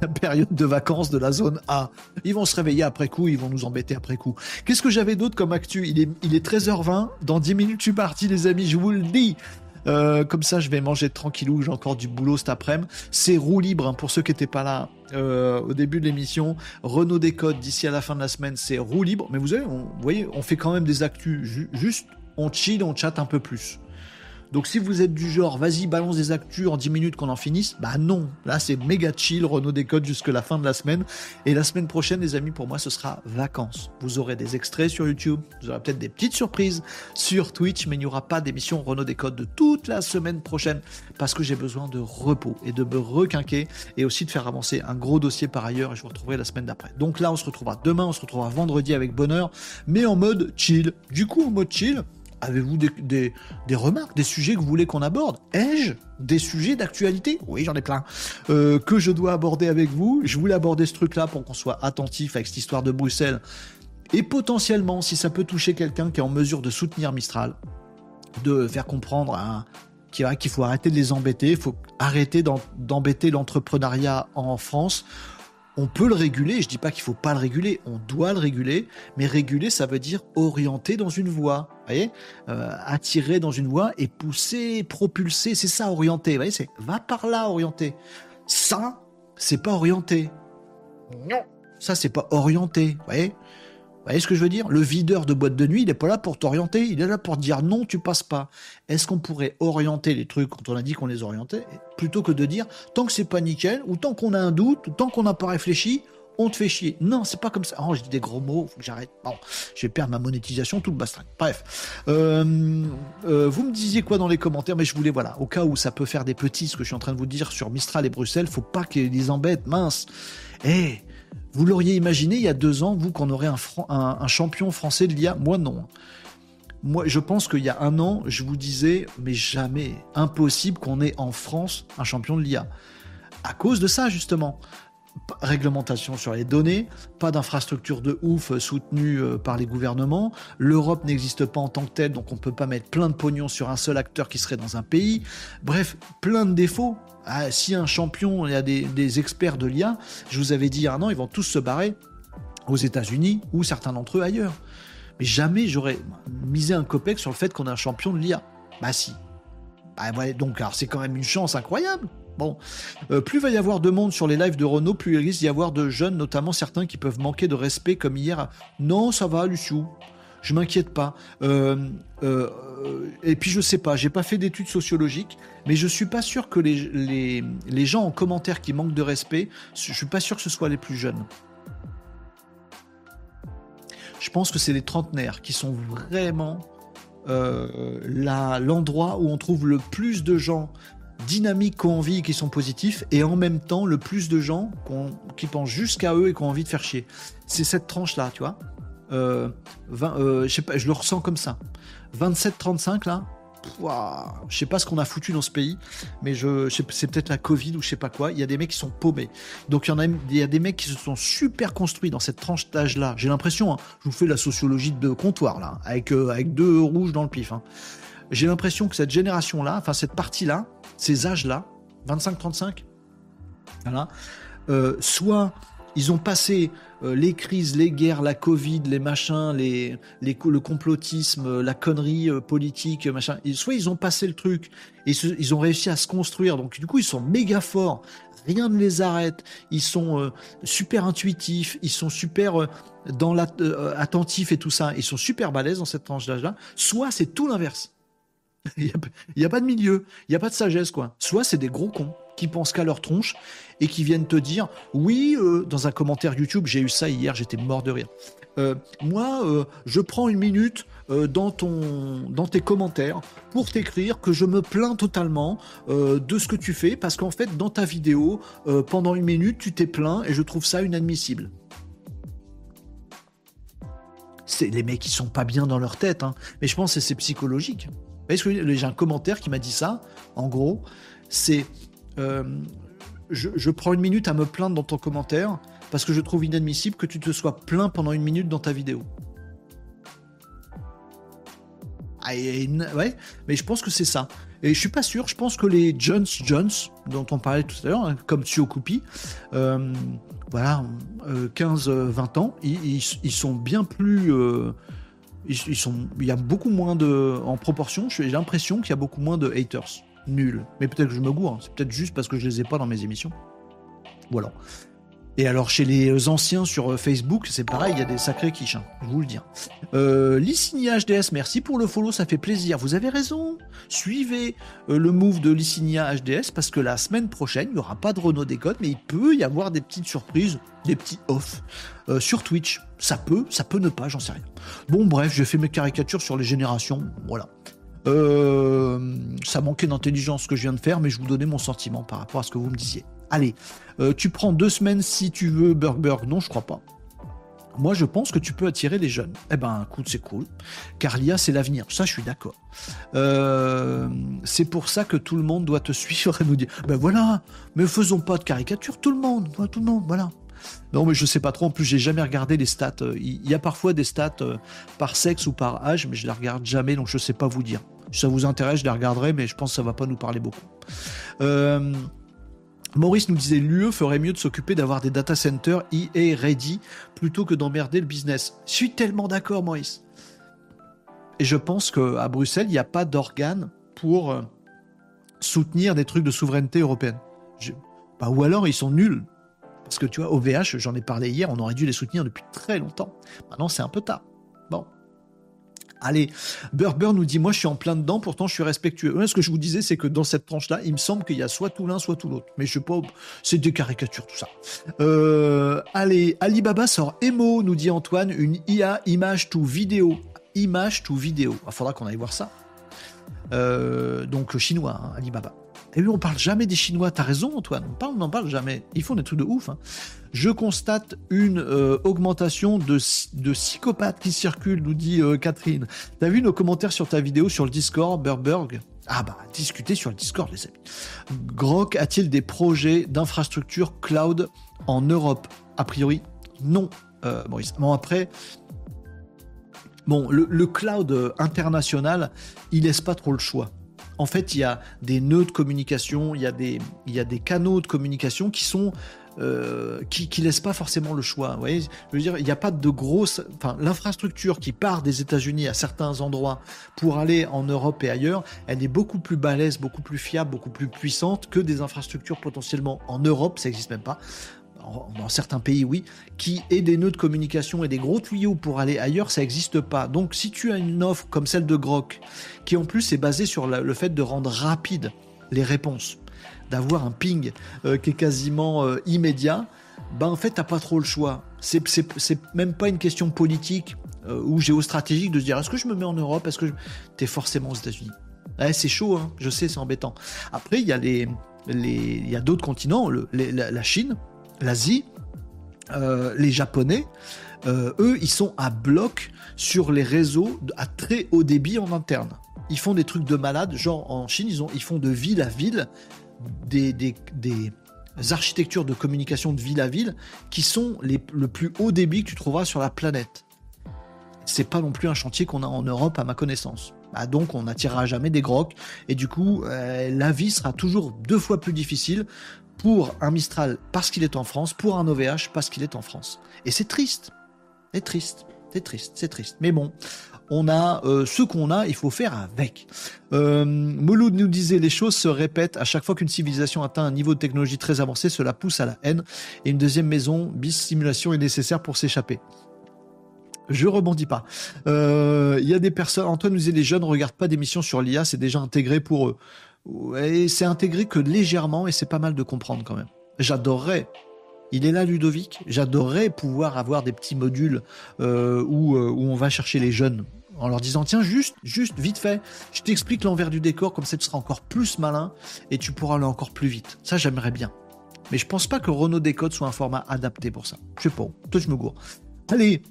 La période de vacances de la zone A. Ils vont se réveiller après coup, ils vont nous embêter après coup. Qu'est-ce que j'avais d'autre comme actu? Il est, il est 13h20. Dans 10 minutes, je suis parti, les amis, je vous le dis. Euh, comme ça, je vais manger tranquillou. J'ai encore du boulot cet après-midi. C'est roue libre hein, pour ceux qui n'étaient pas là euh, au début de l'émission. Renault Décode d'ici à la fin de la semaine, c'est roue libre. Mais vous, vous voyez, on fait quand même des actus. juste, on chill, on chatte un peu plus. Donc si vous êtes du genre, vas-y, balance des actus en 10 minutes qu'on en finisse, bah non. Là, c'est méga chill, Renault décode jusque la fin de la semaine. Et la semaine prochaine, les amis, pour moi, ce sera vacances. Vous aurez des extraits sur YouTube, vous aurez peut-être des petites surprises sur Twitch, mais il n'y aura pas d'émission Renault décode de toute la semaine prochaine parce que j'ai besoin de repos et de me requinquer et aussi de faire avancer un gros dossier par ailleurs et je vous retrouverai la semaine d'après. Donc là, on se retrouvera demain, on se retrouvera vendredi avec bonheur, mais en mode chill. Du coup, en mode chill, Avez-vous des, remarques, des sujets que vous voulez qu'on aborde? Ai-je des sujets d'actualité? Oui, j'en ai plein. Euh, que je dois aborder avec vous? Je voulais aborder ce truc-là pour qu'on soit attentif avec cette histoire de Bruxelles. Et potentiellement, si ça peut toucher quelqu'un qui est en mesure de soutenir Mistral, de faire comprendre qu'il faut arrêter de les embêter, il faut arrêter d'embêter l'entrepreneuriat en France on peut le réguler, je dis pas qu'il faut pas le réguler, on doit le réguler, mais réguler ça veut dire orienter dans une voie, voyez euh, Attirer dans une voie et pousser, propulser, c'est ça orienter, vous voyez C'est va par là orienter. Ça, c'est pas orienter. Non, ça c'est pas orienter, vous voyez vous voyez ce que je veux dire? Le videur de boîte de nuit, il n'est pas là pour t'orienter, il est là pour dire non, tu passes pas. Est-ce qu'on pourrait orienter les trucs quand on a dit qu'on les orientait, plutôt que de dire tant que c'est pas nickel, ou tant qu'on a un doute, ou tant qu'on n'a pas réfléchi, on te fait chier. Non, c'est pas comme ça. Oh, je dis des gros mots, faut que j'arrête. Bon, je vais perdre ma monétisation, tout le bastring. Bref. Euh, euh, vous me disiez quoi dans les commentaires, mais je voulais, voilà, au cas où ça peut faire des petits, ce que je suis en train de vous dire sur Mistral et Bruxelles, faut pas qu'ils les embêtent, mince. Eh, vous l'auriez imaginé il y a deux ans, vous, qu'on aurait un, champion français de l'IA Moi, non. Moi, je pense qu'il y a un an, je vous disais, mais jamais, impossible qu'on ait en France un champion de l'IA. À cause de ça, justement réglementation sur les données, pas d'infrastructure de ouf soutenue euh, par les gouvernements, l'Europe n'existe pas en tant que telle, donc on ne peut pas mettre plein de pognon sur un seul acteur qui serait dans un pays. Bref, plein de défauts. Ah, si un champion, a des, experts de l'IA, je vous avais dit il y a un an, ils vont tous se barrer aux États-Unis ou certains d'entre eux ailleurs. Mais jamais j'aurais misé un copec sur le fait qu'on a un champion de l'IA. Bah si. Bah donc c'est quand même une chance incroyable. Bon, euh, plus va y avoir de monde sur les lives de Renault, plus il risque d'y avoir de jeunes, notamment certains qui peuvent manquer de respect, comme hier. Non, ça va, Luciou. Je m'inquiète pas. Euh, euh, et puis je sais pas, j'ai pas fait d'études sociologiques, mais je suis pas sûr que les, les, gens en commentaire qui manquent de respect, je suis pas sûr que ce soit les plus jeunes. Je pense que c'est les trentenaires qui sont vraiment l'endroit où on trouve le plus de gens dynamiques, qui ont envie, qui sont positifs, et en même temps le plus de gens qui pensent jusqu'à eux et qui ont envie de faire chier. C'est cette tranche-là, tu vois. Euh, euh, je pas, je le ressens comme ça. 27-35 là, je sais pas ce qu'on a foutu dans ce pays, mais je, c'est peut-être la Covid ou je sais pas quoi. Il y a des mecs qui sont paumés. Donc il y en a, il y a des mecs qui se sont super construits dans cette tranche d'âge là. J'ai l'impression, hein, je vous fais la sociologie de comptoir là, avec euh, avec deux rouges dans le pif. Hein. J'ai l'impression que cette génération là, enfin cette partie là, ces âges-là, 25-35, voilà, soit ils ont passé euh, les crises, les guerres, la Covid, les machins, les, les le complotisme, euh, la connerie politique, machin. soit ils ont passé le truc et ils ont réussi à se construire. Donc du coup, ils sont méga forts. Rien ne les arrête. Ils sont super intuitifs. Ils sont super dans attentifs et tout ça. Ils sont super balèzes dans cette tranche d'âge-là. Soit c'est tout l'inverse. Il n'y a, pas de milieu, il n'y a pas de sagesse, quoi. Soit c'est des gros cons qui pensent qu'à leur tronche et qui viennent te dire oui, euh, dans un commentaire YouTube, j'ai eu ça hier, j'étais mort de rire. Euh, moi, euh, je prends une minute dans, ton, dans tes commentaires pour t'écrire que je me plains totalement de ce que tu fais parce qu'en fait, dans ta vidéo, pendant une minute, tu t'es plaint et je trouve ça inadmissible. C'est les mecs qui sont pas bien dans leur tête, hein. mais je pense que c'est psychologique j'ai un commentaire qui m'a dit ça? En gros, c'est je, prends une minute à me plaindre dans ton commentaire parce que je trouve inadmissible que tu te sois plaint pendant une minute dans ta vidéo. Ah, ouais, mais je pense que c'est ça. Et je suis pas sûr. Je pense que les Jones Jones dont on parlait tout à l'heure, hein, comme Tio euh, voilà, 15-20 euh, ans, ils, sont bien plus ils, sont, il y a beaucoup moins de. En proportion, j'ai l'impression qu'il y a beaucoup moins de haters. Nul. Mais peut-être que je me gourre. Hein. C'est peut-être juste parce que je les ai pas dans mes émissions. Voilà. Et alors chez les anciens sur euh, Facebook, c'est pareil, il y a des sacrés quiches, hein, je vous le dis. Euh, HDS, merci pour le follow, ça fait plaisir. Vous avez raison, suivez euh, le move de Lissinia HDS parce que la semaine prochaine, il n'y aura pas de Renault Décode, mais il peut y avoir des petites surprises, des petits off euh, sur Twitch. Ça peut, ça peut ne pas, j'en sais rien. Bon bref, j'ai fait mes caricatures sur les générations, voilà. Ça manquait d'intelligence ce que je viens de faire, mais je vous donnais mon sentiment par rapport à ce que vous me disiez. Allez, euh, tu prends deux semaines si tu veux Burgberg. Non, je crois pas. Moi, je pense que tu peux attirer les jeunes. Eh ben, écoute, c'est cool. Car l'IA, c'est l'avenir. Ça, je suis d'accord. Euh, c'est pour ça que tout le monde doit te suivre et nous dire, ben voilà, mais faisons pas de caricature, tout le monde, tout le monde, voilà. Non, mais je sais pas trop. En plus, j'ai jamais regardé les stats. Il y a parfois des stats euh, par sexe ou par âge, mais je les regarde jamais, donc je sais pas vous dire. Si ça vous intéresse, je les regarderai, mais je pense que ça va pas nous parler beaucoup. Euh, Maurice nous disait l'UE ferait mieux de s'occuper d'avoir des data centers EA ready plutôt que d'emmerder le business. Je suis tellement d'accord, Maurice. Et je pense qu'à Bruxelles, il n'y a pas d'organe pour euh, soutenir des trucs de souveraineté européenne. Bah, ou alors ils sont nuls. Parce que tu vois, OVH, j'en ai parlé hier, on aurait dû les soutenir depuis très longtemps. Maintenant, c'est un peu tard. Bon. Allez, Burber nous dit Moi, je suis en plein dedans, pourtant, je suis respectueux. ce que je vous disais, c'est que dans cette tranche-là, il me semble qu'il y a soit tout l'un, soit tout l'autre. Mais je sais pas, c'est des caricatures, tout ça. Euh, allez, Alibaba sort Emo, nous dit Antoine, une IA image to vidéo. Image to vidéo. Il faudra qu'on aille voir ça. Euh, donc, chinois, hein, Alibaba. Et lui, on parle jamais des Chinois. T'as raison, Antoine. On n'en parle jamais. Ils font des trucs de ouf. Hein. Je constate une euh, augmentation de, de, psychopathes qui circulent, nous dit euh, Catherine. T'as vu nos commentaires sur ta vidéo sur le Discord, Burberg? Ah bah, discutez sur le Discord, les amis. Grok a-t-il des projets d'infrastructure cloud en Europe? A priori, non, euh. Bon, après, bon, le, le cloud international, il laisse pas trop le choix en fait, il y a des nœuds de communication, il y a des, canaux de communication qui sont euh, laissent pas forcément le choix. Il n'y a pas de grosse, enfin, l'infrastructure qui part des États-Unis à certains endroits pour aller en Europe et ailleurs, elle est beaucoup plus balèze, beaucoup plus fiable, beaucoup plus puissante que des infrastructures potentiellement en Europe, ça n'existe même pas, dans certains pays, oui, qui aient des nœuds de communication et des gros tuyaux pour aller ailleurs, ça n'existe pas. Donc, si tu as une offre comme celle de Grok, qui en plus est basée sur le fait de rendre rapide les réponses, d'avoir un ping euh, qui est quasiment euh, immédiat, ben en fait, t'as pas trop le choix. C'est même pas une question politique euh, ou géostratégique de se dire est-ce que je me mets en Europe, est-ce que je... t'es forcément aux États-Unis? c'est chaud, hein, je sais, c'est embêtant. Après, il y a d'autres continents, la Chine, l'Asie, euh, les Japonais, euh, eux, ils sont à bloc sur les réseaux à très haut débit en interne. Ils font des trucs de malade, genre en Chine, ils, ont, ils font de ville à ville des, des, architectures de communication de ville à ville qui sont les, le plus haut débit que tu trouveras sur la planète. C'est pas non plus un chantier qu'on a en Europe à ma connaissance. Bah donc on n'attirera jamais des grocs et du coup euh, la vie sera toujours deux fois plus difficile pour un Mistral parce qu'il est en France, pour un OVH parce qu'il est en France. Et c'est triste. C'est triste. C'est triste. C'est triste. Mais bon, on a euh, ce qu'on a, il faut faire avec. Euh, Mouloud nous disait les choses se répètent à chaque fois qu'une civilisation atteint un niveau de technologie très avancé, cela pousse à la haine et une deuxième maison bis simulation est nécessaire pour s'échapper. Je rebondis pas. Euh, il y a des personnes. Antoine nous disait les jeunes ne regardent pas d'émissions sur l'IA, c'est déjà intégré pour eux. Et c'est intégré que légèrement et c'est pas mal de comprendre quand même. J'adorerais. Il est là, Ludovic. J'adorerais pouvoir avoir des petits modules euh, où, euh, où on va chercher les jeunes en leur disant tiens juste juste vite fait je t'explique l'envers du décor comme ça tu seras encore plus malin et tu pourras aller encore plus vite ça j'aimerais bien mais je pense pas que Renault Décode soit un format adapté pour ça je sais pas toi je me gourre allez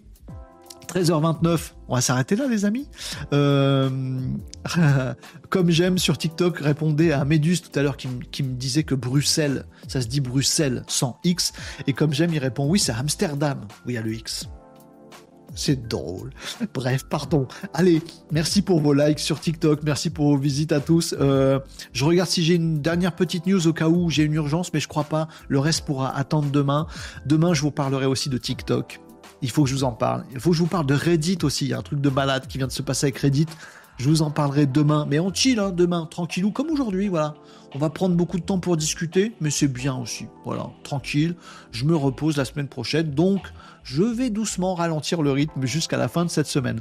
13h29, on va s'arrêter là les amis. Euh, comme j'aime sur TikTok, répondez à Méduse tout à l'heure qui, me disait que Bruxelles, ça se dit Bruxelles sans X. Et comme j'aime, il répond oui c'est Amsterdam. Oui, il y a le X. C'est drôle. Bref, pardon. Allez, merci pour vos likes sur TikTok. Merci pour vos visites à tous. Euh, je regarde si j'ai une dernière petite news au cas où j'ai une urgence, mais je crois pas. Le reste pourra attendre demain. Demain, je vous parlerai aussi de TikTok il faut que je vous en parle. Il faut que je vous parle de Reddit aussi. Il y a un truc de balade qui vient de se passer avec Reddit. Je vous en parlerai demain. Mais on chill, hein, demain, tranquillou, comme aujourd'hui, voilà. On va prendre beaucoup de temps pour discuter, mais c'est bien aussi. Voilà, tranquille. Je me repose la semaine prochaine. Donc, je vais doucement ralentir le rythme jusqu'à la fin de cette semaine.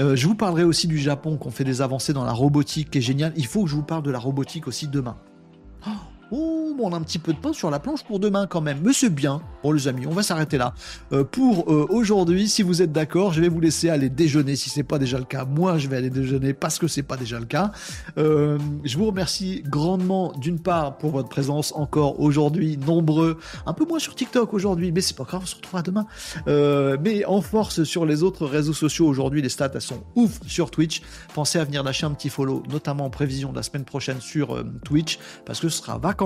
Euh, je vous parlerai aussi du Japon, qu'on fait des avancées dans la robotique, qui est génial. Il faut que je vous parle de la robotique aussi demain. Oh On a un petit peu de pain sur la planche pour demain quand même. Mais c'est bien. Bon, les amis, on va s'arrêter là. Euh, pour euh, aujourd'hui, si vous êtes d'accord, je vais vous laisser aller déjeuner si c'est pas déjà le cas. Moi, je vais aller déjeuner parce que c'est pas déjà le cas. Euh, je vous remercie grandement d'une part pour votre présence encore aujourd'hui, nombreux. Un peu moins sur TikTok aujourd'hui, mais c'est pas grave, on se retrouvera demain. mais en force sur les autres réseaux sociaux aujourd'hui, les stats sont ouf sur Twitch. Pensez à venir lâcher un petit follow, notamment en prévision de la semaine prochaine sur Twitch, parce que ce sera vacances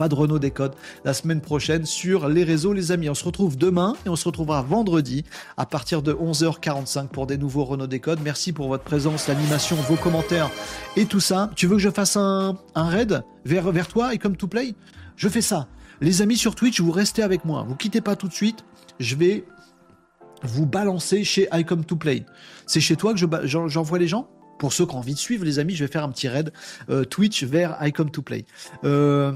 pas de Renault Décode la semaine prochaine sur les réseaux, les amis. On se retrouve demain et on se retrouvera vendredi à partir de 11h45 pour des nouveaux Renault Décode. Merci pour votre présence, l'animation, vos commentaires et tout ça. Tu veux que je fasse un, raid vers, vers toi et comme to play? Je fais ça. Les amis sur Twitch, vous restez avec moi. Vous quittez pas tout de suite. Je vais vous balancer chez Icom to Play. C'est chez toi que j'envoie les gens? Pour ceux qui ont envie de suivre, les amis, je vais faire un petit raid euh, Twitch vers I Come to Play. Euh,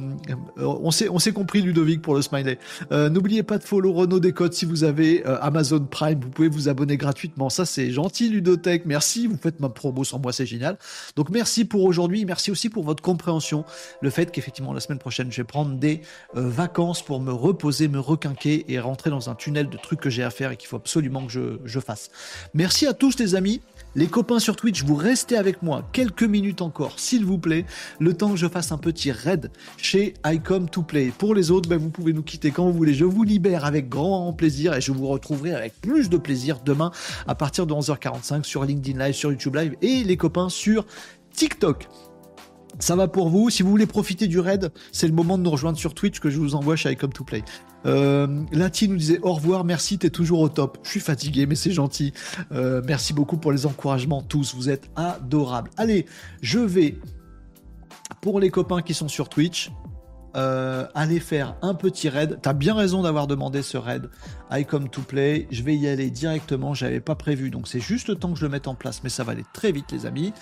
on s'est compris Ludovic pour le smiley. Euh, n'oubliez pas de follow Renault Décode si vous avez Amazon Prime, vous pouvez vous abonner gratuitement. Ça c'est gentil Ludotech, merci. Vous faites ma promo sans moi, c'est génial. Donc merci pour aujourd'hui, merci aussi pour votre compréhension. Le fait qu'effectivement la semaine prochaine je vais prendre des vacances pour me reposer, me requinquer et rentrer dans un tunnel de trucs que j'ai à faire et qu'il faut absolument que je fasse. Merci à tous les amis. Les copains sur Twitch, vous restez avec moi quelques minutes encore, s'il vous plaît, le temps que je fasse un petit raid chez Icom to Play. Pour les autres, ben, vous pouvez nous quitter quand vous voulez. Je vous libère avec grand plaisir et je vous retrouverai avec plus de plaisir demain à partir de 11h45 sur LinkedIn Live, sur YouTube Live et les copains sur TikTok. Ça va pour vous. Si vous voulez profiter du raid, c'est le moment de nous rejoindre sur Twitch que je vous envoie chez Icom to Play. Euh, nous disait au revoir, merci, t'es toujours au top. Je suis fatigué, mais c'est gentil. Euh, merci beaucoup pour les encouragements tous, vous êtes adorables. Allez, je vais, pour les copains qui sont sur Twitch, euh, aller faire un petit raid. T'as bien raison d'avoir demandé ce raid. I come to play. Je vais y aller directement. J'avais pas prévu, donc c'est juste le temps que je le mette en place, mais ça va aller très vite, les amis.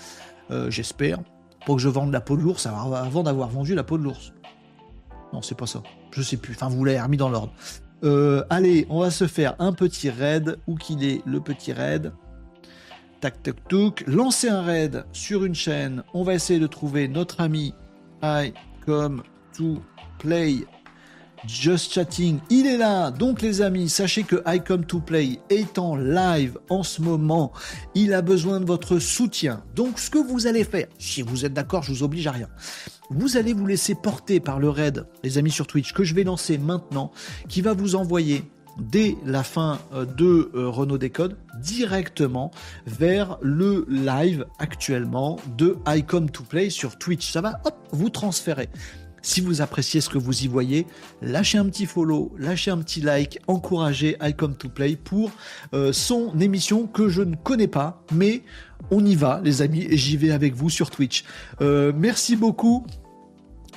Euh, j'espère. Pour que je vende la peau de l'ours avant d'avoir vendu la peau de l'ours. Non, c'est pas ça. Je sais plus. Enfin, vous l'avez remis dans l'ordre. Euh, allez, on va se faire un petit raid. Où qu'il est le petit raid Tac, tac, tac. Lancer un raid sur une chaîne. On va essayer de trouver notre ami I come to play Just Chatting, il est là. Donc les amis, sachez que I Come to Play est en live en ce moment. Il a besoin de votre soutien. Donc ce que vous allez faire, si vous êtes d'accord, je vous oblige à rien. Vous allez vous laisser porter par le raid, les amis sur Twitch, que je vais lancer maintenant, qui va vous envoyer dès la fin euh, de euh, Renault Décode directement vers le live actuellement de I Come to Play sur Twitch. Ça va hop, vous transférer. Si vous appréciez ce que vous y voyez, lâchez un petit follow, lâchez un petit like, encouragez I Come to Play pour euh, son émission que je ne connais pas, mais on y va les amis et j'y vais avec vous sur Twitch. Euh, merci beaucoup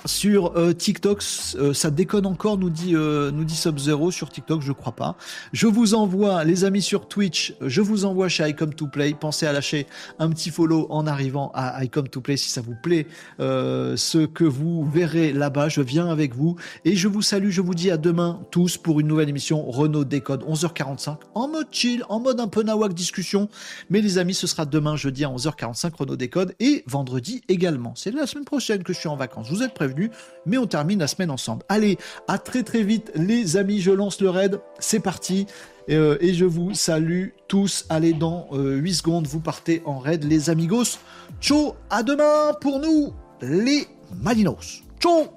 sur euh, TikTok, euh, ça déconne encore, nous dit, euh, nous dit Sub-Zero sur TikTok, je crois pas. Je vous envoie, les amis sur Twitch, je vous envoie chez icom to Play. Pensez à lâcher un petit follow en arrivant à icom to Play si ça vous plaît. ce que vous verrez là-bas, je viens avec vous. Et je vous salue, je vous dis à demain tous pour une nouvelle émission Renault Décode, 11h45, en mode chill, en mode un peu nawak discussion. Mais les amis, ce sera demain jeudi à 11h45 Renault Décode et vendredi également. C'est la semaine prochaine que je suis en vacances. Vous êtes prévenus mais on termine la semaine ensemble. Allez, à très très vite les amis, je lance le raid, c'est parti. Euh, et je vous salue tous. Allez, dans 8 euh, secondes, vous partez en raid, les amigos. Ciao, à demain pour nous, les Malinos. Ciao